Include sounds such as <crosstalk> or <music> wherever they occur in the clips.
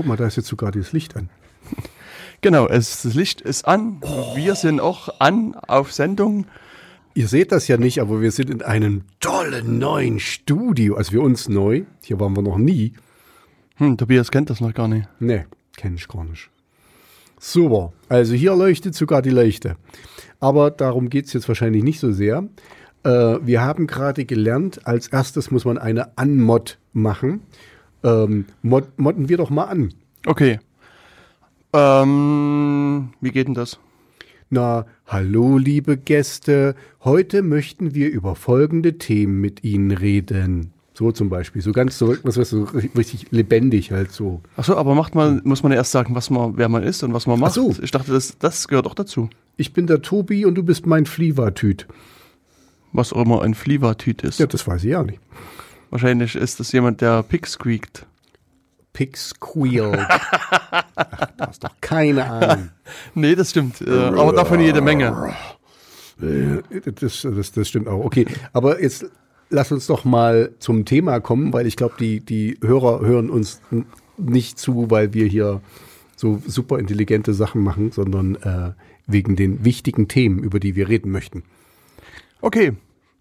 guck mal, da ist jetzt sogar das Licht an. <laughs> Genau, es, das Licht ist an. Wir sind auch an auf Sendung. Ihr seht das ja nicht, aber wir sind in einem tollen neuen Studio. Also für uns neu. Hier waren wir noch nie. Hm, Tobias kennt das noch gar nicht. Nee, kenne ich gar nicht. Super. Also hier leuchtet sogar die Leuchte. Aber darum geht's jetzt wahrscheinlich nicht so sehr. Äh, wir haben gerade gelernt, als erstes muss man eine Anmod machen. Ähm, mod modden wir doch mal an. Okay. Ähm, wie geht denn das? Na, hallo liebe Gäste, heute möchten wir über folgende Themen mit Ihnen reden. So zum Beispiel, so ganz so, was, was so richtig lebendig halt so. Ach so, aber macht man, muss man ja erst sagen, was man, wer man ist und was man macht. Ach so. Ich dachte, das, das gehört auch dazu. Ich bin der Tobi und du bist mein Flievertüt. Was auch immer ein Flievertüt ist. Ja, das weiß ich auch nicht. Wahrscheinlich ist das jemand, der Pig squeakt. Pig squeal. <laughs> Ach, du hast doch keine Ahnung. <laughs> Nee, das stimmt. Äh, aber davon jede Menge. Äh, Das, das, das stimmt auch. Okay, aber jetzt lass uns doch mal zum Thema kommen, weil ich glaube, die, die Hörer hören uns nicht zu, weil wir hier so super intelligente Sachen machen, sondern äh, wegen den wichtigen Themen, über die wir reden möchten. Okay,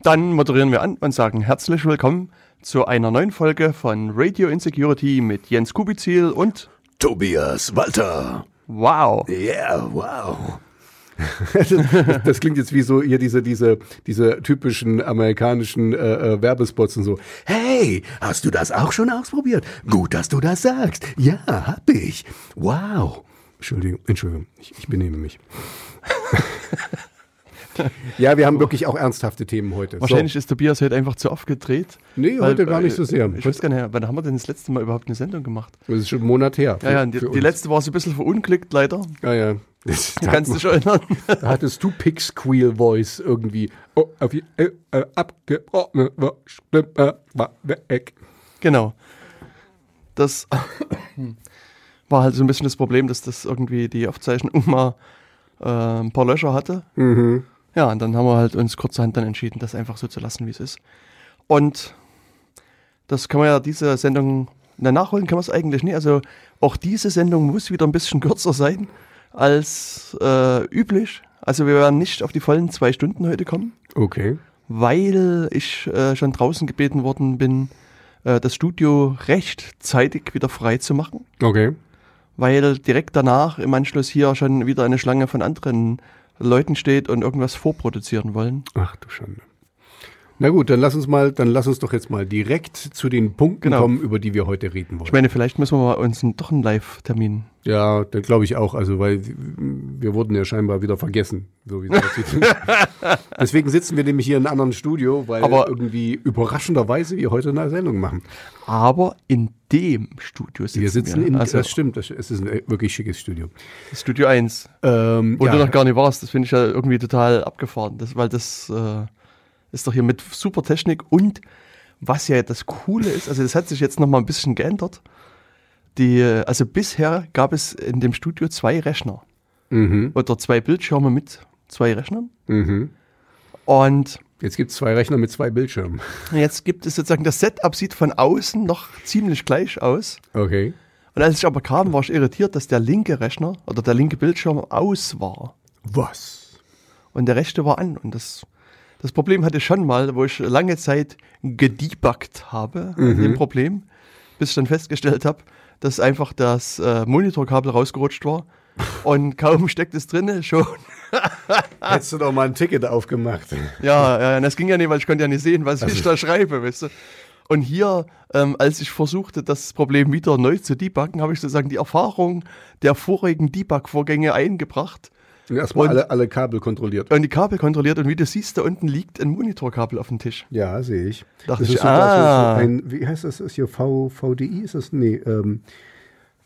dann moderieren wir an und sagen herzlich willkommen zu einer neuen Folge von Radio Insecurity mit Jens Kubizil und Tobias Walter. wow. Yeah, wow. das, <laughs> das klingt jetzt wie so hier diese diese diese typischen amerikanischen äh, äh, Werbespots und so. Hey, hast du das auch schon ausprobiert? Gut, dass du das sagst. Ja, hab ich. Wow. Entschuldigung, Entschuldigung, ich, ich benehme mich. <laughs> <laughs> ja, wir haben wirklich auch ernsthafte Themen heute. Wahrscheinlich ist Tobias heute einfach zu oft gedreht. Nee, heute gar nicht so sehr. Ich weiß gar nicht, wann haben wir denn das letzte Mal überhaupt eine Sendung gemacht? So, das ist schon ein Monat her. Ja, ja, die, die letzte war so ein bisschen verunglückt, leider. Ja, ja. Das, <laughs> Du kannst dich erinnern. Da hattest du Pig Squeal Voice irgendwie. Oh, auf die, äh, äh, abgebrochene Stimme war weg. Genau. Das <coughs> war halt so ein bisschen das Problem, dass das irgendwie die Aufzeichnung <laughs> mal äh, ein paar Löcher hatte. Mhm. Ja, und dann haben wir halt uns kurzerhand dann entschieden, das einfach so zu lassen, wie es ist. Und das kann man ja diese Sendung, na, nachholen kann man es eigentlich nicht. Also auch diese Sendung muss wieder ein bisschen <laughs> kürzer sein als äh, üblich. Also wir werden nicht auf die vollen zwei Stunden heute kommen, Okay. weil ich äh, schon draußen gebeten worden bin, äh, das Studio rechtzeitig wieder frei zu machen Okay. weil direkt danach im Anschluss hier schon wieder eine Schlange von anderen Leuten steht und irgendwas vorproduzieren wollen. Ach du Schande. Na gut, dann lass uns mal, dann lass uns doch jetzt mal direkt zu den Punkten Genau. kommen, über die wir heute reden wollen. Ich meine, vielleicht müssen wir mal uns einen, doch einen Live-Termin. ja, dann glaube ich auch, also weil wir wurden ja scheinbar wieder vergessen, so wie es aussieht. <laughs> Deswegen sitzen wir nämlich hier in einem anderen Studio, weil Aber- irgendwie überraschenderweise wir heute eine Sendung machen. Aber in dem Studio sitzen Wir sitzen in, also das stimmt, das, es ist ein wirklich schickes Studio. Studio 1, Ähm, wo ja, du noch gar nicht warst. Das finde ich ja irgendwie total abgefahren, das, weil das äh, ist doch hier mit super Technik und was ja das Coole ist, also das hat sich jetzt noch mal ein bisschen geändert. Die, also bisher gab es in dem Studio zwei Rechner mhm, oder zwei Bildschirme mit zwei Rechnern mhm. und Jetzt gibt es zwei Rechner mit zwei Bildschirmen. Jetzt gibt es sozusagen, das Setup sieht von außen noch ziemlich gleich aus. Okay. Und als ich aber kam, war ich irritiert, dass der linke Rechner oder der linke Bildschirm aus war. Was? Und der rechte war an. Und das, das Problem hatte ich schon mal, wo ich lange Zeit gedebuggt habe an dem Problem, bis ich dann festgestellt habe, dass einfach das äh, Monitorkabel rausgerutscht war. Und kaum steckt es drinne, schon. <laughs> Hättest du doch mal ein Ticket aufgemacht. Ja, ja, das ging ja nicht, weil ich konnte ja nicht sehen, was ich da schreibe, weißt du. Und hier, ähm, als ich versuchte, das Problem wieder neu zu debuggen, habe ich sozusagen die Erfahrung der vorigen Debug-Vorgänge eingebracht Und Erstmal Und- alle, alle Kabel kontrolliert. und die Kabel kontrolliert und wie du siehst, da unten liegt ein Monitorkabel auf dem Tisch. Ja, sehe ich. Dachte das ich, ist ah. so, ein, wie heißt das, ist hier v, VDI? Ist das? Nee, ähm,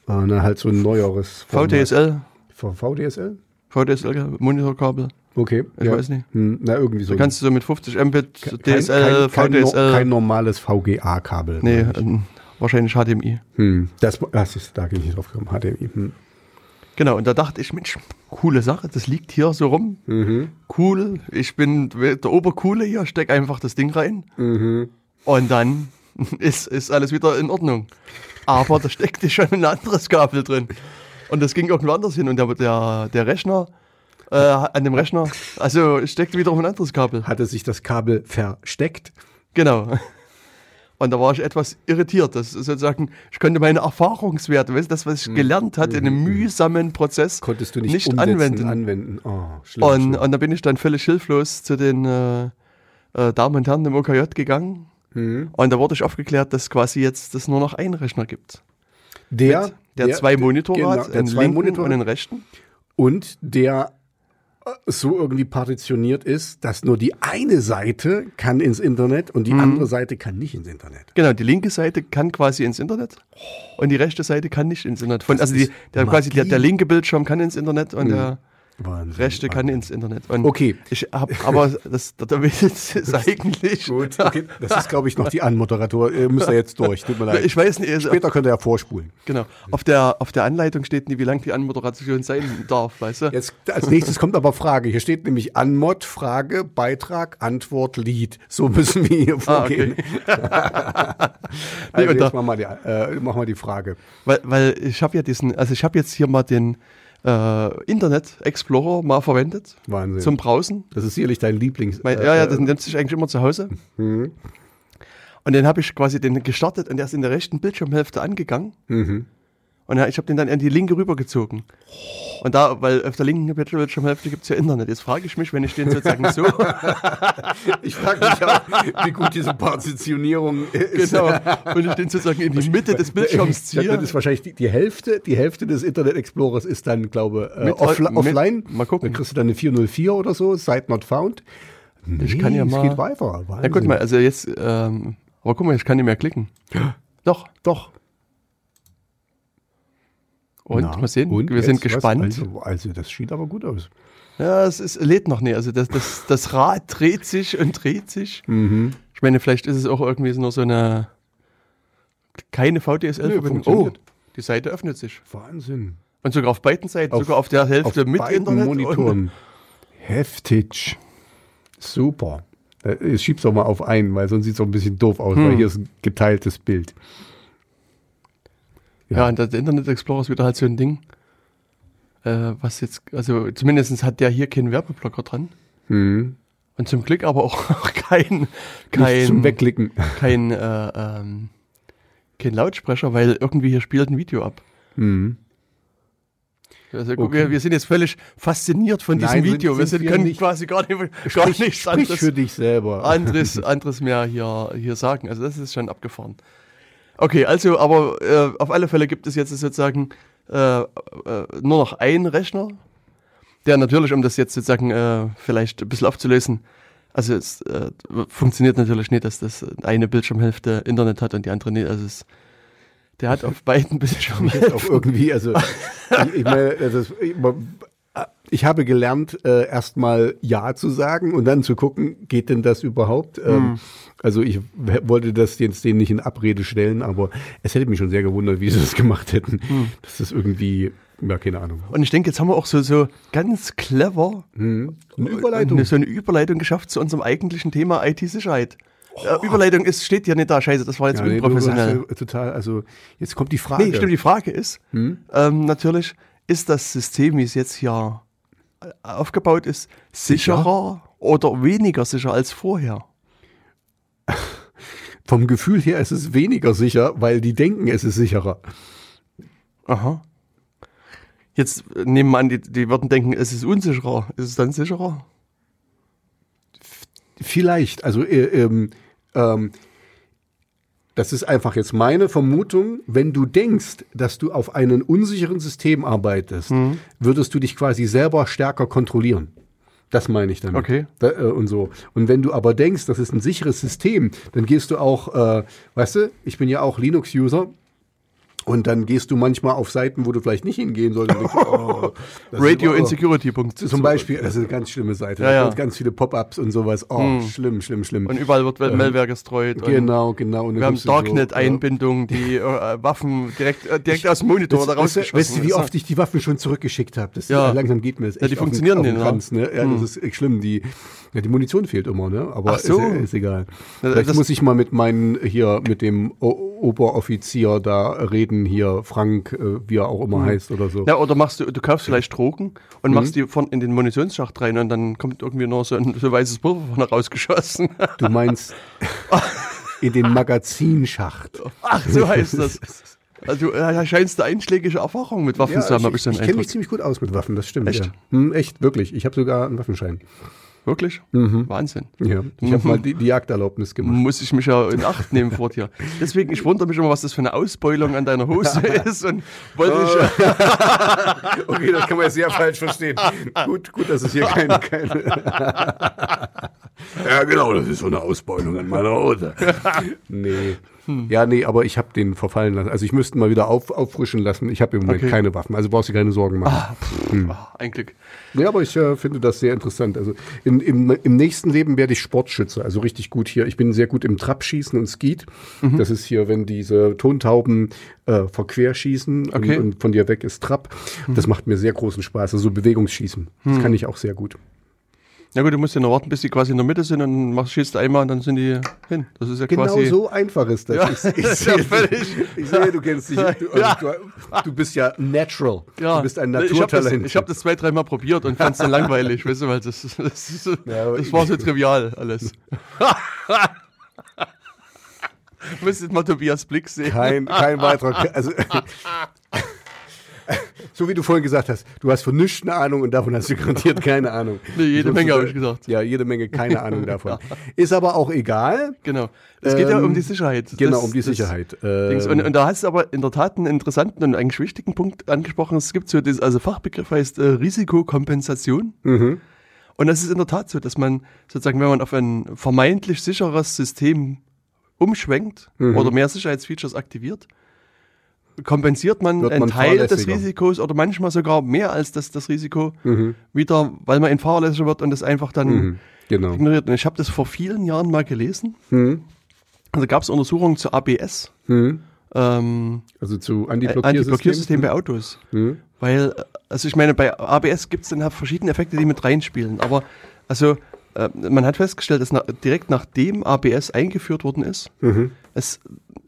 äh, na, halt so ein neueres. Format. VDSL, V- VDSL? VDSL-Monitorkabel. Okay. Ich weiß nicht. Hm, na, irgendwie so. Da kannst du so mit 50 Mbit, DSL, kein, kein, VDSL. kein normales VGA-Kabel. nee, ähm, wahrscheinlich HDMI. Hm, das, das ist, da bin ich nicht drauf gekommen. HDMI. Hm. Genau, und da dachte ich, Mensch, coole Sache, das liegt hier so rum. Mhm. Cool, ich bin der Obercoole hier, steck einfach das Ding rein. Mhm. Und dann <laughs> ist, ist alles wieder in Ordnung. Aber da steckte <laughs> schon ein anderes Kabel drin. Und das ging irgendwo anders hin. Und der, der, der Rechner, äh, an dem Rechner, also steckte wiederum ein anderes Kabel. Hatte sich das Kabel versteckt? Genau. Und da war ich etwas irritiert. Das sozusagen, ich konnte meine Erfahrungswerte, weißt, das, was ich gelernt hatte in einem mühsamen Prozess, Hm. Konntest du nicht, nicht anwenden. anwenden. Oh, schlimm, Und, schlimm. und da bin ich dann völlig hilflos zu den äh, äh, Damen und Herren im OKJ gegangen. Mhm. Und da wurde ich aufgeklärt, dass quasi jetzt es nur noch einen Rechner gibt. Der, Der, zwei Monitore genau, hat, der einen linken Monitore und einen rechten. und der so irgendwie partitioniert ist, dass nur die eine Seite kann ins Internet und Mhm. die andere Seite kann nicht ins Internet. Genau, die linke Seite kann quasi ins Internet und die rechte Seite kann nicht ins Internet. Von, also die, der, quasi der, der linke Bildschirm kann ins Internet und der Wahnsinn. rechte kann ins Internet. Und Okay. Ich hab, aber das, Witz ist <laughs> eigentlich. Gut, okay. Das ist, glaube ich, noch die Anmoderator. Ihr müsst ja jetzt durch. Tut mir <laughs> leid. Ich weiß nicht, also, Später könnt ihr ja vorspulen. genau. Auf der, auf der Anleitung steht nie, wie lang die Anmoderation sein darf, weißt du? Jetzt als nächstes kommt aber Frage. Hier steht nämlich Anmod, Frage, Beitrag, Antwort, Lied. So müssen wir hier Ah, vorgehen. <laughs> okay. Also da- jetzt machen wir die, äh, machen wir die Frage. Weil, weil ich habe ja diesen, also ich habe jetzt hier mal den äh, Internet Explorer mal verwendet Wahnsinn. zum Browsen. das ist sicherlich dein Lieblings. Mein, äh, ja, ja, äh, den nutze ich eigentlich immer zu Hause. Und den habe ich quasi den gestartet und der ist in der rechten Bildschirmhälfte angegangen. Mhm. Und ja, ich habe den dann in die linke rübergezogen. Und da, weil auf der linken Bildschirmhälfte gibt es ja Internet. Jetzt frage ich mich, wenn ich den sozusagen so, <laughs> Ich frage mich auch, wie gut diese Partitionierung ist. genau, wenn ich den sozusagen in die Mitte des Bildschirms <laughs> ziehe. Das ist wahrscheinlich die, die Hälfte, die Hälfte des Internet Explorers ist dann, glaube ich, äh, offline. mal gucken. Dann kriegst du dann eine 404 oder so, Site not found. Nee, Ich kann ja es mal- geht weiter. Wahnsinn. gut mal, also jetzt, ähm, aber guck mal, ich kann nicht mehr klicken. Doch. Doch. Und Na, mal sehen, und wir sind gespannt. Also, also, das sieht aber gut aus. Ja, es ist, lädt noch nicht. Also das, das, <laughs> das Rad dreht sich und dreht sich. Mhm. Ich meine, vielleicht ist es auch irgendwie nur so eine keine VDSL-Verbindung. Oh, die Seite öffnet sich. Wahnsinn. Und sogar auf beiden Seiten, Auf- sogar auf der Hälfte Auf mit beiden Internet. Monitoren. <laughs> Heftig. Super. Äh, Schieb's doch mal auf einen, weil sonst sieht es so ein bisschen doof aus, Hm. weil hier ist ein geteiltes Bild. Ja, und der Internet Explorer ist wieder halt so ein Ding. Äh, was jetzt, also zumindest hat der hier keinen Werbeblocker dran. Mhm. Und zum Glück aber auch <laughs> kein, Nicht kein, zum Wegklicken. <laughs> kein, äh, ähm, kein Lautsprecher, weil irgendwie hier spielt ein Video ab. Mhm. Also, guck, Okay. wir, wir sind jetzt völlig fasziniert von diesem Nein, sind- Video. wir sind sind, wir können nicht. quasi gar, nicht, gar Sprich, nichts sprich anderes, für dich selber. anderes, <laughs> anderes mehr hier, hier sagen. Also das ist schon abgefahren. Okay, also, aber äh, auf alle Fälle gibt es jetzt sozusagen äh, äh, nur noch einen Rechner, der natürlich, um das jetzt sozusagen äh, vielleicht ein bisschen aufzulösen, also es äh, funktioniert natürlich nicht, dass das eine Bildschirmhälfte Internet hat und die andere nicht. Also es, der hat <laughs> auf beiden Jetzt Bildschirmhälften auch <laughs> irgendwie, also ich, ich meine, das ist, ich, habe gelernt, äh, erstmal Ja zu sagen und dann zu gucken, geht denn das überhaupt? Hm. Ähm, also ich wollte das jetzt denen nicht in Abrede stellen, aber es hätte mich schon sehr gewundert, wie sie das gemacht hätten. Hm. Das ist irgendwie, ja, keine Ahnung. Und ich denke, jetzt haben wir auch so, so ganz clever Mhm. Eine Überleitung. eine, so eine Überleitung geschafft zu unserem eigentlichen Thema IT-Sicherheit. Äh, Überleitung ist, steht ja nicht da, scheiße, das war jetzt Ja, nee, unprofessionell. ja total, also jetzt kommt die Frage. Nee, stimmt, die Frage ist, Hm? ähm, natürlich, ist das System, wie es jetzt hier äh, aufgebaut ist, sicherer oder weniger sicher als vorher? <laughs> Vom Gefühl her ist es weniger sicher, weil die denken, es ist sicherer. Aha. Jetzt äh, nehmen wir an, die, die würden denken, es ist unsicherer. Ist es dann sicherer? Vielleicht, also äh, ähm, ähm, das ist einfach jetzt meine Vermutung, wenn du denkst, dass du auf einem unsicheren System arbeitest, Mhm. würdest du dich quasi selber stärker kontrollieren. Das meine ich damit. Okay. Da, äh, und so. Und wenn du aber denkst, das ist ein sicheres System, dann gehst du auch, äh, weißt du, ich bin ja auch Linux-User. Und dann gehst du manchmal auf Seiten, wo du vielleicht nicht hingehen solltest. Oh, <laughs> das ist Radio aber- Insecurity. Zum Beispiel, das ist eine ganz schlimme Seite. Ja, ja. sind ganz viele Pop-ups und sowas. Oh, schlimm, schlimm, schlimm. Und überall wird Malware gestreut. genau, genau. Wir haben guckst du so, Darknet-Einbindung, die äh, Waffen direkt, äh, direkt aus dem Monitor da ja. Weißt du, rausgeschossen. wie oft ich die Waffen schon zurückgeschickt habe? Das Ja. langsam geht mir das Ja, echt die auf den- funktionieren den nicht, ne? Kranz, ne? Ja, das ist echt schlimm. Die, Ja, die Munition fehlt immer, ne? Aber Ach so. ist, ist egal. Vielleicht das- muss ich mal mit meinen hier, mit dem o Oberoffizier da reden, hier, Frank, äh, wie er auch immer Mhm. heißt oder so. Ja, oder machst du, du kaufst vielleicht Drogen und machst die von in den Munitionsschacht rein und dann kommt irgendwie nur so ein so weißes Pulver vorne rausgeschossen. <laughs> Du meinst in den Magazinschacht. Ach, so heißt das. <laughs> Also du äh, scheinst eine einschlägige Erfahrung mit Waffen Ja, zu haben, ich, habe ich so ich einen kenne mich ziemlich gut aus mit Waffen, das stimmt. Echt? Ja. Hm, echt, wirklich. Ich habe sogar einen Waffenschein. Wirklich? Mhm. Wahnsinn. Ja. Ich habe mal die, die Jagderlaubnis gemacht. Muss ich mich ja in Acht nehmen vor dir. Deswegen, ich wundere mich immer, was das für eine Ausbeulung an deiner Hose <laughs> ist und wollte ich, <laughs> Okay, das kann man jetzt sehr falsch verstehen. gut, gut, dass es hier keine, keine. <laughs> ja, genau, das ist so eine Ausbeulung an meiner Hose. nee. Ja, nee, aber ich habe den verfallen lassen. Also ich müsste mal wieder auf, auffrischen lassen. Ich habe im Moment Okay. keine Waffen. Also brauchst du keine Sorgen machen. Ah, ein Glück. Ja, aber ich äh, finde das sehr interessant. Also in, im, im nächsten Leben werde ich Sportschütze, also richtig gut hier. Ich bin sehr gut im Trapschießen und Skeet. Mhm. Das ist hier, wenn diese Tontauben äh, verquerschießen Okay. Mhm. und, und von dir weg ist Trap. Das macht mir sehr großen Spaß. Also so Bewegungsschießen. Das kann ich auch sehr gut. Ja gut, du musst ja noch warten, bis die quasi in der Mitte sind und machst, schießt einmal und dann sind die hin. Das ist ja Genau quasi... so einfach ist das. Ja, ich, <laughs> ich, ist ja sehe, völlig- ich sehe, du kennst dich. Du, also Ja. du, bist ja natural. Ja, Du bist ein ich habe das, Naturtalent. hab das zwei, dreimal probiert und fand es dann langweilig, weißt du, weil das, das, das, das war so trivial alles. <laughs> Müsstet mal Tobias Blick sehen. Kein, kein weiterer. Also, <laughs> <laughs> so wie du vorhin gesagt hast, du hast von nichts eine Ahnung und davon hast du garantiert keine Ahnung. <laughs> Nee, jede So- Menge habe ich gesagt. Ja, jede Menge, keine <laughs> Ahnung davon. Ist aber auch egal. Genau. Es geht ja Ähm, um die Sicherheit. Genau, Das- um die das Sicherheit. Ähm, Und, und da hast du aber in der Tat einen interessanten und eigentlich wichtigen Punkt angesprochen. Es gibt so, das, also Fachbegriff heißt äh, Risikokompensation. Mhm. Und das ist in der Tat so, dass man sozusagen, wenn man auf ein vermeintlich sicheres System umschwenkt Mhm. oder mehr Sicherheitsfeatures aktiviert, kompensiert man Wird einen man Teil des. Risikos oder manchmal sogar mehr als das, das Risiko Mhm. wieder, weil man in fahrlässiger wird und das einfach dann Mhm. Genau. ignoriert. Und ich habe das vor vielen Jahren mal gelesen. Mhm. Also gab es Untersuchungen zu ABS. Mhm. Ähm, Also zu äh, Antiblockiersystem. Anti-Blockiersystem bei Autos. Mhm. Weil, äh, also ich meine, bei ABS gibt es dann halt verschiedene Effekte, die mit reinspielen. Aber also äh, man hat festgestellt, dass nach, direkt nachdem ABS eingeführt worden ist, Mhm. es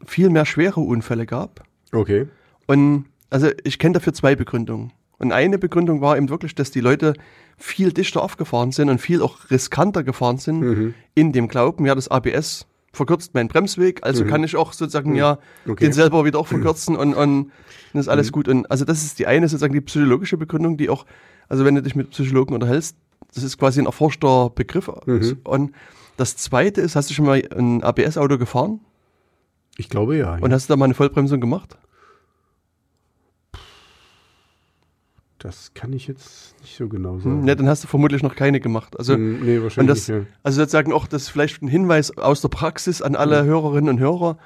viel mehr schwere Unfälle gab. Okay. Und also ich kenne dafür zwei Begründungen. Und eine Begründung war eben wirklich, dass die Leute viel dichter aufgefahren sind und viel auch riskanter gefahren sind Mhm. in dem Glauben, ja, das ABS verkürzt meinen Bremsweg, also kann ich auch sozusagen ja Mhm. Okay. den selber wieder auch verkürzen und, und dann ist Mhm. alles gut. Und also das ist die eine sozusagen die psychologische Begründung, die auch, also wenn du dich mit Psychologen unterhältst, das ist quasi ein erforschter Begriff. Mhm. Und das zweite ist, hast du schon mal ein ABS-Auto gefahren Ich glaube ja. und hast du da mal eine Vollbremsung gemacht? das kann ich jetzt nicht so genau sagen. Ne, dann hast du vermutlich noch keine gemacht. Also, Mhm, nee, und wahrscheinlich das, nicht. Ja. also sozusagen auch das vielleicht ein Hinweis aus der Praxis an alle Mhm. Hörerinnen und Hörer.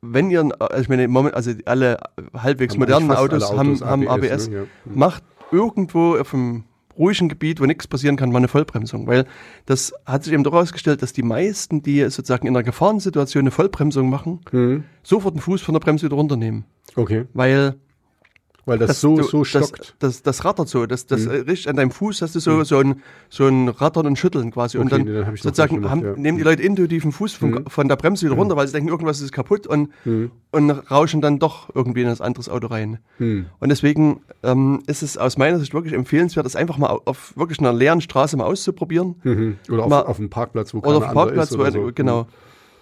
Wenn ihr, ein- also ich meine, im Moment, also alle halbwegs Haben modernen Autos, alle haben, Autos haben ABS, ABS. ne? Ja. Macht irgendwo auf einem ruhigen Gebiet, wo nichts passieren kann, mal eine Vollbremsung. Weil das hat sich eben doch herausgestellt, dass die meisten, die sozusagen in einer Gefahrensituation eine Vollbremsung machen, Mhm. sofort den Fuß von der Bremse wieder runternehmen. Okay. Weil Weil das, so, du- so stockt. Das, das, das rattert so. Das, das äh, richtig an deinem Fuß hast du so, so, ein, so ein Rattern und Schütteln quasi. und Okay, dann, nee, dann sozusagen nicht haben, gemacht, ja. nehmen die Leute intuitiv den Fuß von, von der Bremse wieder runter, weil sie denken, irgendwas ist kaputt und, und rauschen dann doch irgendwie in das anderes Auto rein. Hm. Und deswegen ähm, ist es aus meiner Sicht wirklich empfehlenswert, das einfach mal au- auf wirklich einer leeren Straße mal auszuprobieren. Mhm. Oder auf, Mal- auf dem Parkplatz, wo Oder auf keiner dem andere Parkplatz, ist wo, oder so. genau.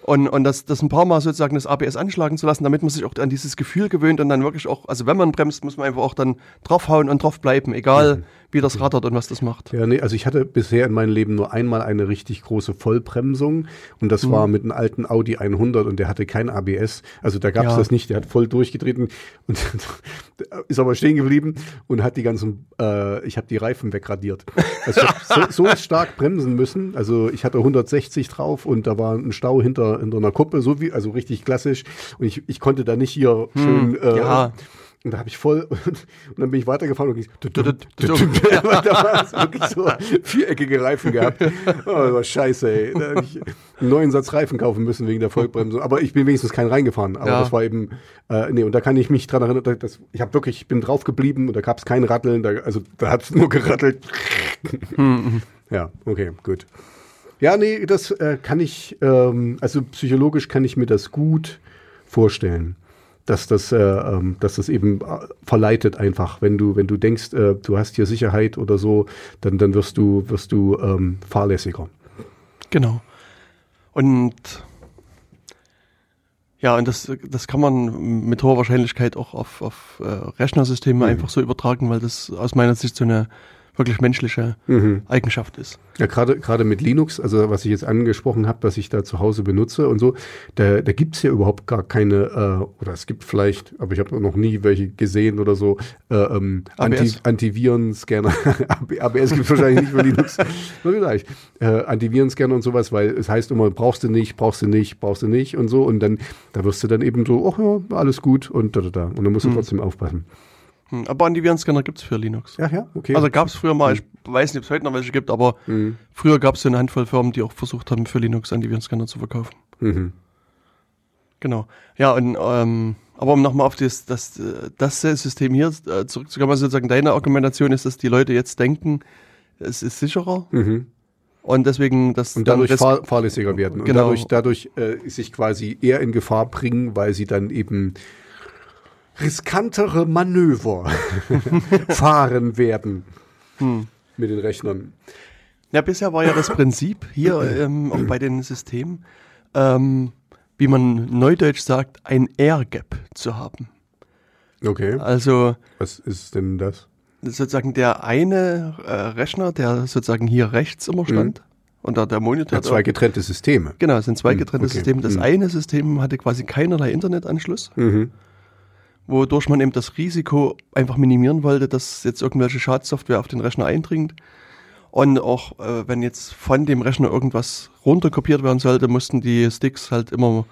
Und, und das, das ein paar Mal sozusagen das ABS anschlagen zu lassen, damit man sich auch an dieses Gefühl gewöhnt und dann wirklich auch, also wenn man bremst, muss man einfach auch dann draufhauen und drauf bleiben, egal wie das rattert und was das macht. Ja, nee, also ich hatte bisher in meinem Leben nur einmal eine richtig große Vollbremsung und das Mhm. war mit einem alten Audi 100 und der hatte kein ABS. Also da gab es Ja. das nicht, der hat voll durchgetreten und <laughs> ist aber stehen geblieben und hat die ganzen, äh, ich habe die Reifen wegradiert. Also so, <laughs> so stark bremsen müssen. Also ich hatte 160 drauf und da war ein Stau hinter, hinter einer Kuppe, so wie, also richtig klassisch. Und ich, ich konnte da nicht hier schön äh, Hm, ja. und da habe ich voll, <laughs> und, dann bin ich weitergefahren und ging <laughs> <laughs> da war es wirklich so viereckige Reifen gehabt. Oh, scheiße, ey. Da hätte ich einen neuen Satz Reifen kaufen müssen wegen der Vollbremsung. Aber ich bin wenigstens keinen reingefahren. Aber Ja. das war eben, äh, nee, und da kann ich mich dran erinnern, dass ich habe wirklich, ich bin drauf geblieben und da gab es kein Ratteln. Da, also da hat es nur gerattelt. Hm, ja, okay, gut. Ja, nee, das äh, kann ich, ähm, also psychologisch kann ich mir das gut vorstellen, dass das, äh, ähm, dass das eben äh, verleitet einfach, wenn du, wenn du denkst, äh, du hast hier Sicherheit oder so, dann, dann wirst du, wirst du ähm, fahrlässiger. Genau. Und ja, und das, das kann man mit hoher Wahrscheinlichkeit auch auf, auf äh, Rechnersysteme einfach so übertragen, weil das aus meiner Sicht so eine wirklich menschliche Eigenschaft ist. Ja, gerade gerade mit Linux, also was ich jetzt angesprochen habe, was ich da zu Hause benutze und so, da, da gibt's ja überhaupt gar keine, äh, oder es gibt vielleicht, aber ich habe noch nie welche gesehen oder so, äh, ähm, Anti. Antivirenscanner. ABS <laughs> gibt wahrscheinlich nicht für Linux. <laughs> Nur gleich. Äh, Antivirenscanner und sowas, weil es heißt immer, brauchst du nicht, brauchst du nicht, brauchst du nicht und so. Und dann, da wirst du dann eben so, ach ja, alles gut und da, da, da. Und dann musst du trotzdem aufpassen. Hm, Aber Antivirenscanner gibt's für Linux. Ja, ja, okay. Also gab's früher mal, ich weiß nicht, ob es heute noch welche gibt, aber früher gab's so eine Handvoll Firmen, die auch versucht haben, für Linux Antivirenscanner zu verkaufen. mhm. Genau. Ja, und ähm, aber um nochmal auf das, das, das System hier äh, zurückzukommen, also sozusagen deine Argumentation ist, dass die Leute jetzt denken, es ist sicherer Mhm. und deswegen das Und dadurch fahr fahrlässiger werden. Und Genau. dadurch, dadurch äh, sich quasi eher in Gefahr bringen, weil sie dann eben riskantere Manöver <laughs> fahren werden mit den Rechnern. Ja, bisher war ja das Prinzip hier <clears throat> ähm, auch bei den Systemen, ähm, wie man neudeutsch sagt, ein Air Gap zu haben. Okay. Also Was ist denn das? sozusagen der eine äh, Rechner, der sozusagen hier rechts immer stand und da der Monitor. Ja, zwei getrennte Systeme. genau, es sind zwei getrennte okay. Systeme. Das Hm. eine System hatte quasi keinerlei Internetanschluss, Mhm. Wodurch man eben das Risiko einfach minimieren wollte, dass jetzt irgendwelche Schadsoftware auf den Rechner eindringt. Und auch äh, wenn jetzt von dem Rechner irgendwas runterkopiert werden sollte, mussten die Sticks halt immer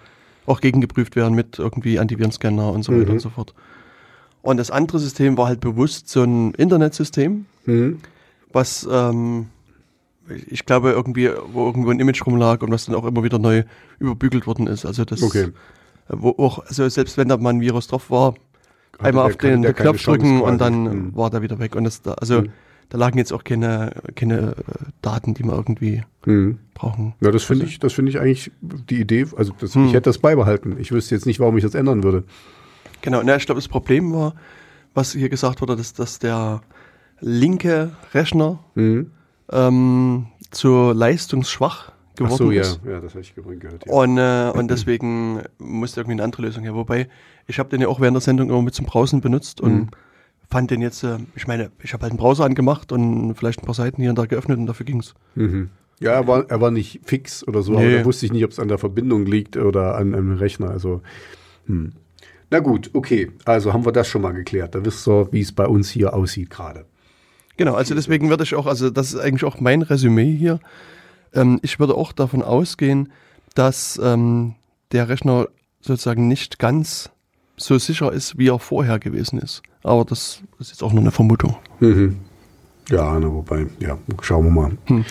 auch gegengeprüft werden mit irgendwie Antivirenscanner und so weiter Mhm. und so fort. Und das andere System war halt bewusst so ein Internetsystem, Mhm. was ähm, ich glaube irgendwie, wo irgendwo ein Image rumlag und was dann auch immer wieder neu überbügelt worden ist. Also das, Okay. Wo auch, also selbst wenn da mal ein Virus drauf war, einmal der auf den keine Knopf drücken und dann Mhm. war der wieder weg. Und das da, also Mhm. da lagen jetzt auch keine, keine äh, Daten, die man irgendwie Mhm. brauchen. Ja, das finde ich, das finde ich eigentlich die Idee. Also das, Hm. ich hätte das beibehalten. Ich wüsste jetzt nicht, warum ich das ändern würde. Genau, na, ich glaube, das Problem war, was hier gesagt wurde, dass, dass der linke Rechner Mhm. ähm, zu leistungsschwach Ach geworden so, ja, ist. ja, das habe ich gehört. Ja. Und, äh, und deswegen musste irgendwie eine andere Lösung her. Wobei, ich habe den ja auch während der Sendung immer mit zum Browsen benutzt und Mhm. fand den jetzt, äh, ich meine, ich habe halt einen Browser angemacht und vielleicht ein paar Seiten hier und da geöffnet und dafür ging's. Mhm. Ja, er war, er war nicht fix oder so, aber Nee. da wusste ich nicht, ob es an der Verbindung liegt oder an einem Rechner. Also, hm. Na gut, okay. Also haben wir das schon mal geklärt. Da wisst ihr, wie es bei uns hier aussieht gerade. Genau, also deswegen würde ich auch, also das ist eigentlich auch mein Resümee hier. Ähm, ich würde auch davon ausgehen, dass ähm, der Rechner sozusagen nicht ganz so sicher ist, wie er vorher gewesen ist. Aber das ist jetzt auch nur eine Vermutung. Mhm. Ja, na, wobei, ja, schauen wir mal.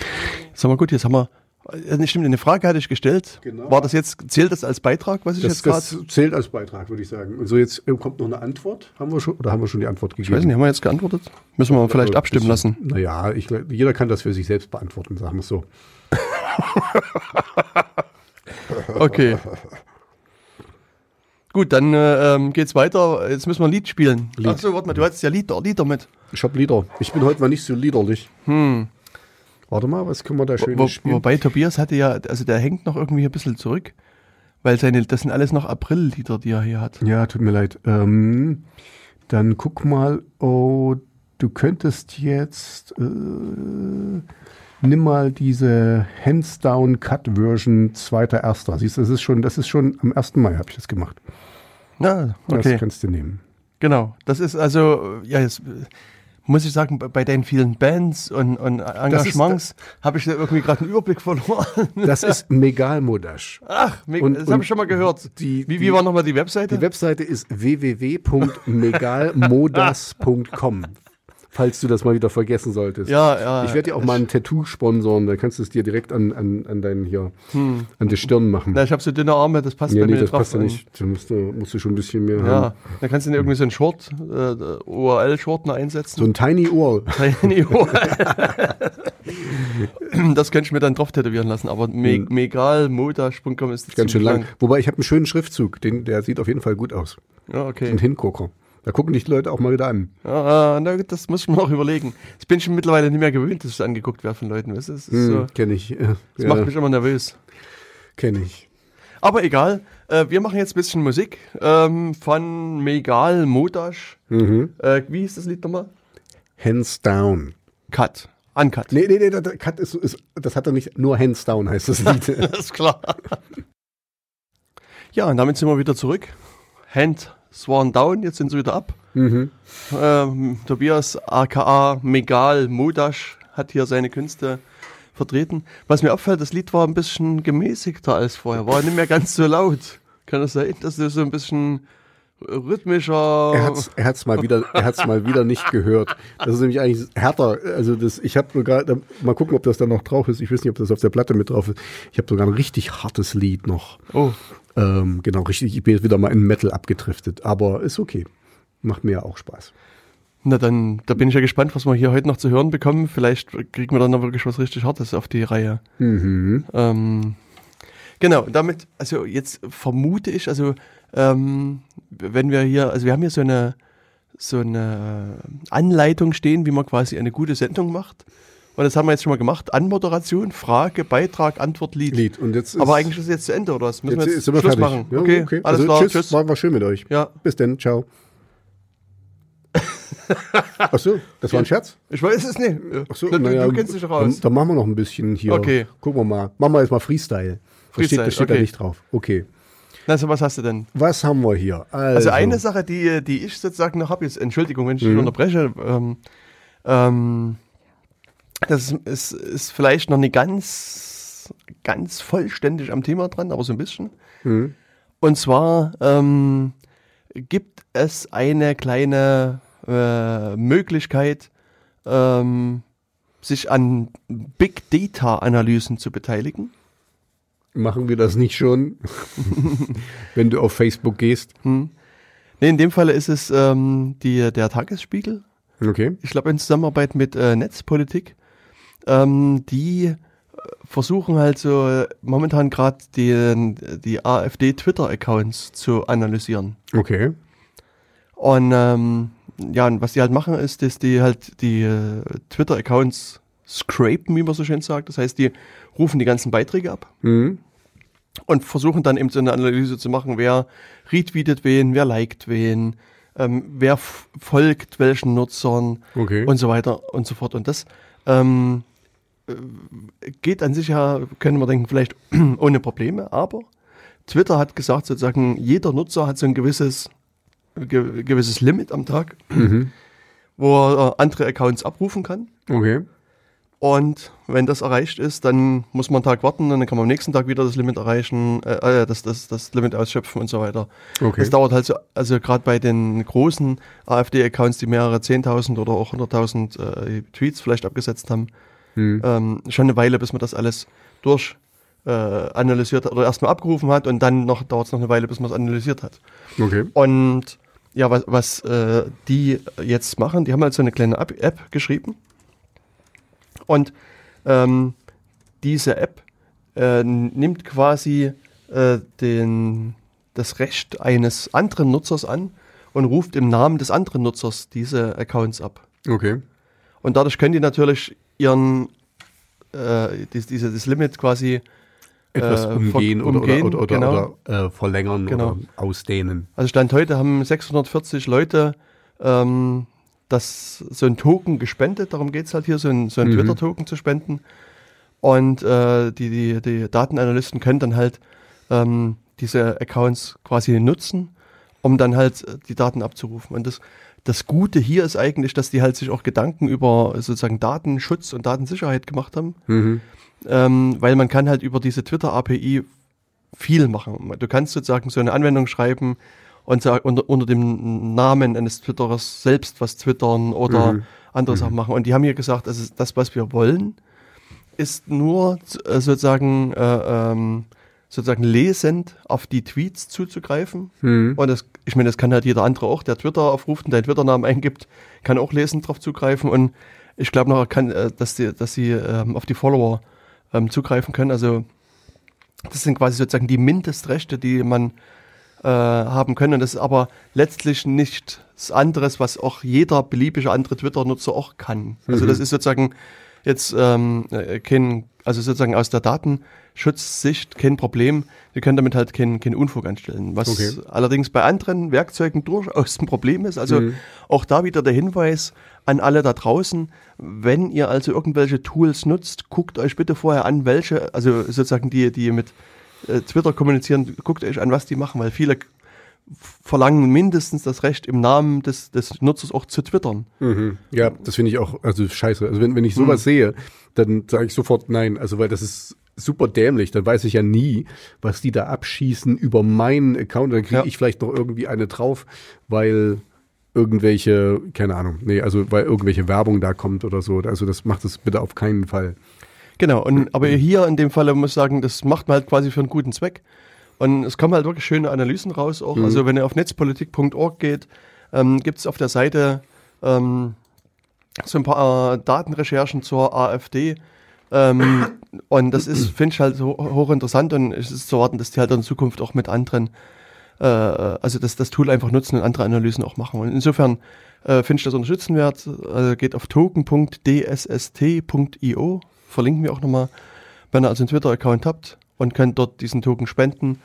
Sag mal gut, jetzt haben wir, äh, stimmt, eine Frage hatte ich gestellt. Genau. War das jetzt, zählt das als Beitrag, was ich Das, jetzt gerade, das zählt als Beitrag, würde ich sagen. Und so, jetzt äh, kommt noch eine Antwort. Haben wir schon, oder haben wir schon die Antwort gegeben? ich weiß nicht, haben wir jetzt geantwortet? Müssen wir vielleicht abstimmen lassen. Naja, ich, jeder kann das für sich selbst beantworten, sagen wir es so. <laughs> Okay. Gut, dann äh, ähm, geht's weiter. Jetzt müssen wir ein Lied spielen. Lied. Achso, warte mal, du hattest ja Lieder, Lieder mit. Ich habe Lieder. Ich bin heute mal nicht so liederlich. Hm. Warte mal, was können wir da schön Wo, spielen? wobei Tobias hatte ja, also der hängt noch irgendwie ein bisschen zurück, weil seine, das sind alles noch April-Lieder, die er hier hat. Ja, tut mir leid. Ähm, dann guck mal, oh, du könntest jetzt, äh, nimm mal diese Hands Down Cut Version zweiter erster. Siehst du, das ist schon, das ist schon am 1. Mai habe ich das gemacht. Ja, okay. Das kannst du nehmen. Genau. Das ist also, ja, jetzt äh, muss ich sagen, bei- deinen vielen Bands und, und Engagements habe ich da irgendwie gerade einen Überblick verloren. Das ist <laughs> Megalmodash. Ach, me- Und- das habe ich schon mal gehört. die- wie, wie war nochmal die Webseite? Die Webseite ist www.megalmodas.com. Falls du das mal wieder vergessen solltest. ja, ja. Ich werde dir auch mal ein Tattoo sponsoren, dann kannst du es dir direkt an, an, an deinen hier, an die Stirn machen. Na, ich habe so dünne Arme, das passt ja, bei nee, mir das drauf. passt ja nicht. Da musst du, musst du schon ein bisschen mehr haben. Ja, dann kannst du dir irgendwie so einen Short, äh, URL-Short noch einsetzen. So ein Tiny Ohr. Tiny URL. <laughs> Das könnte ich mir dann drauf tätowieren lassen, aber me megalmodash.com ist Ganz schön lang. Wobei ich habe einen schönen Schriftzug, den, der sieht auf jeden Fall gut aus. Ja, okay. Ein Hingucker. Da gucken dich die Leute auch mal wieder an. Ja, na, das muss ich mir auch überlegen. Das bin ich schon mittlerweile nicht mehr gewöhnt, dass ich angeguckt werde von Leuten. Weißt du? Das, ist Hm, so, Kenn ich. das ja, macht mich immer nervös. Kenn ich. Aber egal, äh, wir machen jetzt ein bisschen Musik ähm, von Megal Modash. Mhm. Äh, wie hieß das Lied nochmal? Hands down. Cut. Uncut. Nee, nee, nee, das, Cut ist, ist, das hat er nicht, nur Hands down heißt das Lied. <laughs> Das ist klar. ja, und damit sind wir wieder zurück. Hand sworn down, jetzt sind sie wieder ab. mhm. Ähm, Tobias aka Megal Modash hat hier seine Künste vertreten. Was mir auffällt, das Lied war ein bisschen gemäßigter als vorher, war nicht mehr ganz so laut. Kann das sein, dass du so ein bisschen rhythmischer. Er hat's, er hat's mal wieder, er hat's mal wieder nicht gehört. Das ist nämlich eigentlich härter. Also das, ich habe sogar, mal gucken, ob das da noch drauf ist. Ich weiß nicht, ob das auf der Platte mit drauf ist. Ich habe sogar ein richtig hartes Lied noch. oh, Ähm, genau, richtig. Ich bin jetzt wieder mal in Metal abgedriftet, aber ist okay. Macht mir ja auch Spaß. na dann, da bin ich ja gespannt, was wir hier heute noch zu hören bekommen. Vielleicht kriegen wir dann noch wirklich was richtig Hartes auf die Reihe. Mhm. Ähm, genau, damit, also jetzt vermute ich, also ähm, wenn wir hier, also wir haben hier so eine, so eine Anleitung stehen, wie man quasi eine gute Sendung macht. Und das haben wir jetzt schon mal gemacht. Anmoderation, Frage, Beitrag, Antwort, Lied. Lied. Und jetzt Aber eigentlich ist es jetzt zu Ende, oder was? Müssen jetzt wir jetzt Schluss fertig. machen? Ja, okay, alles also, klar, tschüss. tschüss. War, war schön mit euch. Ja, Bis dann. Ciao. <laughs> Ach so, das war ein Scherz? ich weiß es nicht. Ach so, du, naja, du kennst dich doch aus. Dann, dann machen wir noch ein bisschen hier. Okay. Gucken wir mal. Machen wir jetzt mal Freestyle. Das steht, Freestyle, das steht da okay. nicht drauf. Okay. Also was hast du denn? Was haben wir hier? Also, Also eine Sache, die, die ich sozusagen noch habe, jetzt Entschuldigung, wenn ich Mhm. dich unterbreche, ähm, ähm, das ist, ist, vielleicht noch nicht ganz, ganz vollständig am Thema dran, aber so ein bisschen. Mhm. Und zwar ähm, gibt es eine kleine äh, Möglichkeit, ähm, sich an Big Data Analysen zu beteiligen. Machen wir das nicht schon? <laughs> Wenn du auf Facebook gehst. Hm. Nee, in dem Fall ist es ähm, die, der Tagesspiegel. Okay. ich glaube in Zusammenarbeit mit äh, Netzpolitik, ähm, die äh, versuchen halt so äh, momentan gerade die, die AfD-Twitter-Accounts zu analysieren. Okay. Und ähm, ja, und was die halt machen, ist, dass die halt die äh, Twitter-Accounts scrapen, wie man so schön sagt. Das heißt, die rufen die ganzen Beiträge ab Mhm. und versuchen dann eben so eine Analyse zu machen, wer retweetet wen, wer liked wen, ähm, wer folgt welchen Nutzern Okay. und so weiter und so fort. Und das ähm, äh, geht an sich ja, können wir denken, vielleicht <clears throat> ohne Probleme, aber Twitter hat gesagt, sozusagen, jeder Nutzer hat so ein gewisses, ge gewisses Limit am Tag, Mhm. wo er äh, andere Accounts abrufen kann. Okay. Und wenn das erreicht ist, dann muss man einen Tag warten und dann kann man am nächsten Tag wieder das Limit erreichen, äh, äh, das, das, das Limit ausschöpfen und so weiter. Okay. Das dauert halt so, also gerade bei den großen AfD-Accounts, die mehrere 10.000 oder auch 100.000 äh, Tweets vielleicht abgesetzt haben, Mhm. ähm, schon eine Weile, bis man das alles durch äh, analysiert hat oder erstmal abgerufen hat und dann noch dauert es noch eine Weile, bis man es analysiert hat. Okay. Und ja, was, was äh, die jetzt machen, die haben halt so eine kleine App geschrieben. Und ähm, diese App äh, nimmt quasi äh, den, das Recht eines anderen Nutzers an und ruft im Namen des anderen Nutzers diese Accounts ab. Okay. Und dadurch können die natürlich ihren äh, dies, diese, das Limit quasi Etwas Äh, umgehen, oder, umgehen, oder, oder, genau. oder äh, verlängern Genau. oder ausdehnen. Also Stand heute haben 640 Leute ähm, das, so ein Token gespendet. Darum geht es halt hier, so ein, so ein Mhm. Twitter-Token zu spenden. Und äh, die, die, die Datenanalysten können dann halt ähm, diese Accounts quasi nutzen, um dann halt äh, die Daten abzurufen. Und das, das Gute hier ist eigentlich, dass die halt sich auch Gedanken über sozusagen Datenschutz und Datensicherheit gemacht haben Mhm. ähm, weil man kann halt über diese Twitter-API viel machen. Du kannst sozusagen so eine Anwendung schreiben und unter, unter dem Namen eines Twitterers selbst was twittern oder Mhm. andere Sachen machen. Und die haben hier gesagt, also das, was wir wollen, ist nur äh, sozusagen, äh, ähm, sozusagen lesend auf die Tweets zuzugreifen. Mhm. Und das, ich meine, das kann halt jeder andere auch, der Twitter aufruft und deinen Twitter-Namen eingibt, kann auch lesend drauf zugreifen. Und ich glaube noch, kann, äh, dass, die, dass sie ähm, auf die Follower ähm, zugreifen können. Also das sind quasi sozusagen die Mindestrechte, die man äh, haben können. Und das ist aber letztlich nichts anderes, was auch jeder beliebige andere Twitter-Nutzer auch kann. Also Mhm. das ist sozusagen jetzt ähm, äh, kein, also sozusagen aus der Datenschutzsicht kein Problem. Wir können damit halt keinen kein Unfug anstellen. Was Okay. allerdings bei anderen Werkzeugen durchaus ein Problem ist. Also Mhm. auch da wieder der Hinweis an alle da draußen, wenn ihr also irgendwelche Tools nutzt, guckt euch bitte vorher an, welche, also sozusagen die, die mit äh, Twitter kommunizieren, guckt euch an, was die machen, weil viele verlangen mindestens das Recht, im Namen des, des Nutzers auch zu twittern. Mhm. Ja, das finde ich auch, also scheiße. Also wenn, wenn ich sowas sehe, dann sage ich sofort nein. Also weil das ist super dämlich. Dann weiß ich ja nie, was die da abschießen über meinen Account. Dann kriege Ja. ich vielleicht noch irgendwie eine drauf, weil irgendwelche, keine Ahnung, nee, also weil irgendwelche Werbung da kommt oder so. Also das macht es bitte auf keinen Fall. Genau, und, aber hier in dem Falle muss ich sagen, das macht man halt quasi für einen guten Zweck. Und es kommen halt wirklich schöne Analysen raus auch. Also wenn ihr auf netzpolitik.org geht, ähm, gibt es auf der Seite ähm, so ein paar äh, Datenrecherchen zur AfD. Ähm, <coughs> und das ist, finde ich halt so hochinteressant und es ist zu erwarten, dass die halt in Zukunft auch mit anderen, äh, also dass das Tool einfach nutzen und andere Analysen auch machen. Und insofern äh, finde ich das unterstützenwert. Also geht auf token.dsst.io, verlinken wir auch nochmal, wenn ihr also einen Twitter-Account habt und könnt dort diesen Token spenden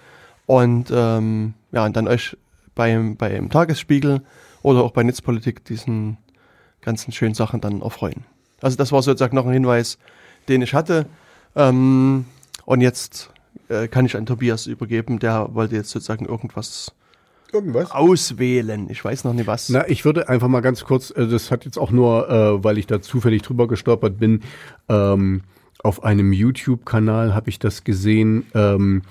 und ähm, ja, und dann euch beim, beim Tagesspiegel oder auch bei Netzpolitik diesen ganzen schönen Sachen dann erfreuen. Also das war sozusagen noch ein Hinweis, den ich hatte. Ähm, und jetzt äh, kann ich an Tobias übergeben, der wollte jetzt sozusagen irgendwas Irgendwas? auswählen. Ich weiß noch nicht was. Na, ich würde einfach mal ganz kurz, äh, das hat jetzt auch nur, äh, weil ich da zufällig drüber gestolpert bin, ähm, auf einem YouTube-Kanal habe ich das gesehen, ähm,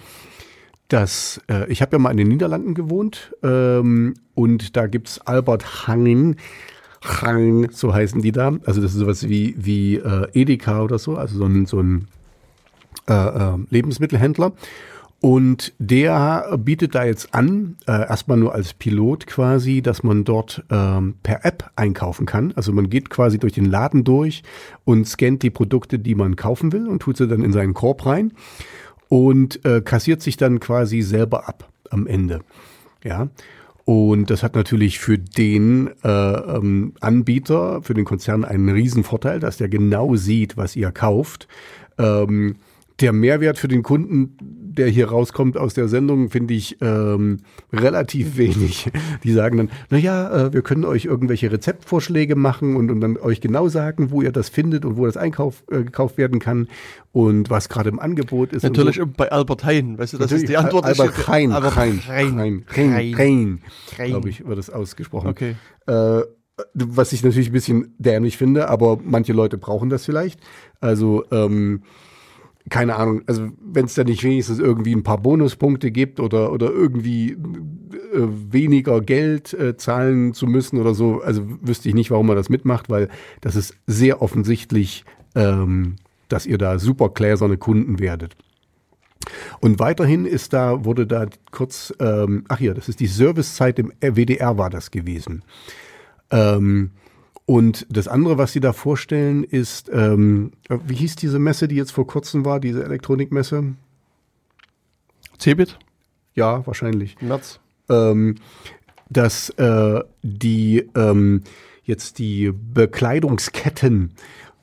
dass äh, ich habe ja mal in den Niederlanden gewohnt ähm, und da gibt's Albert Hangin. Hang, so heißen die da. Also das ist sowas wie, wie äh, Edeka oder so, also so ein, so ein äh, äh, Lebensmittelhändler. Und der bietet da jetzt an, äh, erstmal nur als Pilot quasi, dass man dort ähm, per App einkaufen kann. Also man geht quasi durch den Laden durch und scannt die Produkte, die man kaufen will und tut sie dann in seinen Korb rein und äh, kassiert sich dann quasi selber ab am Ende. Ja. Und das hat natürlich für den äh, ähm, Anbieter, für den Konzern einen Riesenvorteil, dass der genau sieht, was ihr kauft. Ähm, der Mehrwert für den Kunden, der hier rauskommt aus der Sendung, finde ich ähm, relativ wenig. <laughs> Die sagen dann, na ja, äh, wir können euch irgendwelche Rezeptvorschläge machen und, und dann euch genau sagen, wo ihr das findet und wo das Einkauf äh, gekauft werden kann und was gerade im Angebot ist. Natürlich so. bei Albert Hein, weißt du, das Natürlich, ist die Antwort. Albert Hein, Albert. Hein, Hein, Hein. Hein, Hein. glaube ich, wird es ausgesprochen. Okay. Äh, was ich natürlich ein bisschen dämlich finde, aber manche Leute brauchen das vielleicht. Also, ähm, keine Ahnung, also wenn es da nicht wenigstens irgendwie ein paar Bonuspunkte gibt oder, oder irgendwie äh, weniger Geld äh, zahlen zu müssen oder so, also wüsste ich nicht, warum man das mitmacht, weil das ist sehr offensichtlich, ähm, dass ihr da super gläserne Kunden werdet. Und weiterhin ist da, wurde da kurz, ähm, ach ja, das ist die Servicezeit im WDR war das gewesen. Ähm, und das andere, was sie da vorstellen, ist, ähm, wie hieß diese Messe, die jetzt vor kurzem war, diese Elektronikmesse? Cebit? Ja, wahrscheinlich. März. Ähm, dass äh, die ähm, jetzt die Bekleidungsketten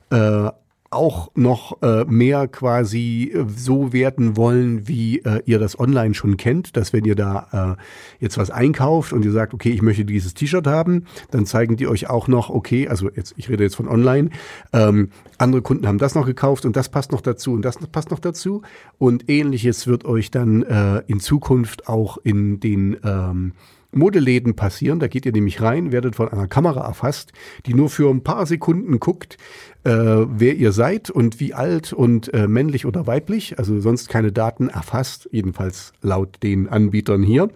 äh, auch noch äh, mehr quasi äh, so werden wollen, wie äh, ihr das online schon kennt, dass wenn ihr da äh, jetzt was einkauft und ihr sagt, okay, ich möchte dieses T-Shirt haben, dann zeigen die euch auch noch, okay, also jetzt, ich rede jetzt von online, ähm, andere Kunden haben das noch gekauft und das passt noch dazu und das passt noch dazu. Und ähnliches wird euch dann äh, in Zukunft auch in den ähm, Modeläden passieren. Da geht ihr nämlich rein, werdet von einer Kamera erfasst, die nur für ein paar Sekunden guckt, äh, wer ihr seid und wie alt und äh, männlich oder weiblich. Also sonst keine Daten erfasst, jedenfalls laut den Anbietern hier.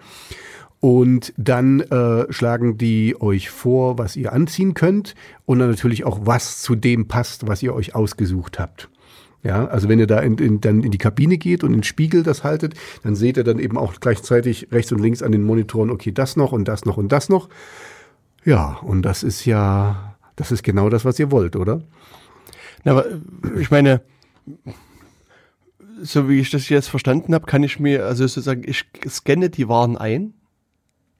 Und dann äh, schlagen die euch vor, was ihr anziehen könnt und dann natürlich auch, was zu dem passt, was ihr euch ausgesucht habt. Ja, also wenn ihr da in, in, dann in die Kabine geht und in den Spiegel das haltet, dann seht ihr dann eben auch gleichzeitig rechts und links an den Monitoren, okay, das noch und das noch und das noch. Ja, und das ist ja Das ist genau das, was ihr wollt, oder? Na, aber äh, ich meine, so wie ich das jetzt verstanden habe, kann ich mir, also sozusagen, ich scanne die Waren ein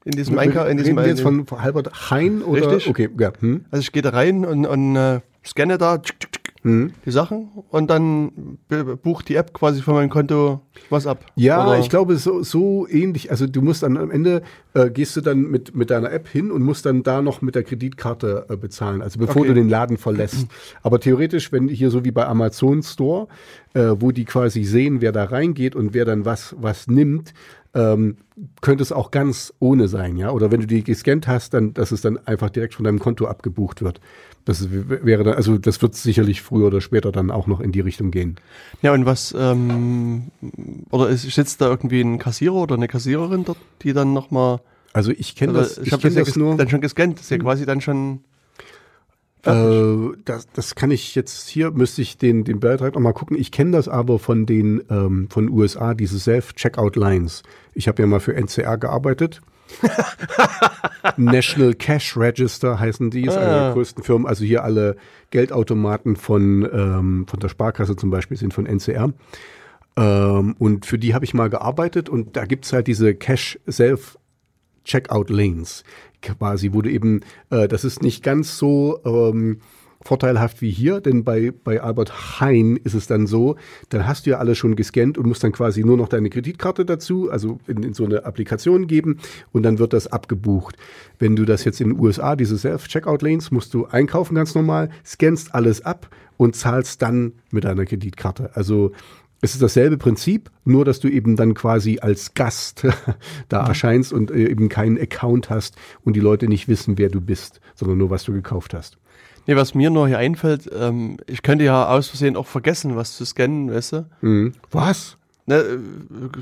in diesem Einkauf. In diesem Reden wir jetzt von von Albert Hein oder? Richtig. Okay, ja. Hm. Also ich gehe da rein und, und äh, scanne da tsk, tsk, tsk, Hm. die Sachen und dann bucht die App quasi von meinem Konto was ab. Ja, Oder- ich glaube, so, so ähnlich. Also du musst dann am Ende, äh, gehst du dann mit, mit deiner App hin und musst dann da noch mit der Kreditkarte äh, bezahlen, also bevor Okay. du den Laden verlässt. Aber theoretisch, wenn hier so wie bei Amazon Store, äh, wo die quasi sehen, wer da reingeht und wer dann was, was nimmt, ähm, könnte es auch ganz ohne sein, ja. Oder wenn du die gescannt hast, dann, dass es dann einfach direkt von deinem Konto abgebucht wird. Das wäre dann, also das wird sicherlich früher oder später dann auch noch in die Richtung gehen. Ja, und was, ähm, oder ist, sitzt da irgendwie ein Kassierer oder eine Kassiererin dort, die dann nochmal, Also ich kenne das, ich ich habe das, ja das nur. dann schon gescannt, das ist ja quasi dann schon. Äh, das, das kann ich jetzt hier, müsste ich den, den Beitrag noch mal gucken. Ich kenne das aber von den ähm, von USA, diese Self-Checkout-Lines. Ich habe ja mal für NCR gearbeitet. <laughs> National Cash Register heißen die, ist eine Ah. der größten Firmen. Also hier alle Geldautomaten von, ähm, von der Sparkasse zum Beispiel sind von NCR. Ähm, und für die habe ich mal gearbeitet und da gibt's halt diese Cash Self Checkout Lanes quasi, wo du eben, äh, das ist nicht ganz so ähm, vorteilhaft wie hier, denn bei, bei Albert Hein ist es dann so, dann hast du ja alles schon gescannt und musst dann quasi nur noch deine Kreditkarte dazu, also in, in so eine Applikation geben und dann wird das abgebucht. Wenn du das jetzt in den USA, diese Self-Checkout-Lanes, musst du einkaufen ganz normal, scannst alles ab und zahlst dann mit deiner Kreditkarte. Also es ist dasselbe Prinzip, nur dass du eben dann quasi als Gast <laughs> da erscheinst und äh, eben keinen Account hast und die Leute nicht wissen, wer du bist, sondern nur, was du gekauft hast. Nee, was mir nur hier einfällt, ähm, ich könnte ja aus Versehen auch vergessen, was zu scannen, weißt du? Mhm. Was? Ne, äh,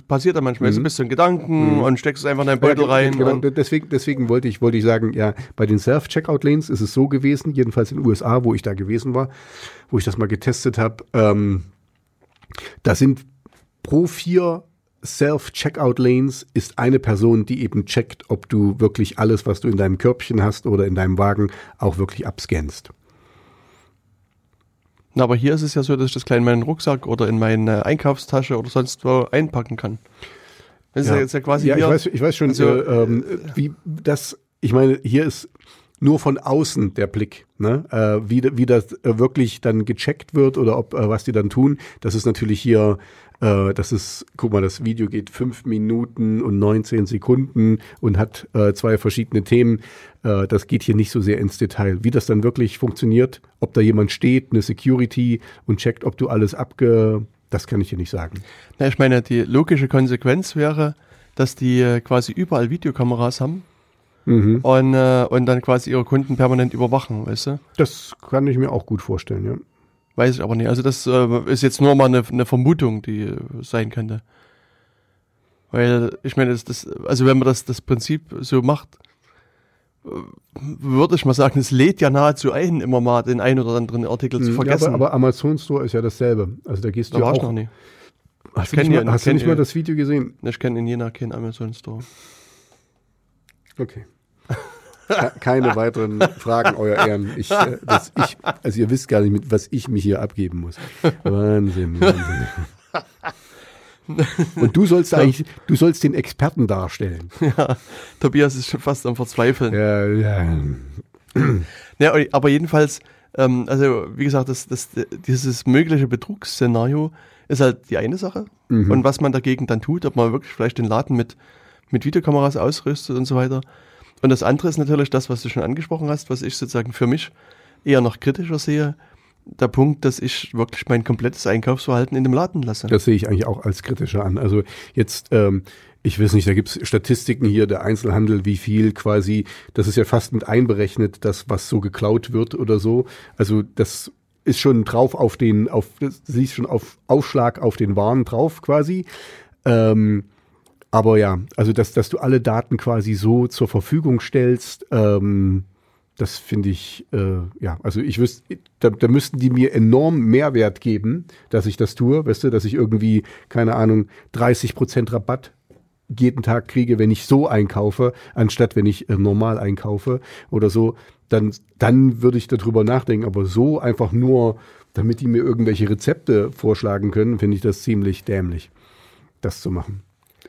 passiert ja manchmal, mhm. so ein bisschen Gedanken und steckst es einfach in deinen Beutel Ja, rein. Genau, deswegen, deswegen wollte ich, wollte ich sagen, ja, bei den Self-Checkout-Lanes ist es so gewesen, jedenfalls in den USA, wo ich da gewesen war, wo ich das mal getestet habe, ähm, da sind pro vier Self-Checkout-Lanes ist eine Person, die eben checkt, ob du wirklich alles, was du in deinem Körbchen hast oder in deinem Wagen, auch wirklich abscannst. Na, aber hier ist es ja so, dass ich das gleich in meinen Rucksack oder in meine Einkaufstasche oder sonst wo einpacken kann. Das ist ja, jetzt ja quasi ja ich weiß, ich weiß schon, also, äh, ähm, wie das, ich meine, hier ist nur von außen der Blick, ne? äh, wie, wie das äh, wirklich dann gecheckt wird oder ob äh, was die dann tun. Das ist natürlich hier, äh, das ist, guck mal, das Video geht fünf Minuten und 19 Sekunden und hat äh, zwei verschiedene Themen. Äh, das geht hier nicht so sehr ins Detail. Wie das dann wirklich funktioniert, ob da jemand steht, eine Security und checkt, ob du alles abge, das kann ich dir nicht sagen. na, ich meine, die logische Konsequenz wäre, dass die äh, quasi überall Videokameras haben Mhm. und, äh, und dann quasi ihre Kunden permanent überwachen, weißt du? Das kann ich mir auch gut vorstellen, ja. Weiß ich aber nicht. Also das äh, ist jetzt nur mal eine, eine Vermutung, die äh, sein könnte. Weil, ich meine, das, das, also wenn man das, das Prinzip so macht, äh, würde ich mal sagen, es lädt ja nahezu ein, immer mal den einen oder anderen Artikel zu Mhm, vergessen. Ja, aber, aber Amazon Store ist ja dasselbe. Also da gehst da du war ich auch. noch nie. Hast du kenn nicht, mal, hast du nicht mal das Video gesehen? Ich kenne in Jena keinen Amazon Store. Okay. Ke- Keine weiteren Fragen, Euer Ehren. Ich, äh, ich, also ihr wisst gar nicht, mit was ich mich hier abgeben muss. Wahnsinn, Wahnsinn. Und du sollst eigentlich, du sollst den Experten darstellen. <laughs> ja, Tobias ist schon fast am Verzweifeln. Ja, ja. Ja, aber jedenfalls, ähm, also wie gesagt, das, das, dieses mögliche Betrugsszenario ist halt die eine Sache. Mhm. Und was man dagegen dann tut, ob man wirklich vielleicht den Laden mit, mit Videokameras ausrüstet und so weiter. Und das andere ist natürlich das, was du schon angesprochen hast, was ich sozusagen für mich eher noch kritischer sehe. Der Punkt, dass ich wirklich mein komplettes Einkaufsverhalten in dem Laden lasse. Das sehe ich eigentlich auch als kritischer an. Also jetzt, ähm, ich weiß nicht, da gibt's Statistiken hier, der Einzelhandel, wie viel quasi, das ist ja fast mit einberechnet, das, was so geklaut wird oder so. Also das ist schon drauf auf den, auf, das siehst schon auf Aufschlag auf den Waren drauf quasi. Ähm, aber ja, also dass, dass du alle Daten quasi so zur Verfügung stellst, ähm, das finde ich, äh, ja, also ich wüsste, da, da müssten die mir enorm Mehrwert geben, dass ich das tue, weißt du, dass ich irgendwie, keine Ahnung, 30 Prozent Rabatt jeden Tag kriege, wenn ich so einkaufe, anstatt wenn ich äh, normal einkaufe oder so. dann, dann würde ich darüber nachdenken. Aber so einfach nur, damit die mir irgendwelche Rezepte vorschlagen können, finde ich das ziemlich dämlich, das zu machen.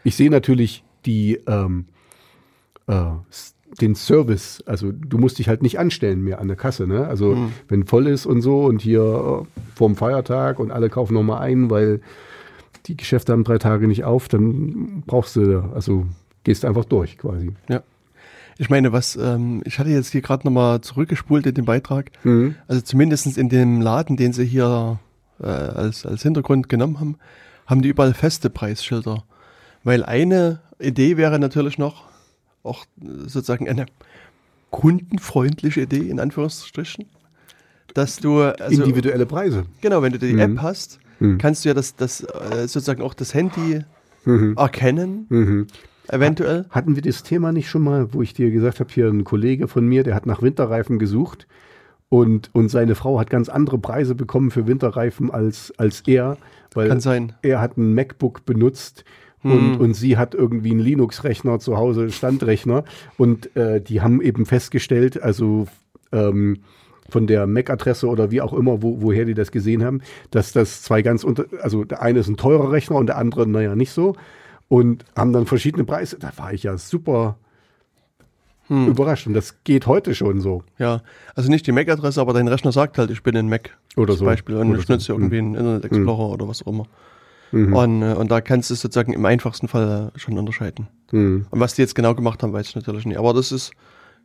Ich sehe natürlich die, ähm, äh, den Service, also du musst dich halt nicht anstellen mehr an der Kasse, ne? Also wenn voll ist und so und hier äh, vorm Feiertag und alle kaufen nochmal ein, weil die Geschäfte haben drei Tage nicht auf, dann brauchst du, also gehst einfach durch quasi. Ja. Ich meine, was, ähm, ich hatte jetzt hier gerade nochmal zurückgespult in den Beitrag. Mhm. Also zumindest in dem Laden, den sie hier äh, als, als Hintergrund genommen haben, haben die überall feste Preisschilder. Weil eine Idee wäre natürlich noch, auch äh, sozusagen eine kundenfreundliche Idee, in Anführungsstrichen, dass du, also, Individuelle Preise. genau, wenn du die Mhm. App hast, Mhm. kannst du ja das, das äh, sozusagen auch das Handy Mhm. erkennen, Mhm. eventuell. Hatten wir das Thema nicht schon mal, wo ich dir gesagt habe, hier ein Kollege von mir, der hat nach Winterreifen gesucht und, und seine Frau hat ganz andere Preise bekommen für Winterreifen als, als er, weil Kann sein. er hat ein MacBook benutzt Hm. und, und sie hat irgendwie einen Linux-Rechner zu Hause, Standrechner und äh, die haben eben festgestellt, also ähm, von der MAC-Adresse oder wie auch immer, wo, woher die das gesehen haben, dass das zwei ganz unter, also der eine ist ein teurer Rechner und der andere, naja, nicht so. Und haben dann verschiedene Preise. Da war ich ja super Hm. überrascht. Und das geht heute schon so. Ja, also nicht die Mac-Adresse, aber dein Rechner sagt halt, ich bin in Mac. Oder zum so. Beispiel. Und Oder ich so. nutze irgendwie einen Internet Explorer oder was auch immer. Mhm. Und, äh, und da kannst du es sozusagen im einfachsten Fall äh, schon unterscheiden. Mhm. Und was die jetzt genau gemacht haben, weiß ich natürlich nicht. Aber das ist,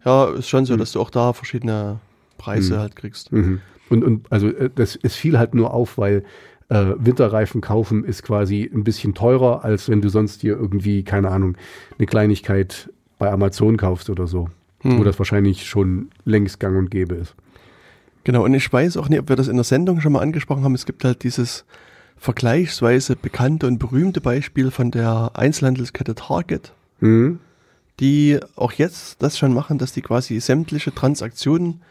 ja, ist schon so, Hm. dass du auch da verschiedene Preise halt kriegst. Mhm. Und, und also äh, das, es fiel halt nur auf, weil äh, Winterreifen kaufen ist quasi ein bisschen teurer, als wenn du sonst dir irgendwie, keine Ahnung, eine Kleinigkeit bei Amazon kaufst oder so. Hm. Wo das wahrscheinlich schon längst gang und gäbe ist. Genau, und ich weiß auch nicht, ob wir das in der Sendung schon mal angesprochen haben. Es gibt halt dieses vergleichsweise bekannte und berühmte Beispiel von der Einzelhandelskette Target. Mhm. die auch jetzt das schon machen, dass die quasi sämtliche Transaktionen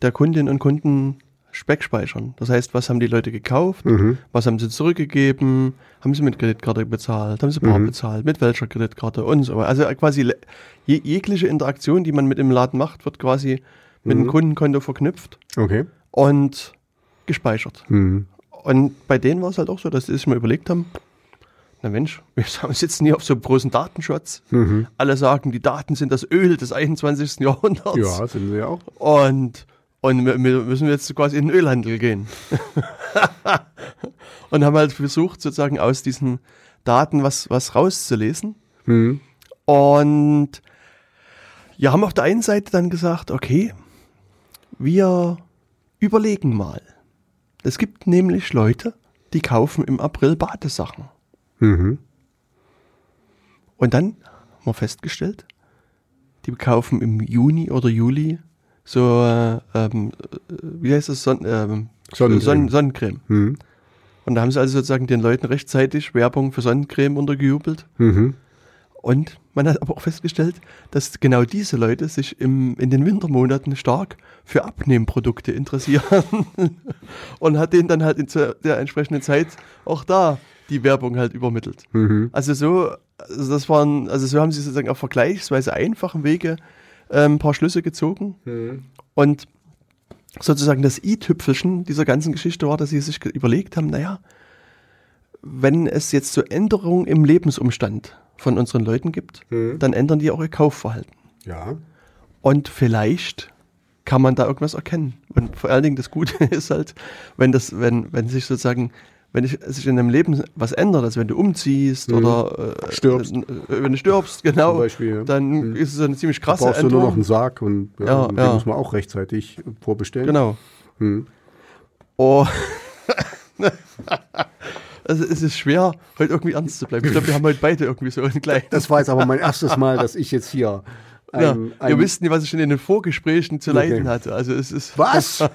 der Kundinnen und Kunden speckspeichern. Das heißt, was haben die Leute gekauft, Mhm. was haben sie zurückgegeben, haben sie mit Kreditkarte bezahlt, haben sie bar Mhm. bezahlt, mit welcher Kreditkarte und so weiter. Also quasi je, jegliche Interaktion, die man mit dem Laden macht, wird quasi mit Mhm. dem Kundenkonto verknüpft Okay. und gespeichert. Und bei denen war es halt auch so, dass sie sich mal überlegt haben, na Mensch, wir <laughs> sitzen hier auf so einem großen Datenschatz. Mhm. Alle sagen, die Daten sind das Öl des 21. Jahrhunderts. Ja, sind sie ja auch. Und, und wir, wir müssen jetzt quasi in den Ölhandel gehen. <laughs> und haben halt versucht, sozusagen aus diesen Daten was, was rauszulesen. Mhm. Und ja, haben auf der einen Seite dann gesagt, okay, wir überlegen mal. Es gibt nämlich Leute, die kaufen im April Badesachen. Mhm. Und dann haben wir festgestellt, die kaufen im Juni oder Juli so, äh, ähm, äh, wie heißt das, Son ähm, Sonnencreme. Sonnen Sonnencreme. Mhm. Und da haben sie also sozusagen den Leuten rechtzeitig Werbung für Sonnencreme untergejubelt. Mhm. Und man hat aber auch festgestellt, dass genau diese Leute sich im, in den Wintermonaten stark für Abnehmprodukte interessieren <laughs> und hat denen dann halt in der entsprechenden Zeit auch da die Werbung halt übermittelt. Mhm. Also so, also das waren, also so haben sie sozusagen auf vergleichsweise einfachen Wege ähm, ein paar Schlüsse gezogen Mhm. und sozusagen das i-Tüpfelchen dieser ganzen Geschichte war, dass sie sich überlegt haben, naja, wenn es jetzt so Änderungen im Lebensumstand von unseren Leuten gibt, Mhm. dann ändern die auch ihr Kaufverhalten. Ja. Und vielleicht kann man da irgendwas erkennen. Und vor allen Dingen das Gute <laughs> ist halt, wenn das, wenn, wenn sich sozusagen, wenn ich, sich in deinem Leben was ändert, also wenn du umziehst Mhm. oder äh, Stirbst. äh, wenn du stirbst, genau, Beispiel, ja. dann Mhm. ist es eine ziemlich Da krasse brauchst du nur noch Änderung. einen Sarg und ja, Ja, und den muss man auch rechtzeitig vorbestellen. Genau. Mhm. Oh. <laughs> <laughs> also es ist schwer, heute irgendwie ernst zu bleiben. Ich glaube, wir haben heute beide irgendwie so einen kleinen. Das war jetzt aber mein erstes Mal, dass ich jetzt hier ein, ja, ein ihr wisst nicht, was ich schon in den Vorgesprächen zu leiden Okay. hatte. Also es ist. Was? <laughs>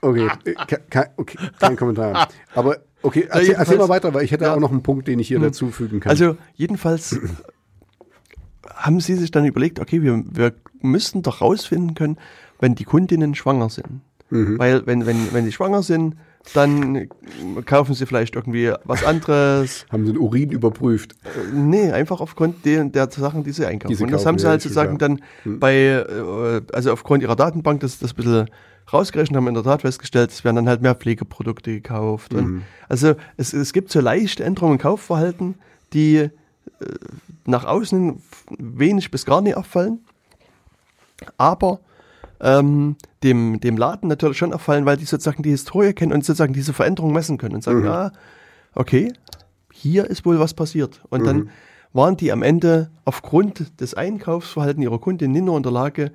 Okay, äh, ke- ke- okay, kein Kommentar. Aber okay, erzähl, erzähl mal weiter, weil ich hätte Ja. Auch noch einen Punkt, den ich hier dazufügen kann. Also jedenfalls haben sie sich dann überlegt, okay, wir, wir müssten doch rausfinden können, wenn die Kundinnen schwanger sind. Mhm. Weil wenn, wenn, wenn die schwanger sind, Dann kaufen sie vielleicht irgendwie was anderes. <laughs> Haben sie den Urin überprüft? Äh, Nee, einfach aufgrund der, der Sachen, die sie einkaufen. Die sie und das kaufen, haben sie ja, halt sozusagen dann bei, äh, also aufgrund ihrer Datenbank das, das ein bisschen rausgerechnet, haben in der Tat festgestellt, es werden dann halt mehr Pflegeprodukte gekauft. Mhm. Also es, es gibt so leichte Änderungen im Kaufverhalten, die äh, nach außen wenig bis gar nicht auffallen, aber ähm, dem, dem Laden natürlich schon auffallen, weil die sozusagen die Historie kennen und sozusagen diese Veränderung messen können und sagen, Mhm. ja, okay, hier ist wohl was passiert. Und Mhm. dann waren die am Ende aufgrund des Einkaufsverhaltens ihrer Kundin nicht nur in der Lage,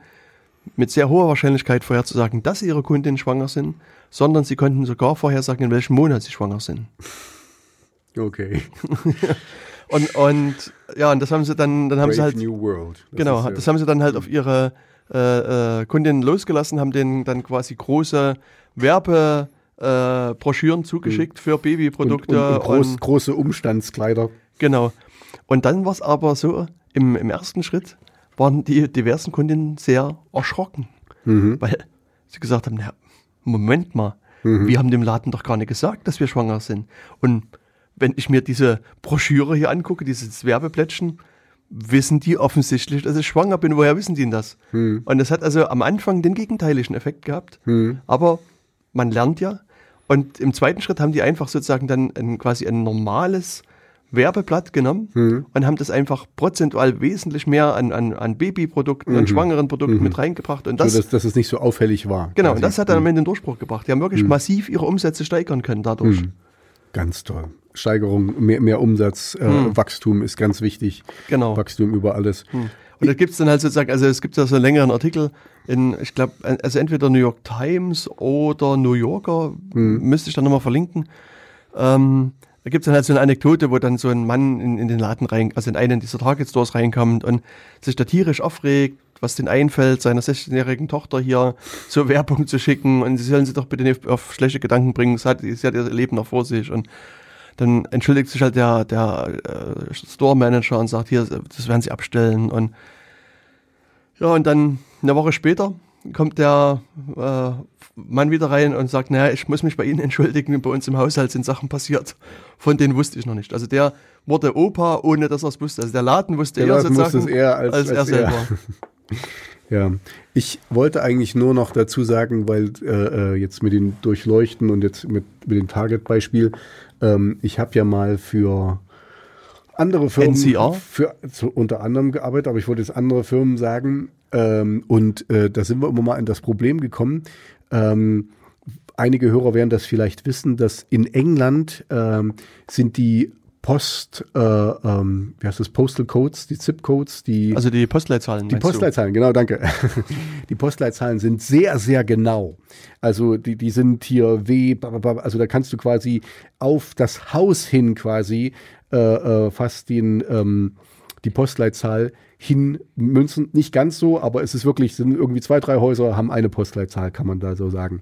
mit sehr hoher Wahrscheinlichkeit vorherzusagen, dass ihre Kundinnen schwanger sind, sondern sie konnten sogar vorhersagen, in welchem Monat sie schwanger sind. Okay. <laughs> Und, und ja, und das haben sie dann, dann haben sie Brave halt, New World. Das genau, ja- das haben sie dann halt auf ihre äh, äh, Kundinnen losgelassen, haben denen dann quasi große Werbebroschüren Broschüren zugeschickt für und, Babyprodukte. und, und groß, und- große Umstandskleider. Genau. Und dann war es aber so, im, im ersten Schritt waren die diversen Kundinnen sehr erschrocken, Mhm. weil sie gesagt haben, na, Moment mal, wir haben dem Laden doch gar nicht gesagt, dass wir schwanger sind. Und wenn ich mir diese Broschüre hier angucke, dieses Werbeplättchen, wissen die offensichtlich, dass ich schwanger bin. Woher wissen die denn das? Und das hat also am Anfang den gegenteiligen Effekt gehabt. Aber man lernt ja. Und im zweiten Schritt haben die einfach sozusagen dann ein, quasi ein normales Werbeblatt genommen und haben das einfach prozentual wesentlich mehr an, an, an Babyprodukten und schwangeren Produkten mit reingebracht. Und das, so, dass, dass es nicht so auffällig war. genau, quasi. und das hat dann am Ende den Durchbruch gebracht. Die haben wirklich massiv ihre Umsätze steigern können dadurch. Ganz toll. Steigerung, mehr, mehr Umsatz, äh, Wachstum ist ganz wichtig. Genau. Wachstum über alles. Und da gibt es dann halt sozusagen, also es gibt ja so einen längeren Artikel in, ich glaube, also entweder New York Times oder New Yorker, müsste ich dann nochmal verlinken. Ähm, da gibt es dann halt so eine Anekdote, wo dann so ein Mann in, in den Laden rein, also in einen dieser Target Stores reinkommt und sich da tierisch aufregt, was den einfällt, seiner 16-jährigen Tochter hier zur Werbung zu schicken und sie sollen sie doch bitte nicht auf schlechte Gedanken bringen, sie hat, sie hat ihr Leben noch vor sich und dann entschuldigt sich halt der, der äh, Store Manager und sagt, hier, das werden sie abstellen und ja, und dann eine Woche später kommt der äh, Mann wieder rein und sagt, naja, ich muss mich bei Ihnen entschuldigen, bei uns im Haushalt sind Sachen passiert, von denen wusste ich noch nicht. Also der wurde Opa, ohne dass er es wusste. Also der Laden wusste Der eher Laden sozusagen, es eher als- als, er als er. selber. <laughs> Ja, ich wollte eigentlich nur noch dazu sagen, weil äh, äh, jetzt mit den Durchleuchten und jetzt mit, mit dem Target-Beispiel, ähm, ich habe ja mal für andere Firmen NCR? für zu, unter anderem gearbeitet, aber ich wollte jetzt andere Firmen sagen ähm, und äh, da sind wir immer mal in das Problem gekommen. Ähm, einige Hörer werden das vielleicht wissen, dass in England ähm, sind die Post, äh, ähm, wie heißt das, Postal Codes, die Zip-Codes, die Also die Postleitzahlen. die meinst du? Postleitzahlen, genau, danke. <laughs> Die Postleitzahlen sind sehr, sehr genau. Also die, die sind hier W, also da kannst du quasi auf das Haus hin quasi äh, äh, fast den, ähm, die Postleitzahl hin münzen. Nicht ganz so, aber es ist wirklich, sind irgendwie zwei, drei Häuser haben eine Postleitzahl, kann man da so sagen.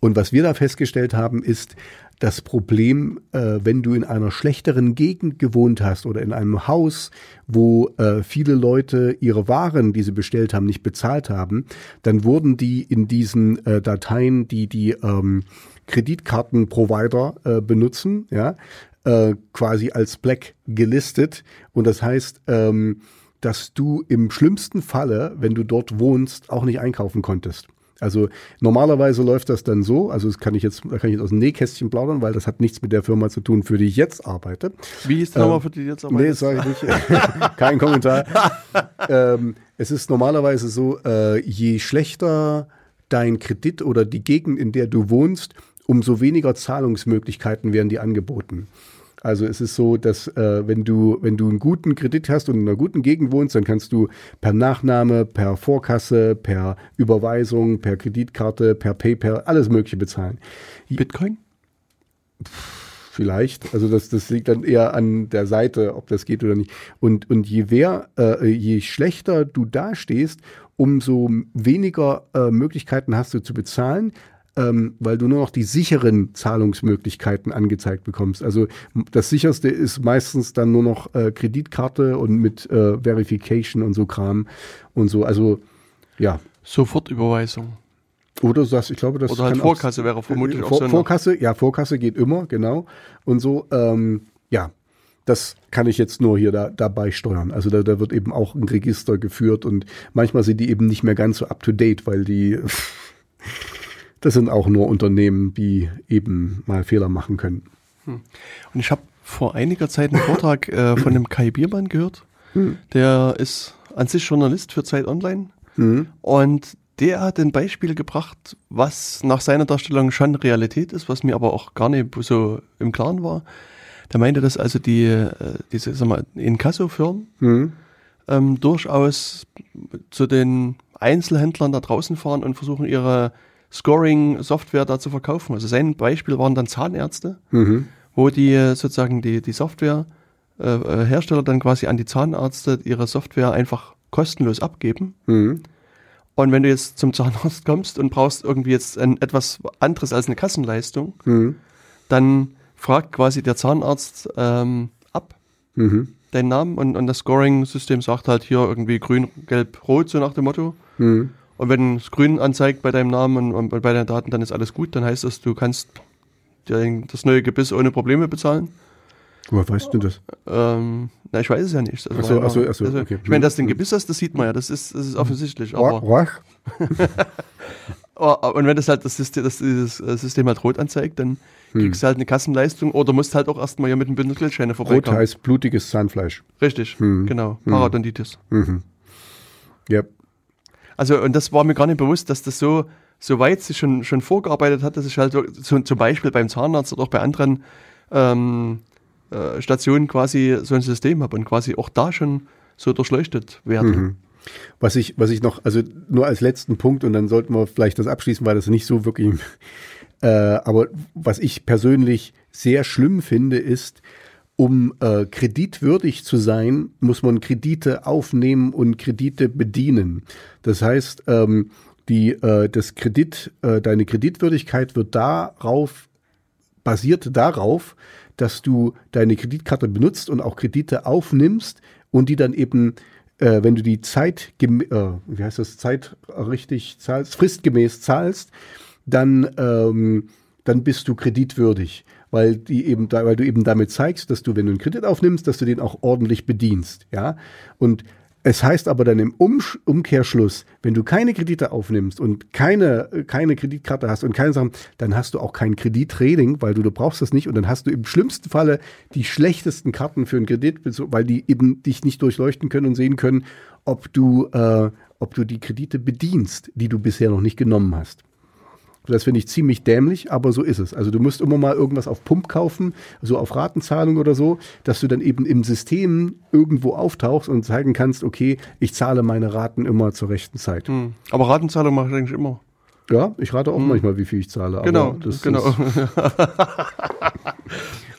Und was wir da festgestellt haben, ist das Problem, äh, wenn du in einer schlechteren Gegend gewohnt hast oder in einem Haus, wo äh, viele Leute ihre Waren, die sie bestellt haben, nicht bezahlt haben, dann wurden die in diesen äh, Dateien, die die ähm, Kreditkartenprovider äh, benutzen, ja, äh, quasi als Black gelistet. Und das heißt, ähm, dass du im schlimmsten Falle, wenn du dort wohnst, auch nicht einkaufen konntest. Also normalerweise läuft das dann so, also das kann ich jetzt, da kann ich jetzt aus dem Nähkästchen plaudern, weil das hat nichts mit der Firma zu tun, für die ich jetzt arbeite. Wie ist die Nummer für die jetzt Ähm, Nee, das sage ich nicht. <laughs> Kein Kommentar. <laughs> ähm, es ist normalerweise so, äh, je schlechter dein Kredit oder die Gegend, in der du wohnst, umso weniger Zahlungsmöglichkeiten werden dir angeboten. Also es ist so, dass äh, wenn du wenn du einen guten Kredit hast und in einer guten Gegend wohnst, dann kannst du per Nachname, per Vorkasse, per Überweisung, per Kreditkarte, per PayPal alles Mögliche bezahlen. Bitcoin? Vielleicht. Also das, das liegt dann eher an der Seite, ob das geht oder nicht. Und, und je, wer, äh, je schlechter du dastehst, umso weniger äh, Möglichkeiten hast du zu bezahlen, ähm, weil du nur noch die sicheren Zahlungsmöglichkeiten angezeigt bekommst. Also das sicherste ist meistens dann nur noch äh, Kreditkarte und mit äh, Verification und so Kram und so. Also ja, Sofortüberweisung. Oder sagst, ich glaube, das Oder halt Vorkasse wäre vermutlich äh, auch Vor, so noch. Vorkasse, ja, Vorkasse geht immer, genau. Und so, ähm, ja, das kann ich jetzt nur hier da, dabei steuern. Also da, da wird eben auch ein Register geführt und manchmal sind die eben nicht mehr ganz so up to date, weil die, <laughs> das sind auch nur Unternehmen, die eben mal Fehler machen können. Und ich habe vor einiger Zeit einen Vortrag äh, von dem Kai Biermann gehört. Der ist an sich Journalist für Zeit Online. Und der hat ein Beispiel gebracht, was nach seiner Darstellung schon Realität ist, was mir aber auch gar nicht so im Klaren war. Der meinte, dass also die, äh, diese, sag mal, Inkasso-Firmen Mhm. ähm, durchaus zu den Einzelhändlern da draußen fahren und versuchen, ihre Scoring-Software da zu verkaufen. Also sein Beispiel waren dann Zahnärzte, Mhm. wo die äh, sozusagen die, die Software äh, äh, Hersteller dann quasi an die Zahnärzte ihre Software einfach kostenlos abgeben. Mhm. Und wenn du jetzt zum Zahnarzt kommst und brauchst irgendwie jetzt ein, etwas anderes als eine Kassenleistung, Mhm. dann fragt quasi der Zahnarzt ähm, ab Mhm. deinen Namen und, und das Scoring-System sagt halt hier irgendwie grün, gelb, rot, so nach dem Motto. Mhm. Und wenn es grün anzeigt bei deinem Namen und, und bei deinen Daten, dann ist alles gut. Dann heißt das, du kannst das neue Gebiss ohne Probleme bezahlen. Woher weißt du das? Ähm, na, ich weiß es ja nicht. Also, Ach so, weil ach so, man- ach so, also, okay. Ich meine, dass du ein Mhm. Gebiss hast, das sieht man ja. Das ist, das ist offensichtlich. Roch? Aber, Roch? <laughs> aber, und wenn das halt das System, das, dieses äh, System halt rot anzeigt, dann kriegst du halt eine Kassenleistung oder musst halt auch erstmal hier mit einem Bündel Geldscheine Rot vorbeikommen. heißt blutiges Zahnfleisch. Richtig, Hm. genau. Parodontitis. Mhm. Ja. Also, und das war mir gar nicht bewusst, dass das so, so weit sich schon, schon vorgearbeitet hat, dass ich halt so, zum Beispiel beim Zahnarzt oder auch bei anderen ähm, äh, Stationen quasi so ein System habe und quasi auch da schon so durchleuchtet werde. Mhm. Was ich, was ich noch, also nur als letzten Punkt und dann sollten wir vielleicht das abschließen, weil das nicht so wirklich, äh, aber was ich persönlich sehr schlimm finde, ist, um äh, kreditwürdig zu sein, muss man Kredite aufnehmen und Kredite bedienen. Das heißt, ähm, die, äh, das Kredit, äh, deine Kreditwürdigkeit wird darauf basiert darauf, dass du deine Kreditkarte benutzt und auch Kredite aufnimmst und die dann eben, äh, wenn du die Zeit, äh, wie heißt das, Zeit richtig zahlst, fristgemäß zahlst, dann, ähm, dann bist du kreditwürdig, weil die eben, da, weil du eben damit zeigst, dass du, wenn du einen Kredit aufnimmst, dass du den auch ordentlich bedienst, ja. Und es heißt aber dann im Umsch Umkehrschluss, wenn du keine Kredite aufnimmst und keine, keine Kreditkarte hast und keine Sachen, dann hast du auch kein Kreditrating, weil du, du brauchst das nicht und dann hast du im schlimmsten Falle die schlechtesten Karten für einen Kredit, weil die eben dich nicht durchleuchten können und sehen können, ob du, äh, ob du die Kredite bedienst, die du bisher noch nicht genommen hast. Das finde ich ziemlich dämlich, aber so ist es. Also du musst immer mal irgendwas auf Pump kaufen, so auf Ratenzahlung oder so, dass du dann eben im System irgendwo auftauchst und zeigen kannst, okay, ich zahle meine Raten immer zur rechten Zeit. Hm. Aber Ratenzahlung mache ich eigentlich immer. Ja, ich rate auch manchmal, wie viel ich zahle. Genau, das genau. <laughs> <laughs>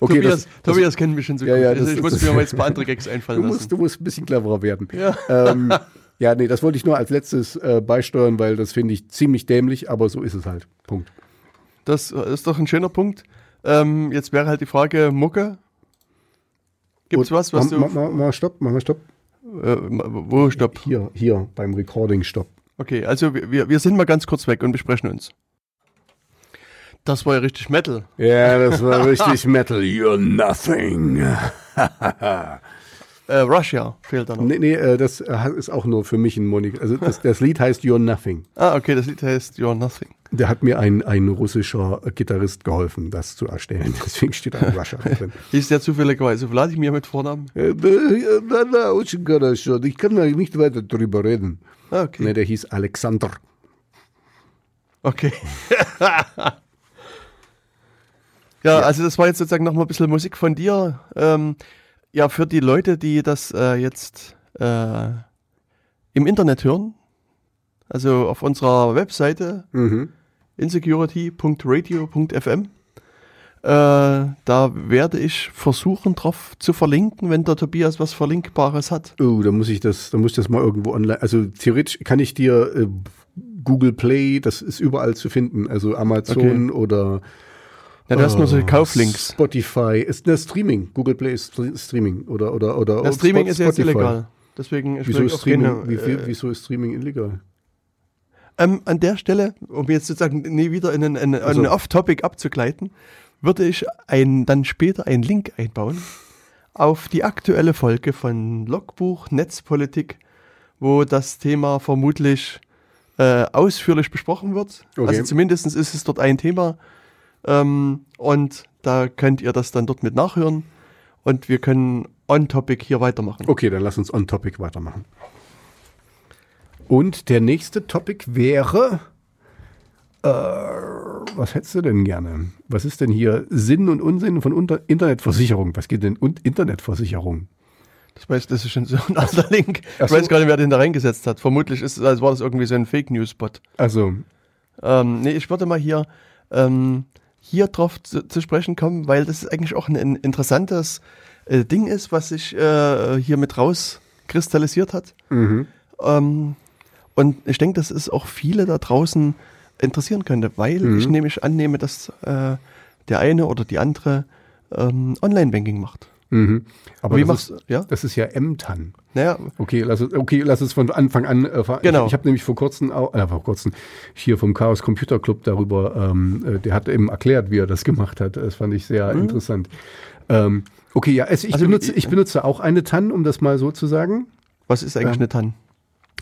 Okay, Tobias, das, das, Tobias kennt mich schon so Ja, gut. ja, also ich muss mir mal jetzt ein paar andere Gags <laughs> einfallen du, lassen. musst, du musst ein bisschen cleverer werden. Ja. Ähm, ja, nee, das wollte ich nur als letztes äh, beisteuern, weil das finde ich ziemlich dämlich, aber so ist es halt. Punkt. Das äh, ist doch ein schöner Punkt. Ähm, jetzt wäre halt die Frage, Mucke. Gibt es Und was, was mach, du... Mach, mal Stopp, mach mal Stopp. Äh, wo, stopp. Hier, hier, beim Recording Stopp. Okay, also wir- wir, wir sind mal ganz kurz weg und besprechen uns. Das war ja richtig Metal. Ja, das war richtig <laughs> Metal. You're nothing. <laughs> Äh, Russia fehlt da noch. Nee, nee, äh, das äh, ist auch nur für mich ein Monik. Also das, <laughs> das, Lied heißt You're Nothing. Ah, okay, das Lied heißt You're Nothing. Der hat mir ein, ein russischer äh, Gitarrist geholfen, das zu erstellen. <laughs> Deswegen steht da Russia <laughs> drin. ist der zufälligerweise Wladimir mit Vornamen? Oh, na, na, ich kann da nicht weiter drüber reden. Ah, okay. Nee, der hieß Alexander. Okay. Ja, also das war jetzt sozusagen nochmal ein bisschen Musik von dir. Ähm, ja, für die Leute, die das äh, jetzt äh, im Internet hören, also auf unserer Webseite Mhm. insecurity.radio.fm, äh, da werde ich versuchen, drauf zu verlinken, wenn der Tobias was Verlinkbares hat. Oh, da muss ich das, da muss ich das mal irgendwo online. Also theoretisch kann ich dir äh, Google Play, das ist überall zu finden. Also Amazon oder Ja, du hast nur so Oh, Kauflinks. Spotify ist ne Streaming. Google Play ist Stre- Streaming oder oder oder. Das Streaming Spot- ist jetzt Spotify. illegal. Deswegen Wieso ist Streaming? keine, wie viel, äh, wieso ist Streaming illegal? Ähm, an der Stelle, um jetzt sozusagen nie wieder in einen, einen, Also- einen Off-Topic abzugleiten, würde ich ein, dann später einen Link einbauen auf die aktuelle Folge von Logbuch Netzpolitik, wo das Thema vermutlich äh, ausführlich besprochen wird. Okay. Also zumindest ist es dort ein Thema. Ähm, und da könnt ihr das dann dort mit nachhören. Und wir können on-topic hier weitermachen. Okay, dann lass uns on topic weitermachen. Und der nächste Topic wäre, äh, was hättest du denn gerne? Was ist denn hier Sinn und Unsinn von Unter Internetversicherung? Was geht denn und Internetversicherung? Das weiß, das ist schon so ein anderer Link. Ach Ich so. weiß gar nicht, wer den da reingesetzt hat. Vermutlich ist, also war das irgendwie so ein Fake News Bot. Also, Ähm, nee, ich würde mal hier, ähm, hier drauf zu, zu sprechen kommen, weil das eigentlich auch ein, ein interessantes äh, Ding ist, was sich äh, hier mit rauskristallisiert hat. mhm. Ähm, und ich denke, dass es auch viele da draußen interessieren könnte, weil Mhm. ich nämlich annehme, dass äh, der eine oder die andere ähm, Online-Banking macht. Mhm. Aber Wie das, machst ist? Ja? das ist ja M-TAN. Naja, Okay, lass es, okay, lass es von Anfang an. Äh, Genau. Ich, ich habe nämlich vor kurzem, auch, äh, vor kurzem hier vom Chaos Computer Club darüber, ähm, äh, der hat eben erklärt, wie er das gemacht hat. Das fand ich sehr interessant. Ähm, okay, ja, es, ich, Mhm. Also, benutze, wie- ich benutze auch eine TAN, um das mal so zu sagen. was ist eigentlich Ähm, eine TAN?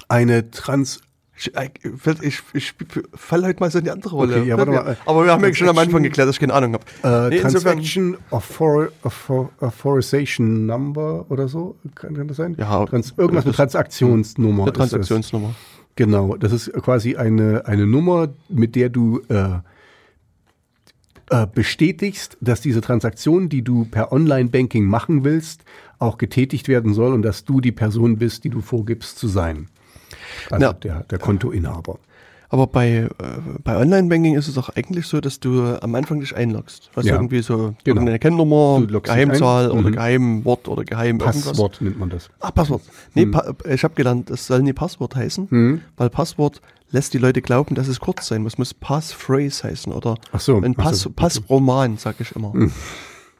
Eine Trans. Ich, ich, ich, ich falle heute mal so in die andere Rolle. Okay, ja, warte mal. Aber wir haben ja schon am Anfang geklärt, dass ich keine Ahnung habe. Äh, Nee, Transaction Author, Author, Authorization Number oder so, kann, kann das sein? Ja, Trans, irgendwas mit Transaktionsnummer. Eine. Transaktionsnummer. Genau, das ist quasi eine, eine Nummer, mit der du äh, äh, bestätigst, dass diese Transaktion, die du per Online-Banking machen willst, auch getätigt werden soll und dass du die Person bist, die du vorgibst zu sein. Also Ja. der, der Kontoinhaber. Aber bei, äh, bei Online-Banking ist es doch eigentlich so, dass du am Anfang dich einloggst. Was Ja. irgendwie so Genau. loggst dich Geheimzahl ein. oder Mhm. Geheimwort oder Geheim irgendwas. Passwort nennt man das. Ah, Passwort. Nee, pa ich habe gelernt, es soll nie Passwort heißen, Mhm. weil Passwort lässt die Leute glauben, dass es kurz sein muss. Muss Passphrase heißen oder so, ein Pass, so. Mhm. Passroman, sag ich immer.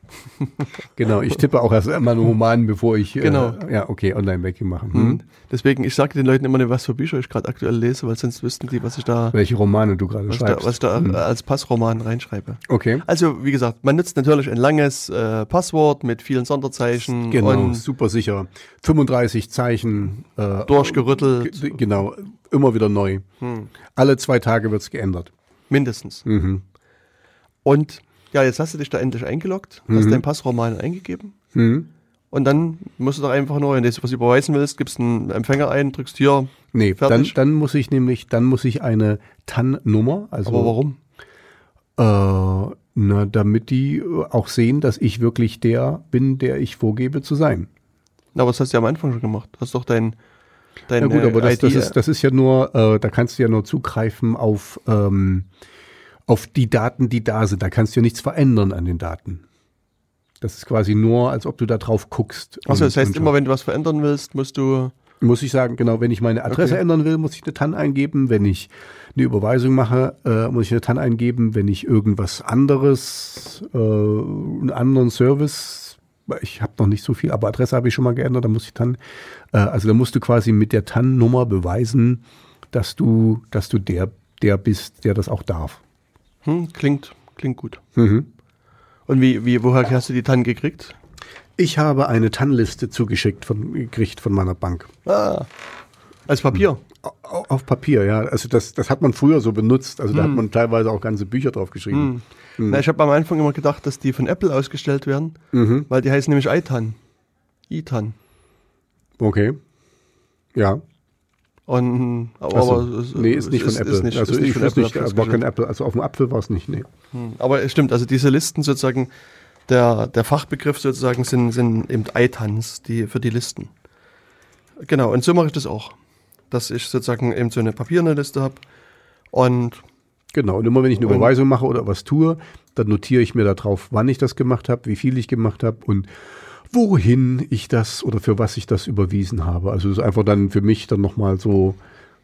<laughs> Genau, ich tippe auch erst einmal einen Roman, bevor ich Genau. äh, ja, okay, Online-Banking machen. Hm. Hm. Deswegen, ich sage den Leuten immer nicht, was für Bücher ich gerade aktuell lese, weil sonst wüssten die, was ich da, Welche Romane du gerade ich da, schreibst. was ich da Hm. äh, als Passroman reinschreibe. Okay. Also, wie gesagt, man nutzt natürlich ein langes äh, Passwort mit vielen Sonderzeichen Genau, super sicher. 35 Zeichen. Äh, durchgerüttelt. Genau, immer wieder neu. Hm. Alle zwei Tage wird's geändert. mindestens. Mhm. Und ja, jetzt hast du dich da endlich eingeloggt, hast Mhm. dein Passroman eingegeben Mhm. und dann musst du doch einfach nur, wenn du was überweisen willst, gibst einen Empfänger ein, drückst hier. Nee, dann, Fertig. dann muss ich nämlich, dann muss ich eine TAN-Nummer, also Aber warum? Äh, na, damit die äh, auch sehen, dass ich wirklich der bin, der ich vorgebe zu sein. Na, aber das hast du ja am Anfang schon gemacht. Hast doch dein, dein Ja gut, aber das, das, ist, das ist ja nur, äh, da kannst du ja nur zugreifen auf, ähm, auf die Daten, die da sind. Da kannst du ja nichts verändern an den Daten. Das ist quasi nur, als ob du da drauf guckst. Achso, das heißt, immer wenn du was verändern willst, musst du. Muss ich sagen, genau, wenn ich meine Adresse Okay. ändern will, muss ich eine TAN eingeben. Wenn ich eine Überweisung mache, äh, muss ich eine TAN eingeben. Wenn ich irgendwas anderes, äh, einen anderen Service, ich habe noch nicht so viel, aber Adresse habe ich schon mal geändert, dann muss ich TAN, äh, also da musst du quasi mit der TAN-Nummer beweisen, dass du, dass du der, der bist, der das auch darf. Hm, klingt, klingt gut. Mhm. Und wie, wie, woher hast du die TAN gekriegt? Ich habe eine TAN-Liste zugeschickt von, gekriegt von meiner Bank. Ah, als Papier. Au- Auf Papier, ja. Also das, das hat man früher so benutzt. Also da hat man teilweise auch ganze Bücher drauf geschrieben. Na, ich habe am Anfang immer gedacht, dass die von Apple ausgestellt werden, Mhm. weil die heißen nämlich iTAN. iTAN. Okay. Ja. Und, aber, so. aber es- nee, ist nicht von Apple. Ist nicht, also ist nicht ich von Apple nicht, aber ausgestellt. kein Apple. Also auf dem Apfel war es nicht, nee. Hm, Aber es stimmt, also diese Listen sozusagen, der, der Fachbegriff sozusagen sind, sind eben iTANs, die für die Listen. Genau, und so mache ich das auch. Dass ich sozusagen eben so eine papierne Liste habe und Genau. Und immer wenn ich eine Überweisung mache oder was tue, dann notiere ich mir da drauf, wann ich das gemacht habe, wie viel ich gemacht habe und wohin ich das oder für was ich das überwiesen habe. Also es ist einfach dann für mich dann nochmal so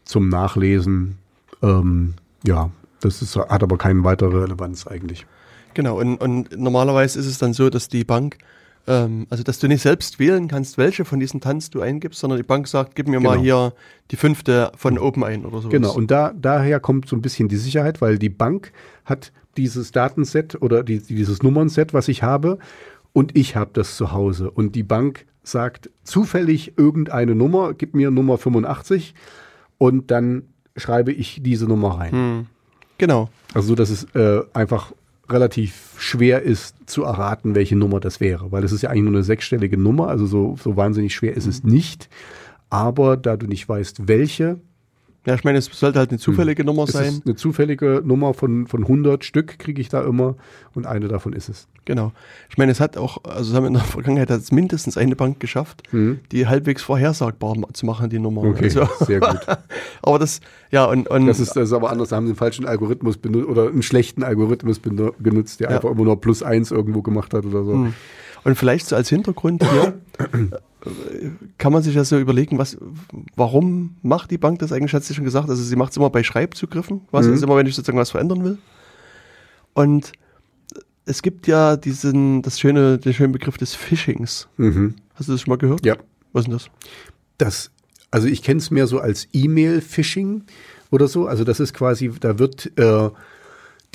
zum Nachlesen. Ähm, ja, das ist, hat aber keine weitere Relevanz eigentlich. genau, und, und normalerweise ist es dann so, dass die Bank ähm, also dass du nicht selbst wählen kannst, welche von diesen Tanz du eingibst, sondern die Bank sagt, gib mir mal Genau. hier die fünfte von oben ein oder so. Genau, und da, daher kommt so ein bisschen die Sicherheit, weil die Bank hat dieses Datenset oder die, dieses Nummernset, was ich habe, und ich habe das zu Hause. Und die Bank sagt zufällig irgendeine Nummer, gib mir Nummer 85 und dann schreibe ich diese Nummer rein. Genau. Also so, dass es äh, einfach relativ schwer ist zu erraten, welche Nummer das wäre, weil es ist ja eigentlich nur eine sechsstellige Nummer, also so, so wahnsinnig schwer ist es nicht. Aber da du nicht weißt, welche, Ja, ich meine, es sollte halt eine zufällige Nummer es sein. ist eine zufällige Nummer von, von 100 Stück, kriege ich da immer und eine davon ist es. Genau. Ich meine, es hat auch, also es haben in der Vergangenheit hat es mindestens eine Bank geschafft, die halbwegs vorhersagbar zu machen, die Nummer. Okay, Also, <laughs> sehr gut. aber das, ja, und, und Das ist, das ist aber anders, da haben sie einen falschen Algorithmus benutzt oder einen schlechten Algorithmus benu- genutzt, der Ja. einfach immer nur plus eins irgendwo gemacht hat oder so. Hm. Und vielleicht so als Hintergrund hier kann man sich ja so überlegen, was, warum macht die Bank das eigentlich, hat sie schon gesagt, also sie macht es immer bei Schreibzugriffen, was Mhm. ist immer, wenn ich sozusagen was verändern will. Und es gibt ja diesen, das schöne, den schönen Begriff des Phishings. Mhm. Hast du das schon mal gehört? Ja. Was ist denn das? Das, also ich kenne es mehr so als E-Mail-Phishing oder so. Also das ist quasi, da wird äh,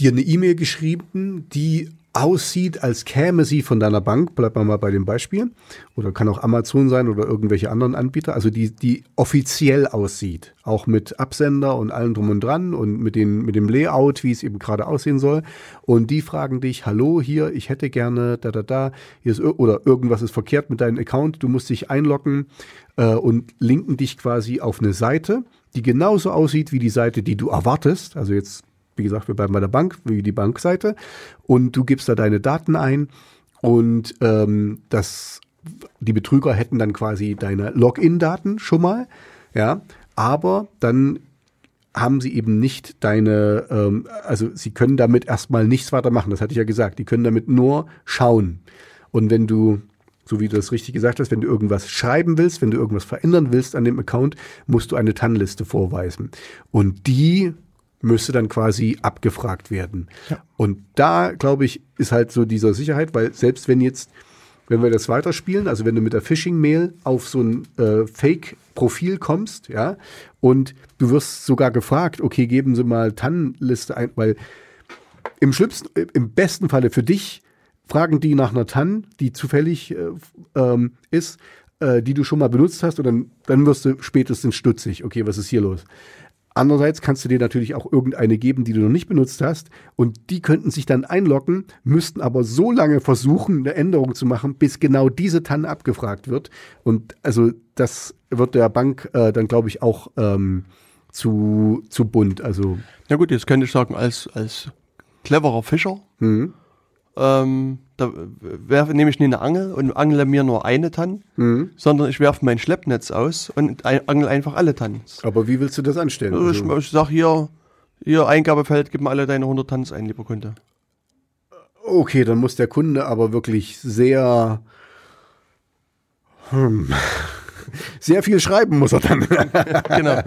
dir eine E-Mail geschrieben, die aussieht, als käme sie von deiner Bank, bleibt man mal bei dem Beispiel, oder kann auch Amazon sein oder irgendwelche anderen Anbieter, also die, die offiziell aussieht, auch mit Absender und allem drum und dran und mit, den, mit dem Layout, wie es eben gerade aussehen soll. Und die fragen dich, hallo, hier, ich hätte gerne, da, da, da, hier ist, oder irgendwas ist verkehrt mit deinem Account, du musst dich einloggen äh, und linken dich quasi auf eine Seite, die genauso aussieht wie die Seite, die du erwartest. Also jetzt, wie gesagt, wir bleiben bei der Bank, wie die Bankseite. Und du gibst da deine Daten ein und ähm, das, die Betrüger hätten dann quasi deine Login-Daten schon mal, ja, aber dann haben sie eben nicht deine, ähm, also sie können damit erstmal nichts weitermachen, das hatte ich ja gesagt, die können damit nur schauen. Und wenn du, so wie du das richtig gesagt hast, wenn du irgendwas schreiben willst, wenn du irgendwas verändern willst an dem Account, musst du eine TAN-Liste vorweisen. Und die müsste dann quasi abgefragt werden. Und da, glaube ich, ist halt so dieser Sicherheit, weil selbst wenn jetzt, wenn wir das weiterspielen, also wenn du mit der Phishing-Mail auf so ein äh, Fake-Profil kommst, ja, und du wirst sogar gefragt, okay, geben Sie mal TAN-Liste ein, weil im schlimmsten, im besten Falle für dich fragen die nach einer TAN, die zufällig äh, ähm, ist, äh, die du schon mal benutzt hast, und dann, dann wirst du spätestens stutzig. Okay, was ist hier los? Andererseits kannst du dir natürlich auch irgendeine geben, die du noch nicht benutzt hast, und die könnten sich dann einloggen, müssten aber so lange versuchen, eine Änderung zu machen, bis genau diese TAN abgefragt wird. Und also das wird der Bank äh, dann, glaube ich, auch ähm, zu, zu bunt. Also Na gut, jetzt könnte ich sagen, als, als cleverer Fischer, hm, ähm, da werfe, nehme ich nie eine Angel und angle mir nur eine Tann, hm. sondern ich werfe mein Schleppnetz aus und ein, angel einfach alle Tanns. aber wie willst du das anstellen? Also ich, ich sag hier, hier Eingabefeld, gib mir alle deine 100 Tanns ein, lieber Kunde. okay, dann muss der Kunde aber wirklich sehr hm, <laughs> sehr viel schreiben muss er dann. <laughs> genau.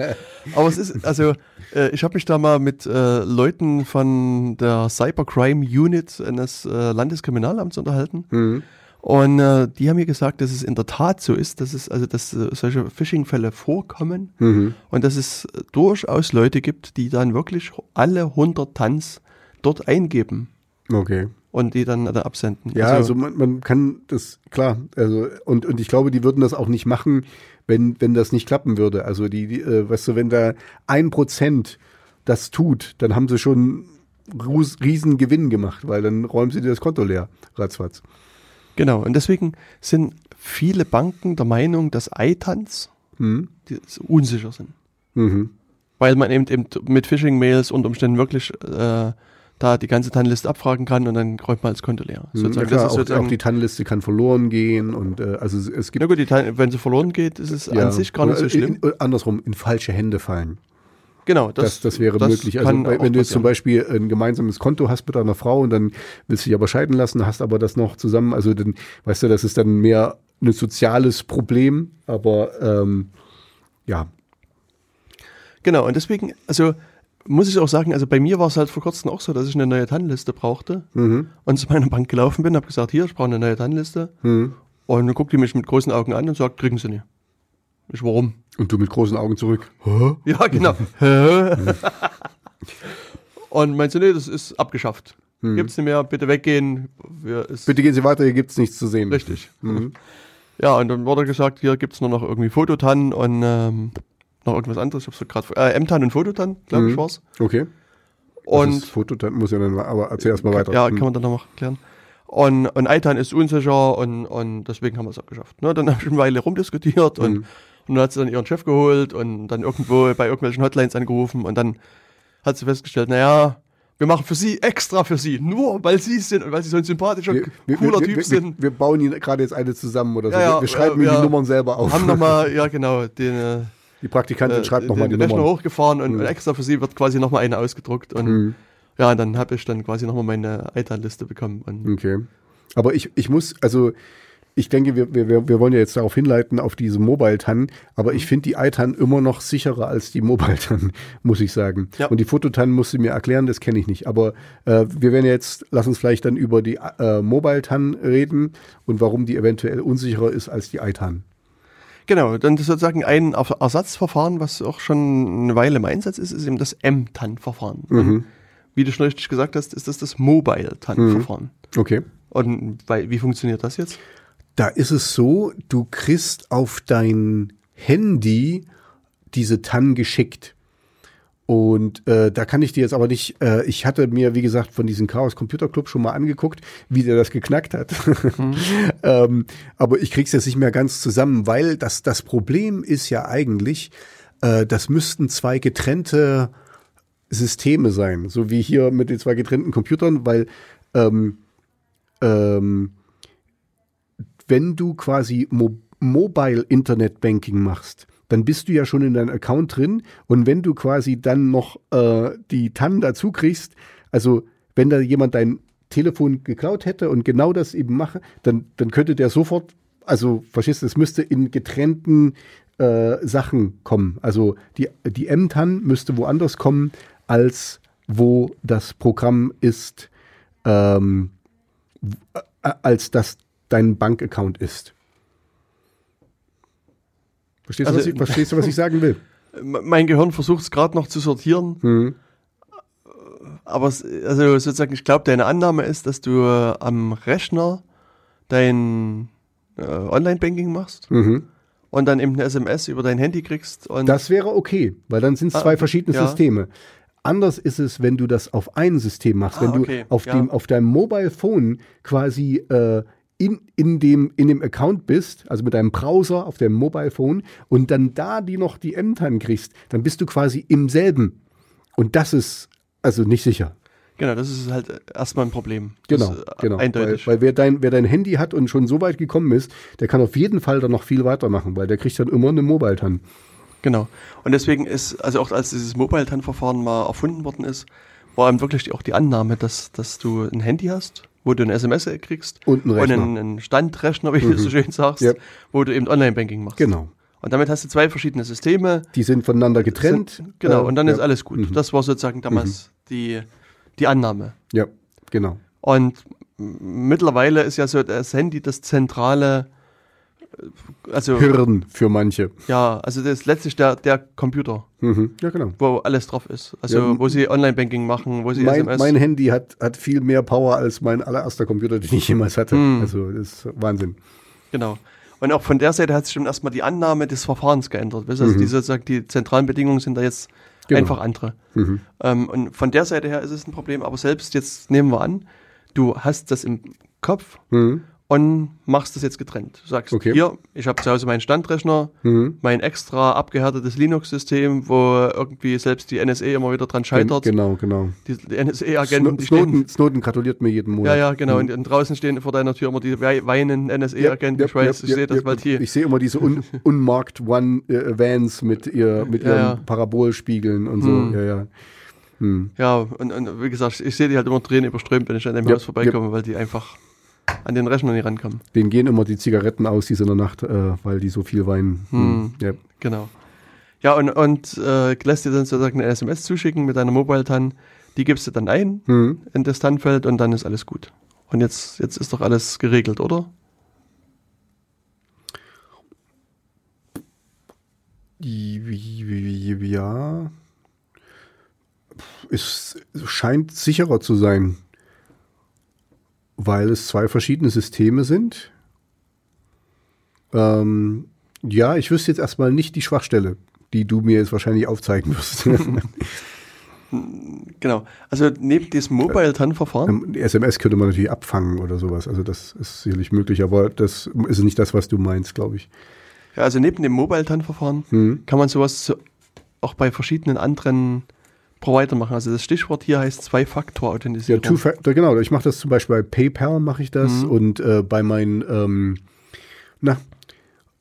Aber es ist, also, äh, ich habe mich da mal mit äh, Leuten von der Cybercrime Unit eines äh, Landeskriminalamts unterhalten. Mhm. Und äh, die haben mir gesagt, dass es in der Tat so ist, dass es also dass äh, solche Phishing-Fälle vorkommen Mhm. und dass es durchaus Leute gibt, die dann wirklich alle 100 Tanz dort eingeben Okay. und die dann äh, absenden. Ja, also, man, man kann das, klar, also und, und ich glaube, die würden das auch nicht machen, wenn, wenn das nicht klappen würde. Also die, die äh, weißt du, wenn da ein Prozent das tut, dann haben sie schon ries- riesen Gewinn gemacht, weil dann räumen sie dir das Konto leer, ratzfatz. Genau, und deswegen sind viele Banken der Meinung, dass iTanz Mhm. unsicher sind. Mhm. Weil man eben, eben mit Phishing-Mails unter Umständen wirklich äh, da die ganze TAN-Liste abfragen kann und dann räumt man das Konto leer. Ja, Sozusagen. klar, das ist auch, auch die TAN-Liste kann verloren gehen und äh, also es, es gibt na gut, die TAN, wenn sie verloren geht, ist es ja, an sich gar nicht so oder schlimm. In, in, andersrum, in falsche Hände fallen. genau, Das, das, wäre das möglich. Also wenn du jetzt zum passieren. Beispiel ein gemeinsames Konto hast mit einer Frau und dann willst du dich aber scheiden lassen, hast aber das noch zusammen, also dann, weißt du, das ist dann mehr ein soziales Problem, aber ähm, ja, Genau, und deswegen, also muss ich auch sagen, also bei mir war es halt vor kurzem auch so, dass ich eine neue TAN-Liste brauchte Mhm. und zu meiner Bank gelaufen bin, habe gesagt, hier, ich brauche eine neue TAN-Liste. Mhm. Und dann guckt die mich mit großen Augen an und sagt, kriegen Sie nicht. Ich, warum? Und du mit großen Augen zurück. Hä? <laughs> Ja, genau. <laughs> <laughs> Und meinte, nee, das ist abgeschafft. Gibt's nicht mehr, bitte weggehen. Wir, Bitte gehen Sie weiter, hier gibt's nichts zu sehen. Richtig. Mhm. Ja, und dann wurde gesagt, hier gibt's nur noch irgendwie Fototan und ähm, noch irgendwas anderes. Ich hab's so gerade äh, M-Tan und Fototan, glaube ich, Mhm. war's. Okay. Und das Foto, dann muss ja dann, aber erzähl erst mal weiter. Ja, Mhm. kann man dann noch klären. Und, und Eitan ist unsicher und, und deswegen haben wir es abgeschafft. Ne, dann <laughs> habe ich eine Weile rumdiskutiert und, Mhm. und dann hat sie dann ihren Chef geholt und dann irgendwo bei irgendwelchen Hotlines angerufen und dann hat sie festgestellt, naja, wir machen für sie, extra für sie, nur weil sie es sind und weil sie so ein sympathischer, wir, wir, cooler wir, Typ wir, sind. Wir, wir bauen Ihnen gerade jetzt eine zusammen oder so. Ja, wir, wir schreiben ja. die Nummern selber auf. Haben nochmal, <laughs> ja genau, den, äh, die Praktikantin schreibt den, nochmal die den Rechner Nummern. hochgefahren und, und extra für sie wird quasi nochmal eine ausgedruckt und Mhm. ja, und dann habe ich dann quasi nochmal meine Eitan-Liste bekommen. Okay. Aber ich, ich muss, also ich denke, wir, wir, wir wollen ja jetzt darauf hinleiten, auf diese Mobile-TAN, aber Mhm. ich finde die iTAN immer noch sicherer als die Mobile-TAN, <laughs> muss ich sagen. Ja. Und die Fototan musst du mir erklären, das kenne ich nicht. Aber äh, wir werden jetzt, lass uns vielleicht dann über die äh, Mobile-TAN reden und warum die eventuell unsicherer ist als die iTAN. Genau, dann sozusagen ein Erf- Ersatzverfahren, was auch schon eine Weile im Einsatz ist, ist eben das M-TAN-Verfahren. Und Wie du schon richtig gesagt hast, ist das das Mobile-TAN-Verfahren. Okay. Und bei, wie funktioniert das jetzt? Da ist es so, du kriegst auf dein Handy diese TAN geschickt. Und äh, da kann ich dir jetzt aber nicht, äh, ich hatte mir, wie gesagt, von diesem Chaos Computer Club schon mal angeguckt, wie der das geknackt hat. <laughs> ähm, aber ich krieg's jetzt nicht mehr ganz zusammen, weil das, das Problem ist ja eigentlich, äh, das müssten zwei getrennte Systeme sein, so wie hier mit den zwei getrennten Computern, weil ähm, ähm, wenn du quasi Mo Mobile Internet Banking machst, dann bist du ja schon in deinem Account drin und wenn du quasi dann noch äh, die TAN dazu kriegst, also wenn da jemand dein Telefon geklaut hätte und genau das eben mache, dann, dann könnte der sofort, also verstehst du, es müsste in getrennten äh, Sachen kommen. Also die, die M-TAN müsste woanders kommen, als wo das Programm ist, ähm, äh, als das dein Bankaccount ist. Verstehst, du, Also- was ich, verstehst du, was ich sagen will? <laughs> Mein Gehirn versucht es gerade noch zu sortieren, Mhm. aber es, also sozusagen, ich glaube, deine Annahme ist, dass du äh, am Rechner dein äh, Online-Banking machst Mhm. und dann eben eine SMS über dein Handy kriegst und Das wäre okay, weil dann sind es Ah, zwei verschiedene Ja. Systeme. Anders ist es, wenn du das auf ein System machst, Ah, wenn du okay. auf, Ja. dem, auf deinem Mobile Phone quasi äh, in, in, dem, in dem Account bist, also mit deinem Browser auf dem Mobile Phone und dann da die noch die M-TAN kriegst, dann bist du quasi im selben. Und das ist also nicht sicher. genau, das ist halt erstmal ein Problem. Genau, genau. Eindeutig. Weil, weil wer, dein, wer dein Handy hat und schon so weit gekommen ist, der kann auf jeden Fall dann noch viel weitermachen, weil der kriegt dann immer eine Mobile-TAN. Genau. Und deswegen ist, also auch als dieses Mobile-TAN-Verfahren mal erfunden worden ist, war eben wirklich auch die Annahme, dass, dass du ein Handy hast, wo du eine SMS kriegst Und einen Rechner. Mhm. einen, Standrechner, wie du so schön sagst, Ja. wo du eben Online-Banking machst. Genau. Und damit hast du zwei verschiedene Systeme. Die sind voneinander getrennt. Sind, genau, Äh, und dann ist ja. alles gut. Das war sozusagen damals die, die Annahme. Ja, genau. Und mittlerweile ist ja so das Handy das zentrale, also Hirn für manche. ja, also das ist letztlich der, der Computer. Mhm. Ja, genau. wo alles drauf ist. Also Ja, wo sie Online-Banking machen, wo sie Mein, SMS. mein Handy hat, hat viel mehr Power als mein allererster Computer, den ich jemals hatte. Hm. Also das ist Wahnsinn. genau. Und auch von der Seite hat sich schon erstmal die Annahme des Verfahrens geändert. Weißt? Also die, sozusagen, die zentralen Bedingungen sind da jetzt Mhm. Genau. einfach andere. Ähm, und von der Seite her ist es ein Problem. Aber selbst jetzt nehmen wir an, du hast das im Kopf Mhm. Und machst das jetzt getrennt. Du sagst, Okay. hier, ich habe zu Hause meinen Standrechner, Mhm. mein extra abgehärtetes Linux-System, wo irgendwie selbst die NSA immer wieder dran scheitert. Genau, genau. Die, die NSA-Agenten, die stehen Snowden, Snowden gratuliert mir jeden Monat. Ja, ja, genau. Und, und draußen stehen vor deiner Tür immer die wei- weinen NSA-Agenten. ich weiß, ich sehe das, weil die. Ich sehe immer diese un, <laughs> unmarked One äh, mit, ihr, mit Ja, ihren ja. Parabolspiegeln und so. Hm. Ja, ja. Hm. Ja, und, und wie gesagt, ich sehe die halt immer Tränen überströmt, wenn ich an dem Ja, Haus vorbeikomme, weil die einfach an den Rechner nicht rankommen. Denen gehen immer die Zigaretten aus, diese in der Nacht, äh, weil die so viel weinen. Hm. Ja. Genau. Ja, und, und äh, lässt dir dann sozusagen eine SMS zuschicken mit deiner Mobile-TAN. Die gibst du dann ein Mhm. in das TAN-Feld und dann ist alles gut. Und jetzt, jetzt ist doch alles geregelt, oder? Ja. Es scheint sicherer zu sein, weil es zwei verschiedene Systeme sind. Ähm, ja, ich wüsste jetzt erstmal nicht die Schwachstelle, die du mir jetzt wahrscheinlich aufzeigen wirst. <laughs> <laughs> Genau. Also neben diesem Mobile-TAN-Verfahren, Ähm, die SMS könnte man natürlich abfangen oder sowas. Also das ist sicherlich möglich, aber das ist nicht das, was du meinst, glaube ich. ja, also neben dem Mobile-TAN-Verfahren Mhm. kann man sowas so auch bei verschiedenen anderen Provider machen. Also das Stichwort hier heißt Ja, Zwei-Faktor-Authentisierung. Two-Factor, genau. Ich mache das zum Beispiel bei PayPal mache ich das Mhm. und äh, bei meinen, ähm, na, äh,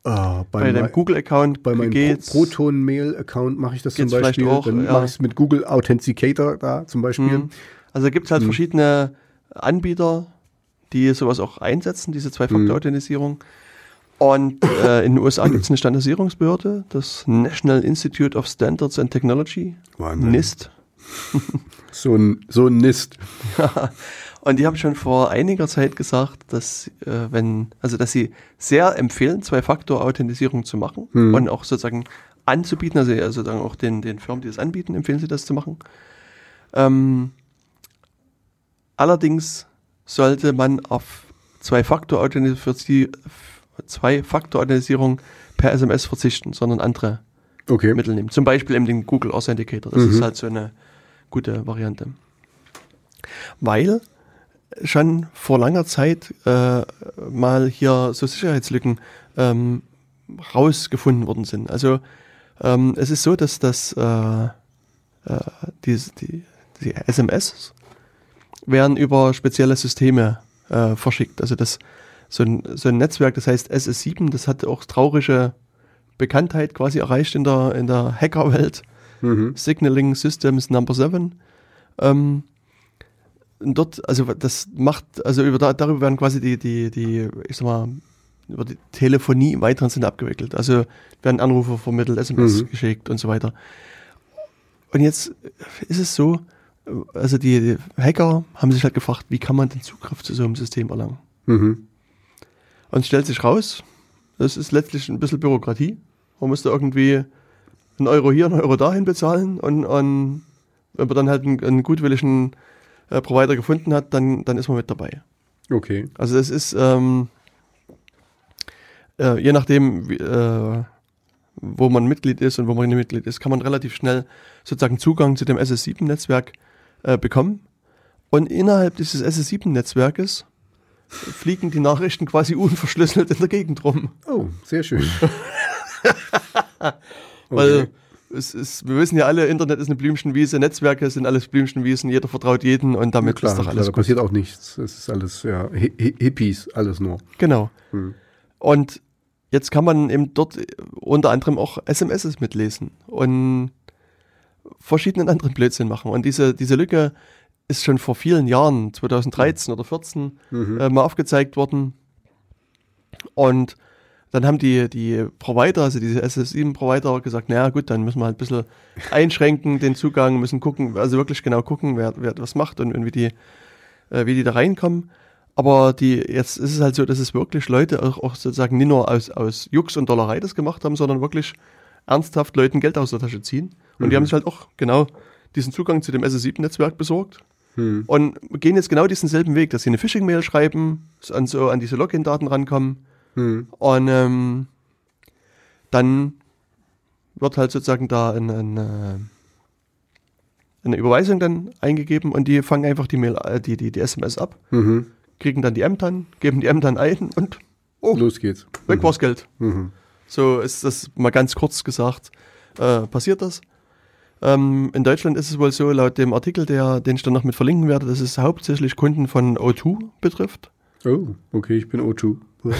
bei bei, deinem Google-Account bei meinem. Pro Proton-Mail-Account mache ich das zum Beispiel. auch, Dann ja. mache ich es mit Google Authenticator da zum Beispiel. Mhm. Also da gibt es halt Mhm. verschiedene Anbieter, die sowas auch einsetzen, diese Zwei-Faktor-Authentisierung. Und äh, in den USA gibt es eine Standardisierungsbehörde, das National Institute of Standards and Technology, Wahnsinn. NIST. So ein, so ein Nist. <laughs> Und die haben schon vor einiger Zeit gesagt, dass äh, wenn, also dass sie sehr empfehlen, Zwei-Faktor-Authentisierung zu machen Mhm. und auch sozusagen anzubieten, also sozusagen auch den, den Firmen, die das anbieten, empfehlen sie das zu machen. Ähm, allerdings sollte man auf Zwei-Faktor-Authentisierung Zwei-Faktor-Authentisierung per SMS verzichten, sondern andere Okay. Mittel nehmen. Zum Beispiel eben den Google Authenticator. Das Mhm. ist halt so eine gute Variante. Weil schon vor langer Zeit äh, mal hier so Sicherheitslücken ähm, rausgefunden worden sind. Also ähm, es ist so, dass das äh, äh, die, die, die SMS werden über spezielle Systeme äh, verschickt. Also das so ein, so ein Netzwerk, das heißt SS7, das hat auch traurige Bekanntheit quasi erreicht in der, in der Hackerwelt. Mhm. Signaling Systems Number 7. Ähm, und dort, also das macht, also über da, darüber werden quasi die, die, die, ich sag mal, über die Telefonie im weiteren Sinne abgewickelt. Also werden Anrufe vermittelt, SMS Mhm. geschickt und so weiter. Und jetzt ist es so, also die, die Hacker haben sich halt gefragt, wie kann man den Zugriff zu so einem System erlangen? Mhm. Und es stellt sich raus, das ist letztlich ein bisschen Bürokratie. Man musste irgendwie einen Euro hier, einen Euro dahin bezahlen und, und wenn man dann halt einen, einen gutwilligen äh, Provider gefunden hat, dann, dann ist man mit dabei. Okay. Also es ist, ähm, äh, je nachdem, wie, äh, wo man Mitglied ist und wo man nicht Mitglied ist, kann man relativ schnell sozusagen Zugang zu dem SS7-Netzwerk äh, bekommen. Und innerhalb dieses SS7-Netzwerkes fliegen die Nachrichten quasi unverschlüsselt in der Gegend rum. Oh, sehr schön. <laughs> Weil es ist, wir wissen ja alle, Internet ist eine Blümchenwiese, Netzwerke sind alles Blümchenwiesen, jeder vertraut jeden und damit klar, ist doch klar, alles da gut. passiert auch nichts. Es ist alles, ja, Hi- Hi- Hippies, alles nur. Genau. Hm. Und jetzt kann man eben dort unter anderem auch SMS mitlesen und verschiedenen anderen Blödsinn machen. Und diese, diese Lücke ist schon vor vielen Jahren, 2013 oder 2014, Mhm. äh, mal aufgezeigt worden. Und dann haben die, die Provider, also diese SS7-Provider, gesagt, naja gut, dann müssen wir halt ein bisschen <laughs> einschränken den Zugang, müssen gucken, also wirklich genau gucken, wer, wer was macht und, und wie, die, äh, wie die da reinkommen. Aber die, jetzt ist es halt so, dass es wirklich Leute auch, auch sozusagen nicht nur aus, aus Jux und Dollerei das gemacht haben, sondern wirklich ernsthaft Leuten Geld aus der Tasche ziehen. Und die haben sich halt auch genau diesen Zugang zu dem SS7-Netzwerk besorgt Hm. und gehen jetzt genau diesen selben Weg, dass sie eine Phishing-Mail schreiben, an, so an diese Login-Daten rankommen Hm. und ähm, dann wird halt sozusagen da ein, ein, äh, eine Überweisung dann eingegeben und die fangen einfach die Mail, äh, die, die, die SMS ab, Mhm. kriegen dann die M-TAN, geben die M-TAN ein und oh, Los geht's. weg war's Geld. Mhm. So ist das mal ganz kurz gesagt, äh, passiert das. Ähm, in Deutschland ist es wohl so, laut dem Artikel, der, den ich dann noch mit verlinken werde, dass es hauptsächlich Kunden von O2 betrifft. Oh, okay, ich bin O2. <laughs>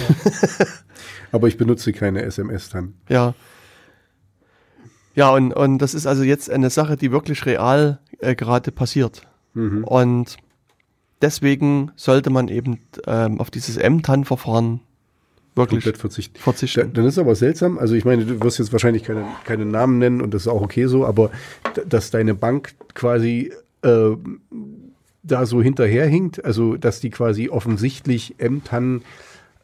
Aber ich benutze keine SMS dann. Ja. Ja, und, und das ist also jetzt eine Sache, die wirklich real äh, gerade passiert. Mhm. Und deswegen sollte man eben ähm, auf dieses M-TAN-Verfahren wirklich komplett verzichten. Verzichten. dann ist aber seltsam, also ich meine, du wirst jetzt wahrscheinlich keine, keine Namen nennen und das ist auch okay so, aber dass deine Bank quasi äh, da so hinterherhinkt, also dass die quasi offensichtlich Ämtern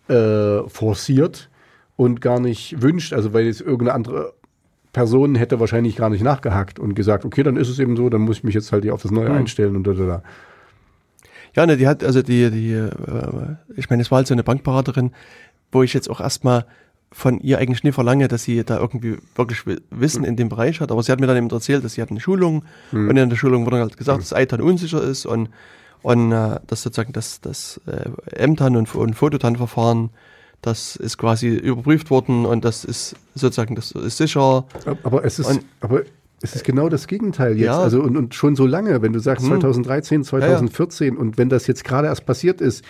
äh, forciert und gar nicht wünscht, also weil jetzt irgendeine andere Person hätte wahrscheinlich gar nicht nachgehakt und gesagt, okay, dann ist es eben so, dann muss ich mich jetzt halt hier auf das Neue Hm. einstellen und da, da, da. Ja, ne, die hat, also die, die, äh, ich meine, es war halt so eine Bankberaterin, wo ich jetzt auch erstmal von ihr eigentlich nie verlange, dass sie da irgendwie wirklich Wi- Wissen in dem Bereich hat. Aber sie hat mir dann eben erzählt, dass sie hat eine Schulung und in der Schulung wurde halt gesagt, dass ITAN unsicher ist und, und äh, dass sozusagen das, das äh, Ämtern und, und Fototan-Verfahren, das ist quasi überprüft worden und das ist sozusagen, das ist sicher. Aber es ist, Und- aber es ist genau das Gegenteil jetzt. Ja. Also und, und schon so lange, wenn du sagst Hm. 2013, 2014 und wenn das jetzt gerade erst passiert ist,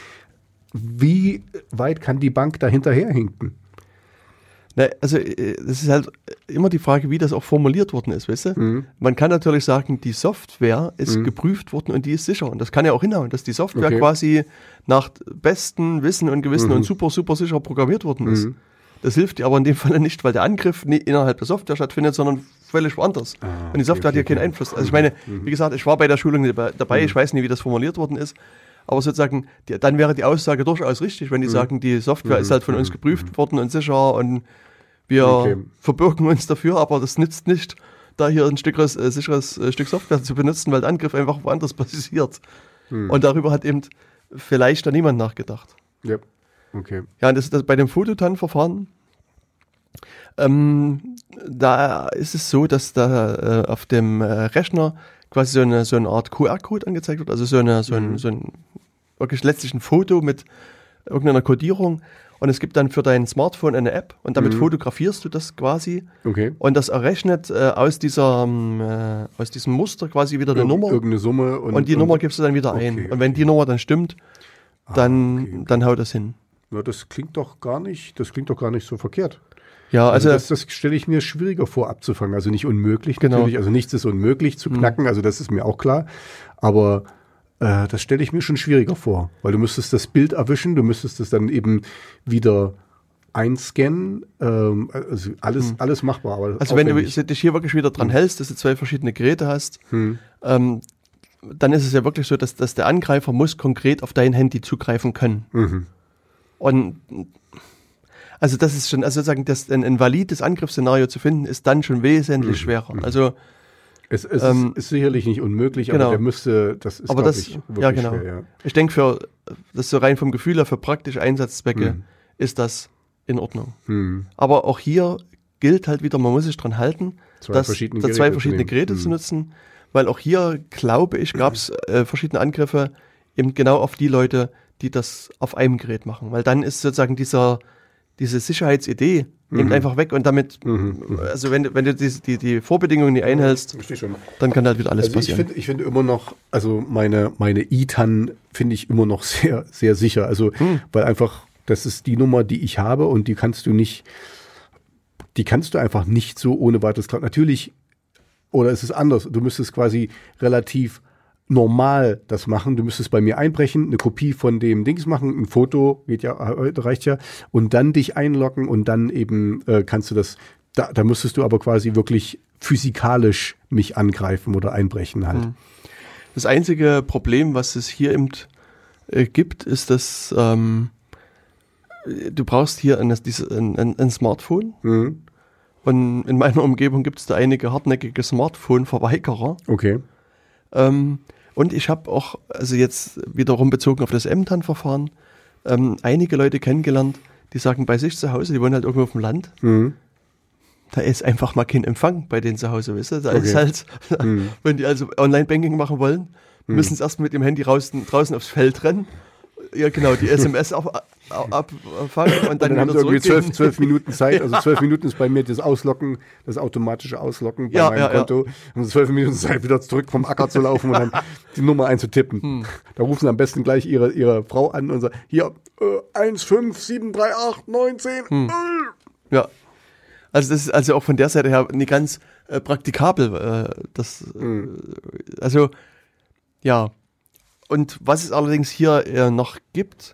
wie weit kann die Bank da hinterherhinken? Also äh, das ist halt immer die Frage, wie das auch formuliert worden ist, weißt du? Mhm. Man kann natürlich sagen, die Software ist geprüft worden und die ist sicher. Und das kann ja auch hinhauen, dass die Software Okay. quasi nach bestem Wissen und Gewissen und super, super sicher programmiert worden ist. Mhm. Das hilft dir aber in dem <laughs> Falle nicht, weil der Angriff nicht innerhalb der Software stattfindet, sondern völlig woanders. Ah, und die Software okay, hat hier keinen. Einfluss. Also ich meine, wie gesagt, ich war bei der Schulung dabei, dabei, Mhm. ich weiß nicht, wie das formuliert worden ist. Aber sozusagen, die, dann wäre die Aussage durchaus richtig, Mhm. wenn die sagen, die Software ist halt von uns geprüft worden und sicher und wir Okay. verbürgen uns dafür, aber das nützt nicht, da hier ein Stück, äh, sicheres äh, Stück Software zu benutzen, weil der Angriff einfach woanders <laughs> passiert. Hm. Und darüber hat eben vielleicht da niemand nachgedacht. Ja. Okay. Ja, und das, das bei dem Fototan-Verfahren, ähm, da ist es so, dass da äh, auf dem äh, Rechner quasi so eine, so eine Art QR-Code angezeigt wird, also so, eine, so, ein, so ein wirklich letztlich ein Foto mit irgendeiner Codierung und es gibt dann für dein Smartphone eine App und damit fotografierst du das quasi Okay. und das errechnet äh, aus, dieser, ähm, äh, aus diesem Muster quasi wieder eine Irg- Nummer Irgendeine Summe und, und die Nummer gibst du dann wieder ein. Okay, Und wenn die Nummer dann stimmt, dann, okay, okay. dann haut das hin. Ja, das klingt doch gar nicht, das klingt doch gar nicht so verkehrt. Ja, Also, also, das, das stelle ich mir schwieriger vor abzufangen. Also nicht unmöglich Genau. natürlich. Also nichts ist unmöglich zu knacken. Also das ist mir auch klar. Aber äh, das stelle ich mir schon schwieriger vor, weil du müsstest das Bild erwischen, du müsstest es dann eben wieder einscannen. Ähm, also alles, alles machbar. Aber also wenn du aufwendig. dich hier wirklich wieder dran hältst, dass du zwei verschiedene Geräte hast, Hm. ähm, dann ist es ja wirklich so, dass, dass der Angreifer muss konkret auf dein Handy zugreifen können. Mhm. Und also das ist schon, also sozusagen das, ein, ein valides Angriffsszenario zu finden, ist dann schon Mhm. wesentlich schwerer. Also Es, es ähm, ist, ist sicherlich nicht unmöglich, genau. aber der müsste, das ist, Aber das- ich, ja, wirklich genau. schwer. Ja. ich denke für, das ist so rein vom Gefühl her, für praktische Einsatzzwecke Mhm. ist das in Ordnung. Hm. Aber auch hier gilt halt wieder, man muss sich dran halten, Zwei dass, verschiedene dass Geräte zwei verschiedene. Geräte zu nutzen, weil auch hier, glaube ich, gab es äh, verschiedene Angriffe eben genau auf die Leute, die das auf einem Gerät machen. Weil dann ist sozusagen dieser, diese Sicherheitsidee Mhm. eben einfach weg und damit, also wenn, du- wenn du die, die, die Vorbedingungen nicht einhältst, dann kann halt wieder alles Also ich passieren. finde ich finde immer noch, also meine, meine ITAN finde ich immer noch sehr, sehr sicher. Also, Hm. weil einfach, das ist die Nummer, die ich habe und die kannst du nicht, die kannst du einfach nicht so ohne weiteres. Natürlich, oder es ist anders, du müsstest quasi relativ normal das machen. Du müsstest bei mir einbrechen, eine Kopie von dem Dings machen, ein Foto, geht ja, äh, reicht ja, und dann dich einloggen und dann eben äh, kannst du das, da, da müsstest du aber quasi wirklich physikalisch mich angreifen oder einbrechen halt. Hm. Das einzige Problem, was es hier eben äh, gibt, ist, dass ähm, du brauchst hier ein, ein, ein Smartphone. Mhm. Und in meiner Umgebung gibt es da einige hartnäckige Smartphone-Verweigerer. Okay. Ähm, und ich habe auch, also jetzt wiederum bezogen auf das Ämtern-Verfahren, ähm, einige Leute kennengelernt, die sagen bei sich zu Hause, die wohnen halt irgendwo auf dem Land, Mhm. da ist einfach mal kein Empfang bei denen zu Hause, weißt du? Da Okay. ist halt, <laughs> Mhm. wenn die also Online-Banking machen wollen, müssen sie erst mit dem Handy draußen, draußen aufs Feld rennen. Ja, genau, die <laughs> SMS abfangen und Und dann, haben sie irgendwie zwölf, zwölf Minuten Zeit. Also <laughs> zwölf Minuten ist bei mir das Auslocken, das automatische Auslocken bei Ja, meinem ja, ja. Konto. Und zwölf Minuten Zeit, wieder zurück vom Acker zu laufen und dann <laughs> die Nummer einzutippen. Hm. Da rufen sie am besten gleich ihre, ihre Frau an und sagen, hier, äh, 1, 5, 7, 3, 8, 9, 10. Hm. äh. Ja. Also das ist also auch von der Seite her nicht ganz äh, praktikabel. Äh, das, äh, also ja. Und was es allerdings hier äh, noch gibt,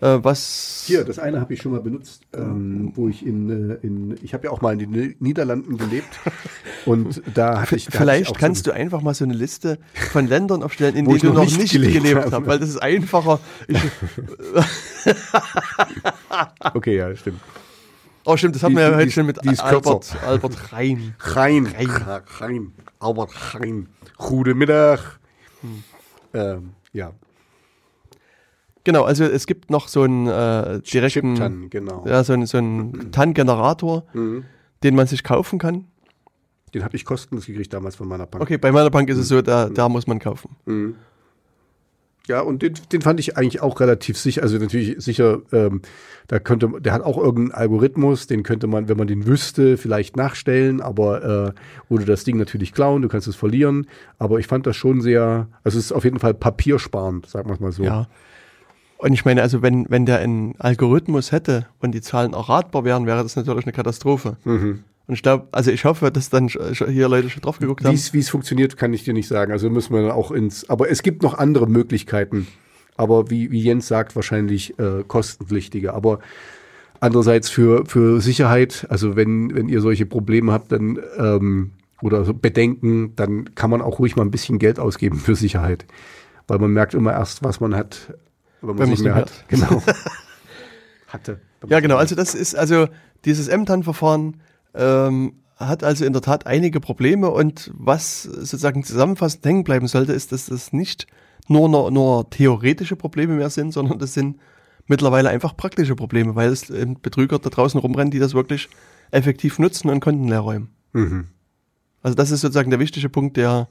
Äh, was. Hier, das eine habe ich schon mal benutzt, ähm, wo ich in, äh, in ich habe ja auch mal in den Ni- Niederlanden gelebt <laughs> und da hatte ich da hatte ich Vielleicht kannst so, du einfach mal so eine Liste von Ländern aufstellen, in denen du noch nicht nicht gelebt hast, weil das ist einfacher. <laughs> Okay, ja, stimmt. oh, stimmt, das hatten Die- wir ja heute schon mit Albert, Albert Rhein. Rein, rein, Albert Rein. Goedemiddag. Hm. Ähm, ja, Genau, also es gibt noch so einen äh, direkten, Chiptan, genau. ja, so einen, so einen TAN-Generator, Mhm. den man sich kaufen kann. Den habe ich kostenlos gekriegt damals von meiner Bank. Okay, bei meiner Bank ist es so, da, da muss man kaufen. Mhm. Ja, und den, den fand ich eigentlich auch relativ sicher. Also natürlich sicher, ähm, da könnte der hat auch irgendeinen Algorithmus, den könnte man, wenn man den wüsste, vielleicht nachstellen, aber äh, oder das Ding natürlich klauen, du kannst es verlieren. Aber ich fand das schon sehr, also es ist auf jeden Fall papiersparend, sagen wir es mal so. Ja. Und ich meine, also wenn, wenn der einen Algorithmus hätte und die Zahlen erratbar wären, wäre das natürlich eine Katastrophe. Mhm. Und ich glaube, also ich hoffe, dass dann hier Leute schon drauf geguckt haben. wie es funktioniert, kann ich dir nicht sagen. Also müssen wir dann auch ins. Aber es gibt noch andere Möglichkeiten. Aber wie, wie Jens sagt, wahrscheinlich äh, kostenpflichtige. Aber andererseits für, für Sicherheit, also wenn, wenn ihr solche Probleme habt, dann ähm, oder so Bedenken, dann kann man auch ruhig mal ein bisschen Geld ausgeben für Sicherheit. Weil man merkt immer erst, was man hat, wenn man nicht mehr hat. Genau. <laughs> Hatte. Ja, genau. Also das ist also dieses M-TAN-Verfahren ähm, hat also in der Tat einige Probleme und was sozusagen zusammenfassend hängen bleiben sollte, ist, dass das nicht nur, nur, nur theoretische Probleme mehr sind, sondern das sind mittlerweile einfach praktische Probleme, weil es ähm, Betrüger da draußen rumrennen, die das wirklich effektiv nutzen und Konten leer räumen. Mhm. Also das ist sozusagen der wichtige Punkt, der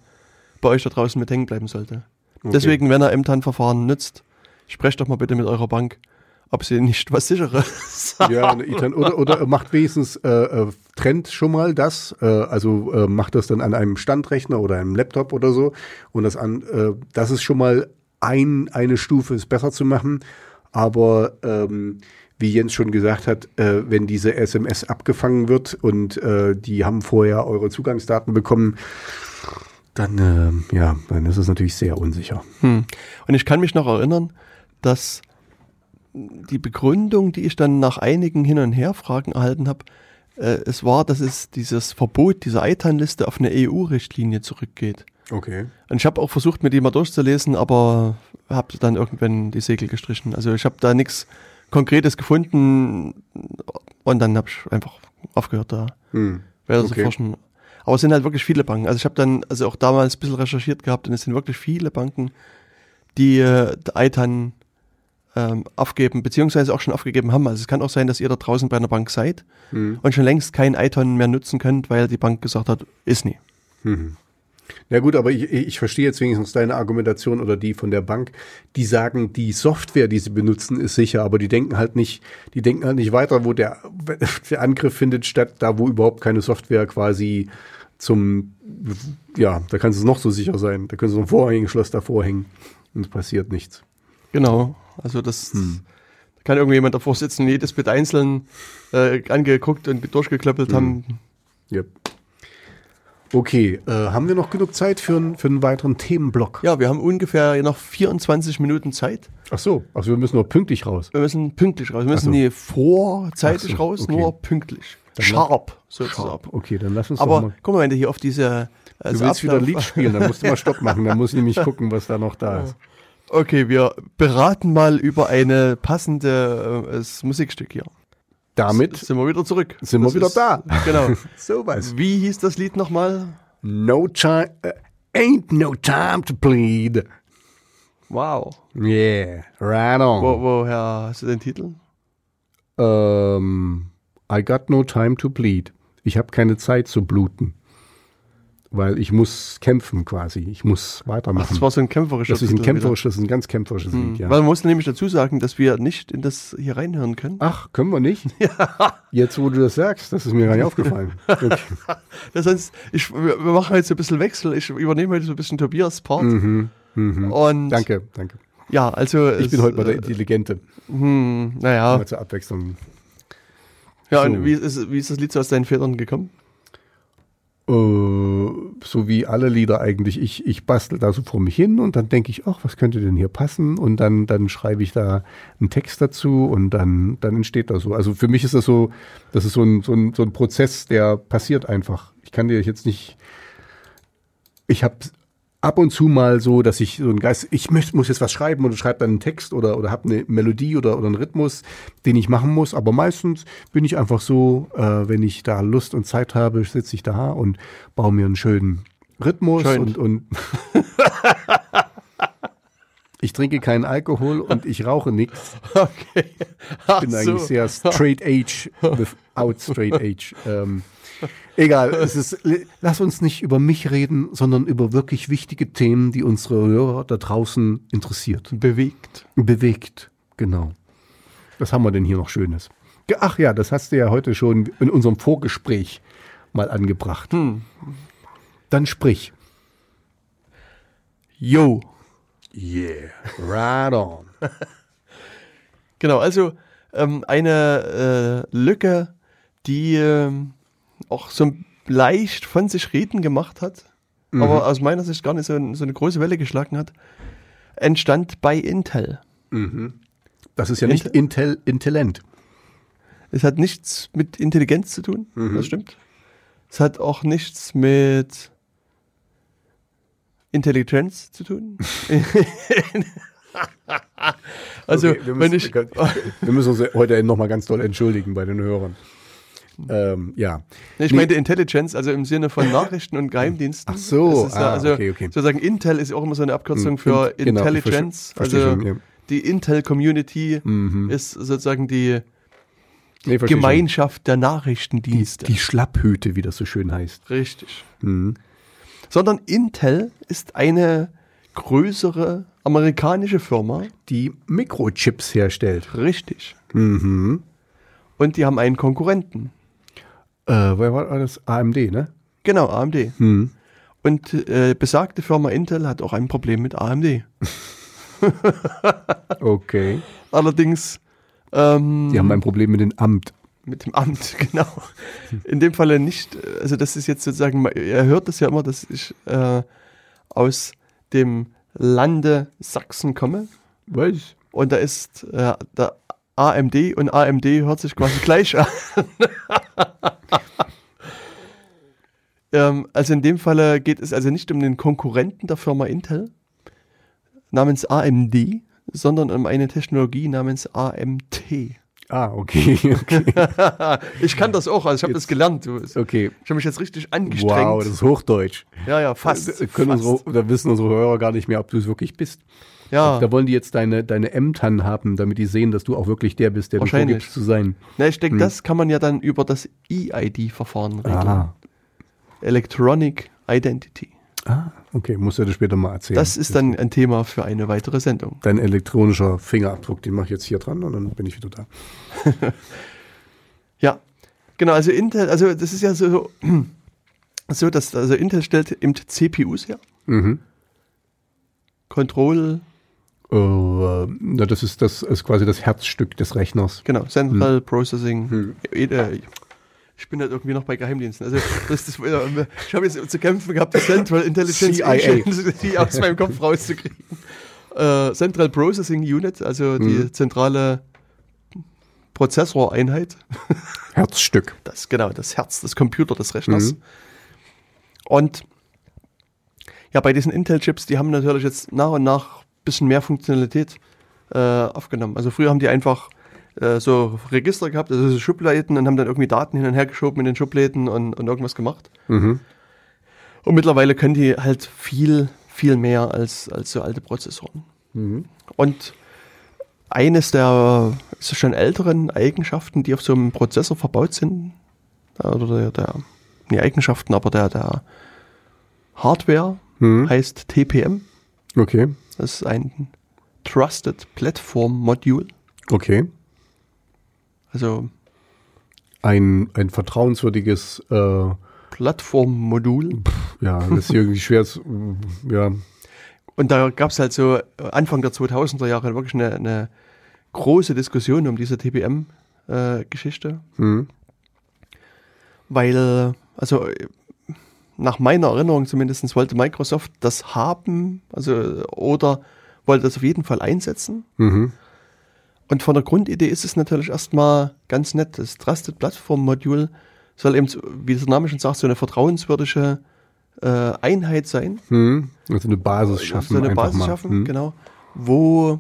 bei euch da draußen mit hängen bleiben sollte. Okay. Deswegen, wenn ihr M-TAN-Verfahren nutzt, sprecht doch mal bitte mit eurer Bank, ob sie nicht was sicheres <laughs> Ja, oder, oder macht wenigstens, äh, äh, trennt schon mal das, äh, also äh, macht das dann an einem Standrechner oder einem Laptop oder so und das an, äh, das ist schon mal ein, eine Stufe, ist besser zu machen, aber ähm, wie Jens schon gesagt hat, äh, wenn diese SMS abgefangen wird und äh, die haben vorher eure Zugangsdaten bekommen, dann, äh, ja, dann ist es natürlich sehr unsicher. Hm. Und ich kann mich noch erinnern, dass die Begründung, die ich dann nach einigen Hin- und Herfragen erhalten habe, äh, es war, dass es dieses Verbot dieser ITAN-Liste auf eine EU-Richtlinie zurückgeht. Okay. Und ich habe auch versucht, mir die mal durchzulesen, aber habe dann irgendwann die Segel gestrichen. Also ich habe da nichts Konkretes gefunden und dann habe ich einfach aufgehört, da Hm. weiter Okay. zu forschen. Aber es sind halt wirklich viele Banken. Also ich habe dann also auch damals ein bisschen recherchiert gehabt und es sind wirklich viele Banken, die äh, ITAN ähm, aufgeben, beziehungsweise auch schon aufgegeben haben. Also es kann auch sein, dass ihr da draußen bei einer Bank seid Hm. und schon längst kein ITAN mehr nutzen könnt, weil die Bank gesagt hat, ist nie. Mhm. Ja gut, aber ich, ich verstehe jetzt wenigstens deine Argumentation oder die von der Bank. Die sagen, die Software, die sie benutzen, ist sicher, aber die denken halt nicht, die denken halt nicht weiter, wo der, <laughs> der Angriff findet statt, da wo überhaupt keine Software quasi zum, ja, da kann es noch so sicher sein. Da können sie so ein Vorhängeschloss davor hängen und es passiert nichts. Genau. Also das da kann irgendwie jemand davor sitzen, jedes Bit einzeln äh, angeguckt und durchgeklöppelt haben. Yep. Okay, äh, haben wir noch genug Zeit für, einen- für einen weiteren Themenblock? Ja, wir haben ungefähr noch 24 Minuten Zeit. Ach so, also wir müssen noch pünktlich raus. Wir müssen pünktlich raus. Wir müssen so. nie vorzeitig so, raus, okay. nur pünktlich. Dann Sharp, sozusagen. Okay, dann lass uns Aber mal. guck mal, wenn du hier auf diese Du also willst wieder ein Ablauf- Lied spielen, dann musst du mal Stopp machen. Dann muss ich nämlich <laughs> gucken, was da noch da ist. Okay, wir beraten mal über eine passende äh, das Musikstück hier. Damit sind wir wieder zurück. sind wir Das wieder ist- da. <laughs> Genau. <laughs> sowas. Wie hieß das Lied nochmal? No time, äh, ain't no time to plead. Wow. Yeah, right on. Wo, woher hast du den Titel? Ähm, I got no time to bleed. Ich habe keine Zeit zu bluten. Weil ich muss kämpfen quasi. Ich muss Ach, weitermachen. das war so ein kämpferischer das ist ein Titel wieder. kämpferisch, das ist ein ganz kämpferisches Lied, ja. Weil man muss nämlich dazu sagen, dass wir nicht in das hier reinhören können. Ach, können wir nicht? <laughs> Jetzt, wo du das sagst, das ist mir gar nicht aufgefallen. Okay. <laughs> Das heißt, ich, wir machen heute so ein bisschen Wechsel. Ich übernehme heute so ein bisschen Tobias Part. Mhm, mhm. Und Danke, danke. ja, also Ich bin heute mal der äh, Intelligente. hm, naja, Mal zur Abwechslung. ja, so. und wie ist, wie ist das Lied so aus deinen Federn gekommen? So wie alle Lieder eigentlich. Ich, ich bastel da so vor mich hin und dann denke ich, ach, was könnte denn hier passen? Und dann, dann schreibe ich da einen Text dazu und dann, dann entsteht das so. Also für mich ist das so, das ist so ein, so ein, so ein Prozess, der passiert einfach. Ich kann dir jetzt nicht, ich habe ab und zu mal so, dass ich so ein Geist, ich möchte, muss jetzt was schreiben und schreibe dann einen Text oder, oder habe eine Melodie oder, oder einen Rhythmus, den ich machen muss. Aber meistens bin ich einfach so, äh, wenn ich da Lust und Zeit habe, sitze ich da und baue mir einen schönen Rhythmus Schön. und, und <laughs> ich trinke keinen Alkohol und ich rauche nichts. Okay. Ich bin eigentlich sehr straight age without straight age. Ähm, egal, es ist, lass uns nicht über mich reden, sondern über wirklich wichtige Themen, die unsere Hörer da draußen interessiert. bewegt. Bewegt, genau. Was haben wir denn hier noch Schönes? Ach ja, das hast du ja heute schon in unserem Vorgespräch mal angebracht. Hm. Dann sprich. Yo. Yeah, right on. <laughs> Genau, also ähm, eine äh, Lücke, die ähm, auch so leicht von sich reden gemacht hat, aber aus meiner Sicht gar nicht so, so eine große Welle geschlagen hat, entstand bei Intel. Das ist ja nicht Intel, Intellent. Es hat nichts mit Intelligenz zu tun, das stimmt. Es hat auch nichts mit Intelligenz zu tun. <laughs> also, Okay, wir wenn müssen, ich. wir müssen uns heute noch mal ganz doll entschuldigen bei den Hörern. Ähm, ja. Ich Nee. meinte Intelligence, also im Sinne von <laughs> Nachrichten und Geheimdiensten. Ach so, ist ja, ah, also okay, okay. sozusagen Intel ist auch immer so eine Abkürzung Hm, für in- genau, Intelligence. verstehe also schon, ja. die Intel-Community ist sozusagen die Nee, Gemeinschaft der. Nachrichtendienste. Die Schlapphüte, wie das so schön heißt. Richtig. Mhm. Sondern Intel ist eine größere amerikanische Firma. Die Mikrochips herstellt. Richtig. Mhm. Und die haben einen Konkurrenten. Äh, wer war das? AMD, ne? Genau, AMD. Mhm. Und äh, besagte Firma Intel hat auch ein Problem mit AMD. <laughs> <laughs> Okay. Allerdings ähm, Die haben ein Problem mit dem Amt. mit dem Amt, <laughs> genau. In dem Falle nicht, also das ist jetzt sozusagen, er hört das ja immer, dass ich äh, aus dem Lande Sachsen komme. Was? Und da ist äh, der AMD und AMD hört sich quasi <laughs> gleich an. ähm, also in dem Falle geht es also nicht um den Konkurrenten der Firma Intel namens AMD, sondern um eine Technologie namens AMT. Ah, okay. <laughs> okay. <laughs> ich kann das auch, also ich habe das gelernt. Du. Ich okay. habe mich jetzt richtig angestrengt. Wow, das ist Hochdeutsch. ja, ja, fast. Da, können fast. Unsere, da wissen unsere Hörer gar nicht mehr, ob du es wirklich bist. Ja, Da wollen die jetzt deine, deine Ämtern haben, damit die sehen, dass du auch wirklich der bist, der du vorgibst zu sein. Na, ich denke, das kann man ja dann über das EID-Verfahren regeln. Ah. Electronic Identity. ah, okay, musst du dir später mal erzählen. Das ist dann ein Thema für eine weitere Sendung. Dein elektronischer Fingerabdruck, den mache ich jetzt hier dran und dann bin ich wieder da. <laughs> Ja, genau, also Intel, also das ist ja so, <clears throat> so dass, also Intel stellt eben CPUs her. Mhm. Control, Äh, na, das ist das ist quasi das Herzstück des Rechners. genau, Central Processing. Hm. Äh, Ich bin halt irgendwie noch bei Geheimdiensten. Also das, das, ich habe jetzt zu kämpfen gehabt, die Central Intelligence <laughs> CIA. Agency aus meinem Kopf rauszukriegen. Äh, Central Processing Unit, also die Hm. zentrale Prozessoreinheit. Herzstück. Das genau, das Herz des Computer des Rechners. Mhm. Und ja, bei diesen Intel-Chips, die haben natürlich jetzt nach und nach bisschen mehr Funktionalität äh, aufgenommen. Also früher haben die einfach äh, so Register gehabt, also so Schubladen und haben dann irgendwie Daten hin und her geschoben in den Schubläden und, und irgendwas gemacht. Mhm. Und mittlerweile können die halt viel, viel mehr als, als so alte Prozessoren. Mhm. Und eines der schon älteren Eigenschaften, die auf so einem Prozessor verbaut sind, äh, oder der, der nicht Eigenschaften, aber der, der Hardware Mhm. heißt TPM. Okay. Das ist ein Trusted Platform Module. Okay. Also Ein, ein vertrauenswürdiges, äh, Plattformmodul. ja, das ist irgendwie schwer, ja, Und da gab es halt so äh, Anfang der 2000er Jahre wirklich eine, eine große Diskussion um diese TPM-Geschichte. mhm. weil, also, äh, nach meiner Erinnerung zumindest wollte Microsoft das haben, also oder wollte das auf jeden Fall einsetzen. Mhm. Und von der Grundidee ist es natürlich erstmal ganz nett. Das Trusted Platform Modul soll eben, wie der Name schon sagt, so eine vertrauenswürdige äh, Einheit sein. Mhm. Also eine Basis schaffen. So eine Basis mal. schaffen, Mhm. genau. Wo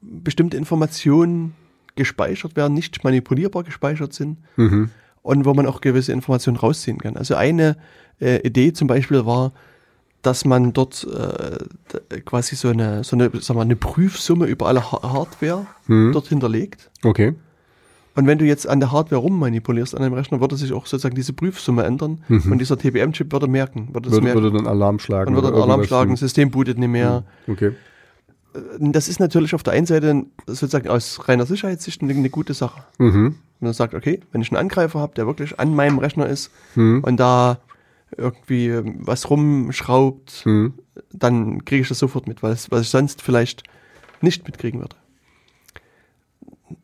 bestimmte Informationen gespeichert werden, nicht manipulierbar gespeichert sind Mhm. Und wo man auch gewisse Informationen rausziehen kann. Also eine äh, Idee zum Beispiel war, dass man dort äh, quasi so eine, so eine, sag mal, eine Prüfsumme über alle ha Hardware Mhm. dort hinterlegt. Okay. Und wenn du jetzt an der Hardware rummanipulierst an einem Rechner, würde sich auch sozusagen diese Prüfsumme ändern Mhm. und dieser TBM-Chip würde merken, würde Würde, merken. würde dann Alarm schlagen. und würde einen Alarm schlagen, das System bootet nicht mehr. Okay. Das ist natürlich auf der einen Seite sozusagen aus reiner Sicherheitssicht eine, gute Sache. Mhm. Wenn man sagt, okay, wenn ich einen Angreifer habe, der wirklich an meinem Rechner ist Mhm. und da irgendwie was rumschraubt, Mhm. dann kriege ich das sofort mit, es, was ich sonst vielleicht nicht mitkriegen würde.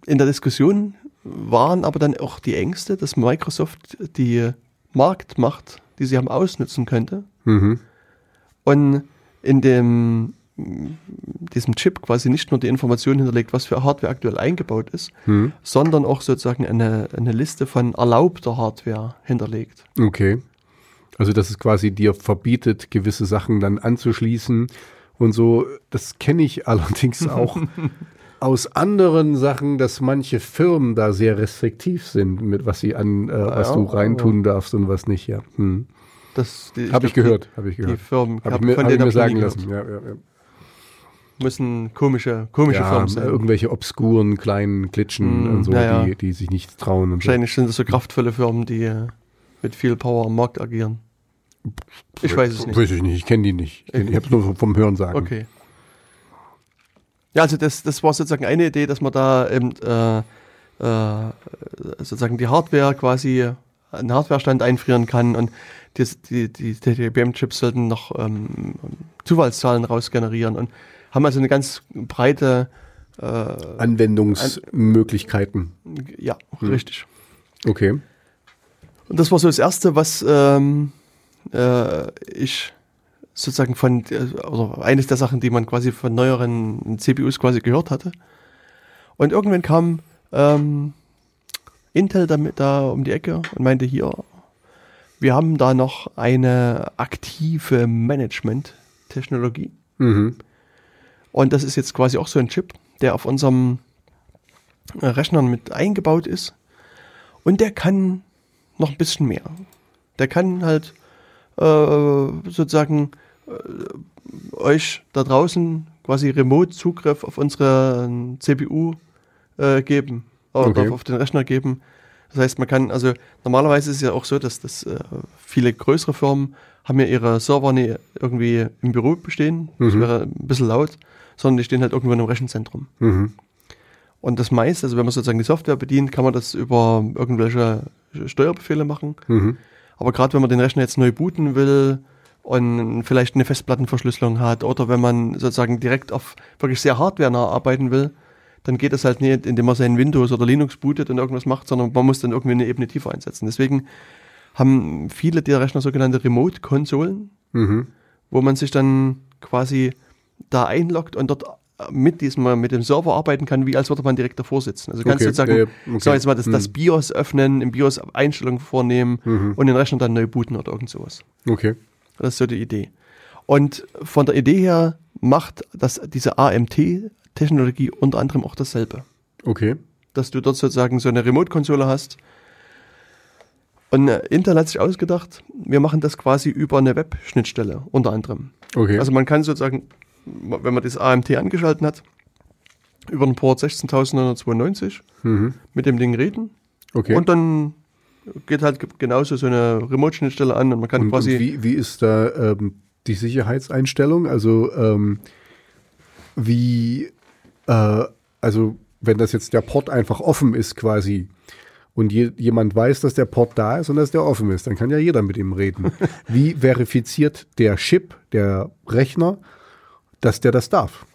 In der Diskussion waren aber dann auch die Ängste, dass Microsoft die Marktmacht, die sie haben, ausnutzen könnte Mhm. und in dem diesem Chip quasi nicht nur die Information hinterlegt, was für Hardware aktuell eingebaut ist, Mhm. sondern auch sozusagen eine, eine Liste von erlaubter Hardware hinterlegt. Okay. Also, dass es quasi dir verbietet, gewisse Sachen dann anzuschließen und so. Das kenne ich <laughs> allerdings auch <laughs> aus anderen Sachen, dass manche Firmen da sehr restriktiv sind, mit was sie an, äh, was Ja, du reintun darfst und was nicht, ja. Hm. Das die- Habe ich glaub, gehört, habe ich Die, die gehört. Firmen, Habe ich hab- mir, von hab ich denen mir hab ich nie sagen gehört. lassen. Ja, ja, ja. Müssen komische, komische ja, Firmen sein. irgendwelche obskuren kleinen Glitschen Hm, und so, ja. Die, die sich nichts trauen Wahrscheinlich sind das so kraftvolle Firmen, die äh, mit viel Power am Markt agieren. Ich so. weiß es nicht. Weiß ich nicht, ich kenne die nicht. Ich, ich habe es nur vom Hören sagen. Okay. Ja, also das, das war sozusagen eine Idee, dass man da eben äh, äh, sozusagen die Hardware quasi einen Hardwarestand einfrieren kann und die, die, die TTBM-Chips sollten noch ähm, Zufallszahlen rausgenerieren und haben also eine ganz breite, äh, Anwendungsmöglichkeiten. ja, Hm. richtig. Okay. Und das war so das Erste, was ähm, äh, ich sozusagen von, äh, oder eines der Sachen, die man quasi von neueren CPUs quasi gehört hatte. Und irgendwann kam ähm, Intel damit da um die Ecke und meinte hier, wir haben da noch eine aktive Management-Technologie. Mhm. Und das ist jetzt quasi auch so ein Chip, der auf unserem äh, Rechnern mit eingebaut ist. Und der kann noch ein bisschen mehr. Der kann halt äh, sozusagen äh, euch da draußen quasi Remote-Zugriff auf unsere äh, CPU äh, geben. Oder Okay. auf, den Rechner geben. Das heißt, man kann, also normalerweise ist es ja auch so, dass, dass äh, viele größere Firmen haben ja ihre Server irgendwie im Büro bestehen. Das Mhm. wäre ein bisschen laut, sondern die stehen halt irgendwo in einem Rechenzentrum. Mhm. Und das meiste, also wenn man sozusagen die Software bedient, kann man das über irgendwelche Steuerbefehle machen. Mhm. Aber gerade wenn man den Rechner jetzt neu booten will und vielleicht eine Festplattenverschlüsselung hat oder wenn man sozusagen direkt auf wirklich sehr hardwarenah arbeiten will, dann geht das halt nicht, indem man seinen Windows oder Linux bootet und irgendwas macht, sondern man muss dann irgendwie eine Ebene tiefer einsetzen. Deswegen haben viele der Rechner sogenannte Remote-Konsolen, Mhm. wo man sich dann quasi da einloggt und dort mit diesem, mit dem Server arbeiten kann, wie als würde man direkt davor sitzen. Also du kannst Okay, sozusagen, ja, ja, okay. sag jetzt mal, das, das Mhm. BIOS öffnen, im BIOS Einstellungen vornehmen Mhm. und den Rechner dann neu booten oder irgend sowas. Okay. Das ist so die Idee. Und von der Idee her macht das, diese AMT-Technologie unter anderem auch dasselbe. Okay. Dass du dort sozusagen so eine Remote-Konsole hast. Und äh, Intel hat sich ausgedacht, wir machen das quasi über eine Web-Schnittstelle, unter anderem. Okay. Also man kann sozusagen, wenn man das AMT angeschaltet hat, über den Port 16992 mhm. mit dem Ding reden. Okay. Und dann geht halt ge- genauso so eine Remote-Schnittstelle an und man kann Und, quasi. und wie, wie ist da ähm, die Sicherheitseinstellung? Also ähm, wie, äh, also wenn das jetzt der Port einfach offen ist quasi und je, jemand weiß, dass der Port da ist und dass der offen ist, dann kann ja jeder mit ihm reden. <laughs> wie verifiziert der Chip, der Rechner, dass der das darf?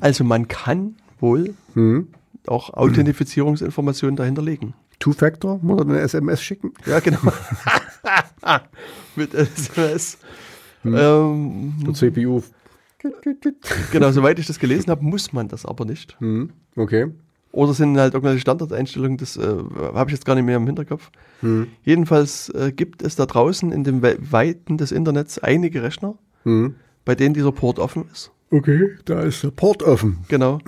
Also man kann wohl Hm? auch Authentifizierungsinformationen dahinter legen. Two-Factor? Muss er eine SMS schicken? Ja, genau. <laughs> mit SMS. Ähm, Der CPU. genau, soweit ich das gelesen habe, muss man das aber nicht. Hm, okay. Oder sind halt irgendwelche Standardeinstellungen, das äh, habe ich jetzt gar nicht mehr im Hinterkopf. Jedenfalls äh, gibt es da draußen in den We Weiten des Internets einige Rechner, Hm. Bei denen dieser Port offen ist. Okay, da ist der Port offen. Genau.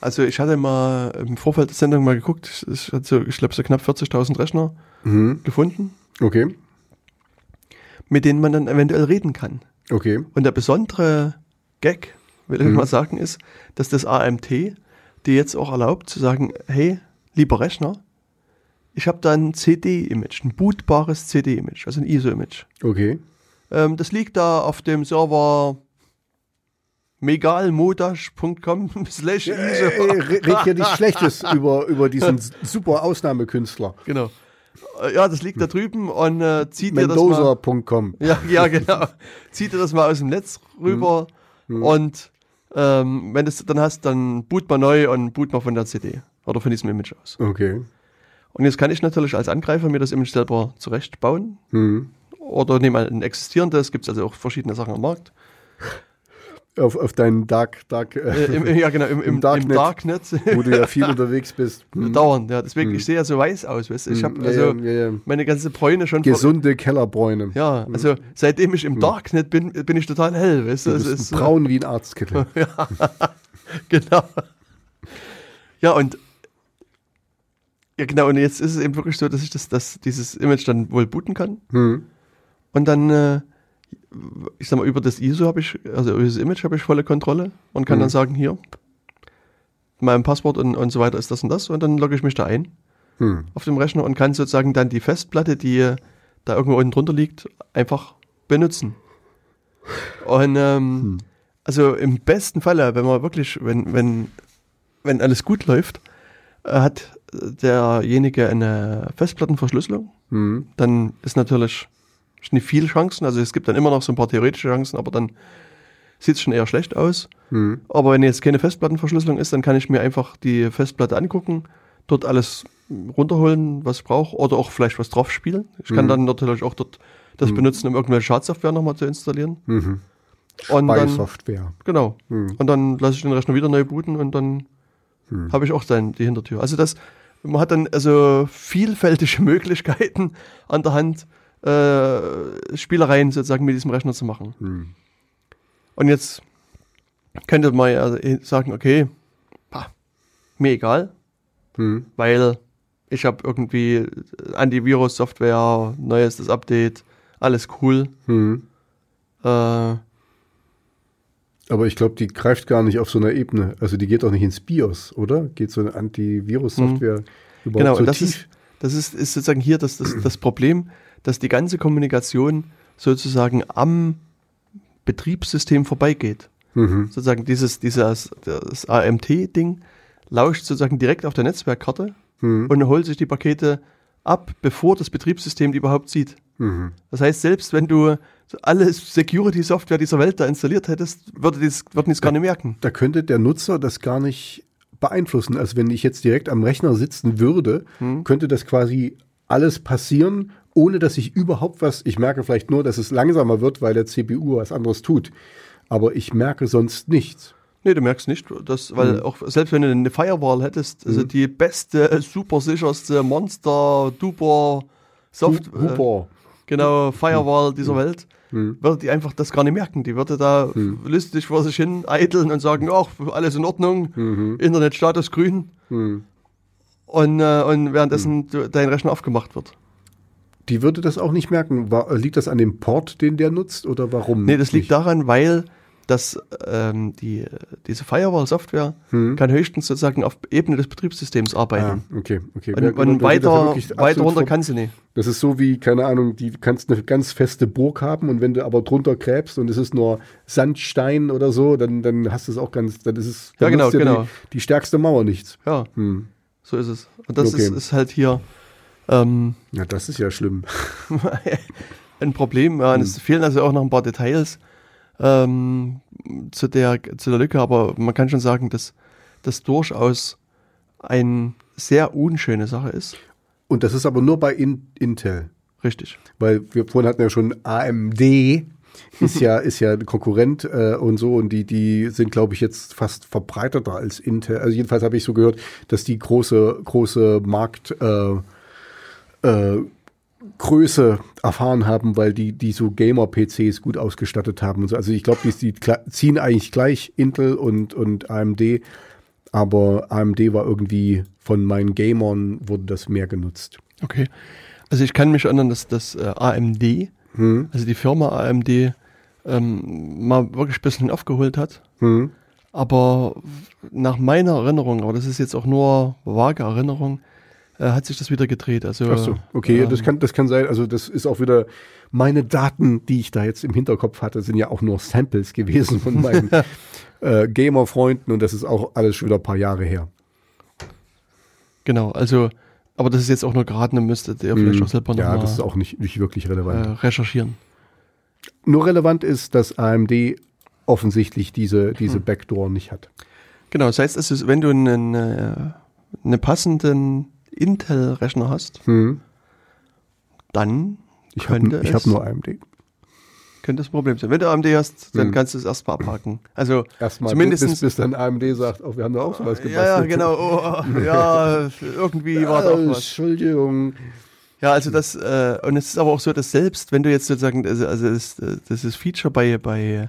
Also ich hatte mal im Vorfeld der Sendung mal geguckt, ich hatte so, ich glaube so knapp 40.000 Rechner gefunden, Okay, mit denen man dann eventuell reden kann. okay. Und der besondere Gag, will ich mal sagen, ist, dass das AMT dir jetzt auch erlaubt zu sagen, hey, lieber Rechner, ich habe da ein CD-Image, ein bootbares CD-Image, also ein ISO-Image. Okay. Ähm, das liegt da auf dem Server megalmodash.com <laughs> slash Ey, ISO. re- red hier nichts Schlechtes <laughs> über, über diesen super Ausnahmekünstler. Genau. Äh, Ja, das liegt da drüben und äh, zieht dir das mal. <laughs> Ja, ja, genau. Zieht dir das mal aus dem Netz rüber und ähm, wenn du es dann hast, dann boot mal neu und boot mal von der CD oder von diesem Image aus. Okay. Und jetzt kann ich natürlich als Angreifer mir das Image selber zurechtbauen Hm. Oder nehme ein existierendes, gibt es also auch verschiedene Sachen am Markt. Auf, auf deinen Dark, Dark, Äh, äh, im, ja, genau, im, im, Im im Darknet. Darknet. wo du ja viel <laughs> unterwegs bist. Hm. Dauernd, ja. Deswegen, ich sehe ja so weiß aus, weißt du. Ich habe Ja, also ja, ja, ja. meine ganze Bräune schon Gesunde Kellerbräune. Ja, also seitdem ich im Darknet bin, bin ich total hell, weißt du. Bist ist, äh, braun wie ein Arztkittel. <laughs> <laughs> Genau. Ja, und ja, genau, und jetzt ist es eben wirklich so, dass ich das, das, dieses Image dann wohl booten kann. Hm. Und dann, äh, ich sag mal, über das ISO habe ich, also über das Image habe ich volle Kontrolle und kann Mhm. dann sagen, hier, mein Passwort und, und so weiter ist das und das und dann logge ich mich da ein Hm. auf dem Rechner und kann sozusagen dann die Festplatte, die äh, da irgendwo unten drunter liegt, einfach benutzen. Und ähm, also im besten Falle, wenn man wirklich, wenn, wenn, wenn alles gut läuft, äh, hat derjenige eine Festplattenverschlüsselung, Hm. dann ist natürlich nicht viel Chancen. Also es gibt dann immer noch so ein paar theoretische Chancen, aber dann sieht es schon eher schlecht aus. Hm. Aber wenn jetzt keine Festplattenverschlüsselung ist, dann kann ich mir einfach die Festplatte angucken, dort alles runterholen, was ich brauche, oder auch vielleicht was drauf spielen. Ich kann Mhm. dann natürlich auch dort das benutzen, um irgendwelche Schadsoftware nochmal zu installieren. Mhm. Und dann, Software. genau. Mhm. Und dann lasse ich den Rechner wieder neu booten und dann Hm. habe ich auch dann die Hintertür. Also das, man hat dann also vielfältige <laughs> Möglichkeiten an der Hand, äh, Spielereien sozusagen mit diesem Rechner zu machen. Hm. Und jetzt könnte man ja sagen, okay, pah, mir egal, Hm. weil ich habe irgendwie Antivirus-Software, neuestes Update, alles cool. Hm. Äh, Aber ich glaube, die greift gar nicht auf so einer Ebene. Also die geht auch nicht ins BIOS, oder? Geht so eine Antivirus-Software überhaupt genau, so das tief? ist, das ist, ist sozusagen hier das, das, das Problem, dass die ganze Kommunikation sozusagen am Betriebssystem vorbeigeht. Mhm. Sozusagen dieses, dieses das AMT-Ding lauscht sozusagen direkt auf der Netzwerkkarte Mhm. und holt sich die Pakete ab, bevor das Betriebssystem die überhaupt sieht. Mhm. Das heißt, selbst wenn du alle Security-Software dieser Welt da installiert hättest, würde dies, würden die es gar nicht merken. Da könnte der Nutzer das gar nicht beeinflussen. Also wenn ich jetzt direkt am Rechner sitzen würde, Hm. könnte das quasi alles passieren, ohne dass ich überhaupt was, ich merke vielleicht nur, dass es langsamer wird, weil der CPU was anderes tut. Aber ich merke sonst nichts. Nee, du merkst nicht, dass, weil Hm. auch selbst wenn du eine Firewall hättest, also die beste, <laughs> super sicherste Monster, duper Soft, Hu- Huber. genau, Hm. Firewall dieser Welt, würde die einfach das gar nicht merken. Die würde da Hm. lustig vor sich hin eiteln und sagen, ach, alles in Ordnung, Mhm. Internetstatus grün. Und, äh, und währenddessen dein Rechner aufgemacht wird. Die würde das auch nicht merken. War, liegt das an dem Port, den der nutzt oder warum? Nee, das liegt nicht? daran, weil das, ähm, die, diese Firewall-Software Hm. kann höchstens sozusagen auf Ebene des Betriebssystems Ah, arbeiten. okay, okay. Und, Ja, genau, und ja weiter, weiter runter kann sie nicht. Das ist so wie, keine Ahnung, die kannst eine ganz feste Burg haben und wenn du aber drunter gräbst und es ist nur Sandstein oder so, dann, dann hast du es auch ganz, dann ist es, Ja, dann genau, nutzt dir genau. Die, die stärkste Mauer nichts. Ja, Hm. so ist es. Und das Okay. ist, ist halt hier ähm, Ja, das ist ja schlimm. <laughs> ein Problem. Ja, Hm. es fehlen also auch noch ein paar Details ähm, zu, der, zu der Lücke, aber man kann schon sagen, dass das durchaus eine sehr unschöne Sache ist. Und das ist aber nur bei In Intel. Richtig. Weil wir vorhin hatten ja schon AMD ist ja, ist ja ein Konkurrent äh, und so und die, die sind, glaube ich, jetzt fast verbreiteter als Intel. Also jedenfalls habe ich so gehört, dass die große, große Markt äh, äh, Größe erfahren haben, weil die, die so Gamer-PCs gut ausgestattet haben und so. Also ich glaube, die, die ziehen eigentlich gleich Intel und, und AMD, aber AMD war irgendwie von meinen Gamern wurde das mehr genutzt. Okay. Also ich kann mich erinnern, dass das äh, AMD, Hm? also die Firma AMD, ähm, mal wirklich ein bisschen aufgeholt hat. Hm? Aber nach meiner Erinnerung, aber das ist jetzt auch nur vage Erinnerung, äh, hat sich das wieder gedreht. Also, Ach so, okay, ähm, das kann, das kann sein. Also das ist auch wieder meine Daten, die ich da jetzt im Hinterkopf hatte, sind ja auch nur Samples gewesen von meinen <laughs> äh, Gamer-Freunden und das ist auch alles schon wieder ein paar Jahre her. Genau, also, aber das ist jetzt auch nur geraten, dann müsstet ihr vielleicht Mhm. auch selber ja, das ist auch nicht, nicht wirklich äh, relevant. recherchieren. Nur relevant ist, dass AMD offensichtlich diese, diese Hm. Backdoor nicht hat. Genau, das heißt, es ist, wenn du einen, äh, einen passenden Intel-Rechner hast, Hm. dann Ich habe könnte ich es hab nur AMD. könnte das Problem sein. Wenn du AMD hast, dann Hm. kannst du es erstmal abhaken. Also Erstmal Zumindestens- bis, bis dann AMD sagt, oh, wir haben da auch sowas gebastelt. ja, ja, genau. Oh, ja, <laughs> irgendwie war da auch was. Entschuldigung. Ja, also das, äh, und es ist aber auch so, dass selbst, wenn du jetzt sozusagen, also, also das, das ist Feature bei, bei,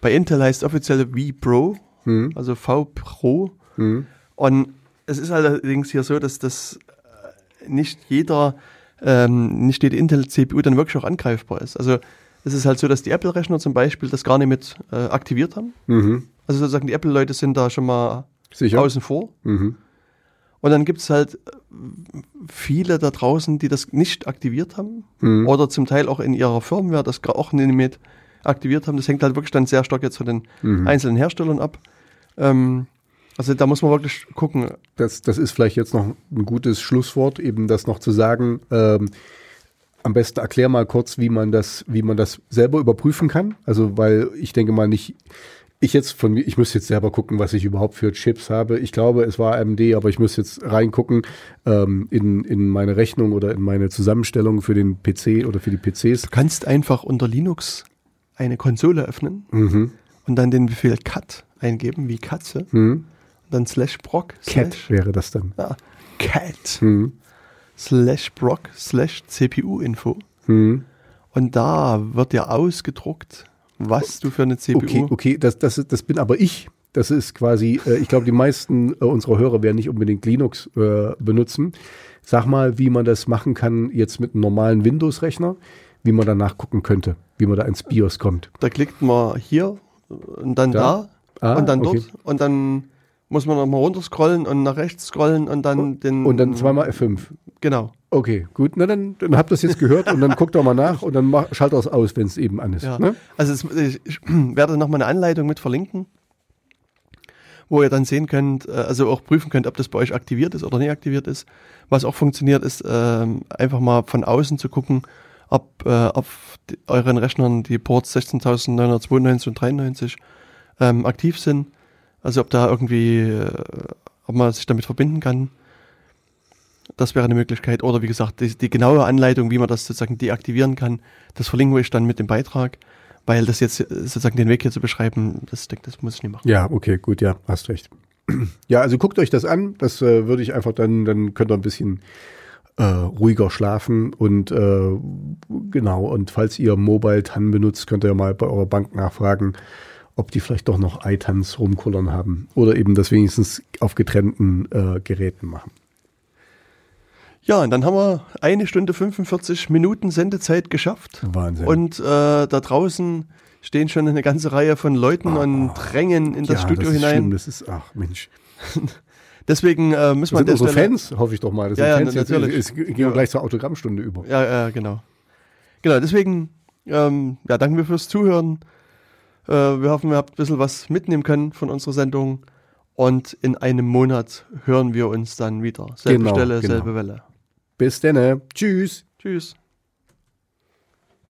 bei Intel heißt offiziell V Pro, Hm. also V Pro. Hm. Und es ist allerdings hier so, dass das äh, nicht jeder, ähm, nicht jede Intel-CPU dann wirklich auch angreifbar ist. Also es ist halt so, dass die Apple-Rechner zum Beispiel das gar nicht mit äh, aktiviert haben. Mhm. Also sozusagen die Apple-Leute sind da schon mal Sicher? außen vor. Mhm. Und dann gibt es halt äh, viele da draußen, die das nicht aktiviert haben Mhm. oder zum Teil auch in ihrer Firmware das gra- auch nicht mit aktiviert haben. Das hängt halt wirklich dann sehr stark jetzt von den Mhm. einzelnen Herstellern ab. Ähm, also da muss man wirklich gucken. Das, das ist vielleicht jetzt noch ein gutes Schlusswort, eben das noch zu sagen. Ähm, am besten erklär mal kurz, wie man das, wie man das selber überprüfen kann. Also, weil ich denke mal nicht, ich jetzt von mir, ich müsste jetzt selber gucken, was ich überhaupt für Chips habe. Ich glaube, es war AMD, aber ich muss jetzt reingucken ähm, in, in meine Rechnung oder in meine Zusammenstellung für den PC oder für die PCs. Du kannst einfach unter Linux eine Konsole öffnen Mhm. und dann den Befehl cat eingeben, wie Katze, Mhm. Dann slash brock, Cat slash, wäre das dann. ja, cat, Mhm. slash brock, slash CPU-Info. Mhm. Und da wird dir ausgedruckt, was du für eine CPU Okay, okay, das, das, das bin aber ich. Das ist quasi, äh, ich glaube, die meisten äh, unserer Hörer werden nicht unbedingt Linux äh, benutzen. Sag mal, wie man das machen kann jetzt mit einem normalen Windows-Rechner, wie man danach gucken könnte, wie man da ins BIOS kommt. Da klickt man hier und dann Da? da, Ah, und dann okay. dort und dann muss man nochmal runterscrollen und nach rechts scrollen und dann den. Und dann zweimal F5. Genau. Okay, gut, na dann, dann habt ihr das jetzt gehört und dann guckt doch mal nach und dann mach, schaltet es aus, wenn es eben an ist. Ja. Ne? Also es, ich, ich <clears throat> werde nochmal eine Anleitung mit verlinken, wo ihr dann sehen könnt, äh, also auch prüfen könnt, ob das bei euch aktiviert ist oder nicht aktiviert ist. Was auch funktioniert, ist ähm, einfach mal von außen zu gucken, ob äh, auf die, euren Rechnern die Ports 16.992 und 93 ähm, aktiv sind. Also ob da irgendwie, äh, ob man sich damit verbinden kann. Das wäre eine Möglichkeit. Oder wie gesagt, die, die genaue Anleitung, wie man das sozusagen deaktivieren kann, das verlinke ich dann mit dem Beitrag. Weil das jetzt äh, sozusagen den Weg hier zu beschreiben, das, das muss ich nicht machen. Ja, okay, gut, ja, hast recht. Ja, also guckt euch das an. Das äh, würde ich einfach dann, dann könnt ihr ein bisschen äh, ruhiger schlafen und äh, genau. Und falls ihr Mobile TAN benutzt, könnt ihr mal bei eurer Bank nachfragen, ob die vielleicht doch noch iTANs rumkullern haben oder eben das wenigstens auf getrennten äh, Geräten machen. Ja, und dann haben wir eine Stunde 45 Minuten Sendezeit geschafft. Wahnsinn. Und äh, da draußen stehen schon eine ganze Reihe von Leuten und drängen in das ja, Studio das ist hinein. Schlimm, das ist, ach Mensch. <laughs> Deswegen äh, müssen wir Das sind unsere Stelle. Fans, hoffe ich doch mal. Das Ja, sind ja, Fans jetzt, natürlich. Es gehen wir gleich zur Autogrammstunde über. Ja, ja, genau. Genau, deswegen ähm, ja, danken wir fürs Zuhören. Äh, wir hoffen, ihr habt ein bisschen was mitnehmen können von unserer Sendung. Und in einem Monat hören wir uns dann wieder. Selbe Genau, Stelle, genau. selbe Welle. Bis dann. Tschüss. Tschüss.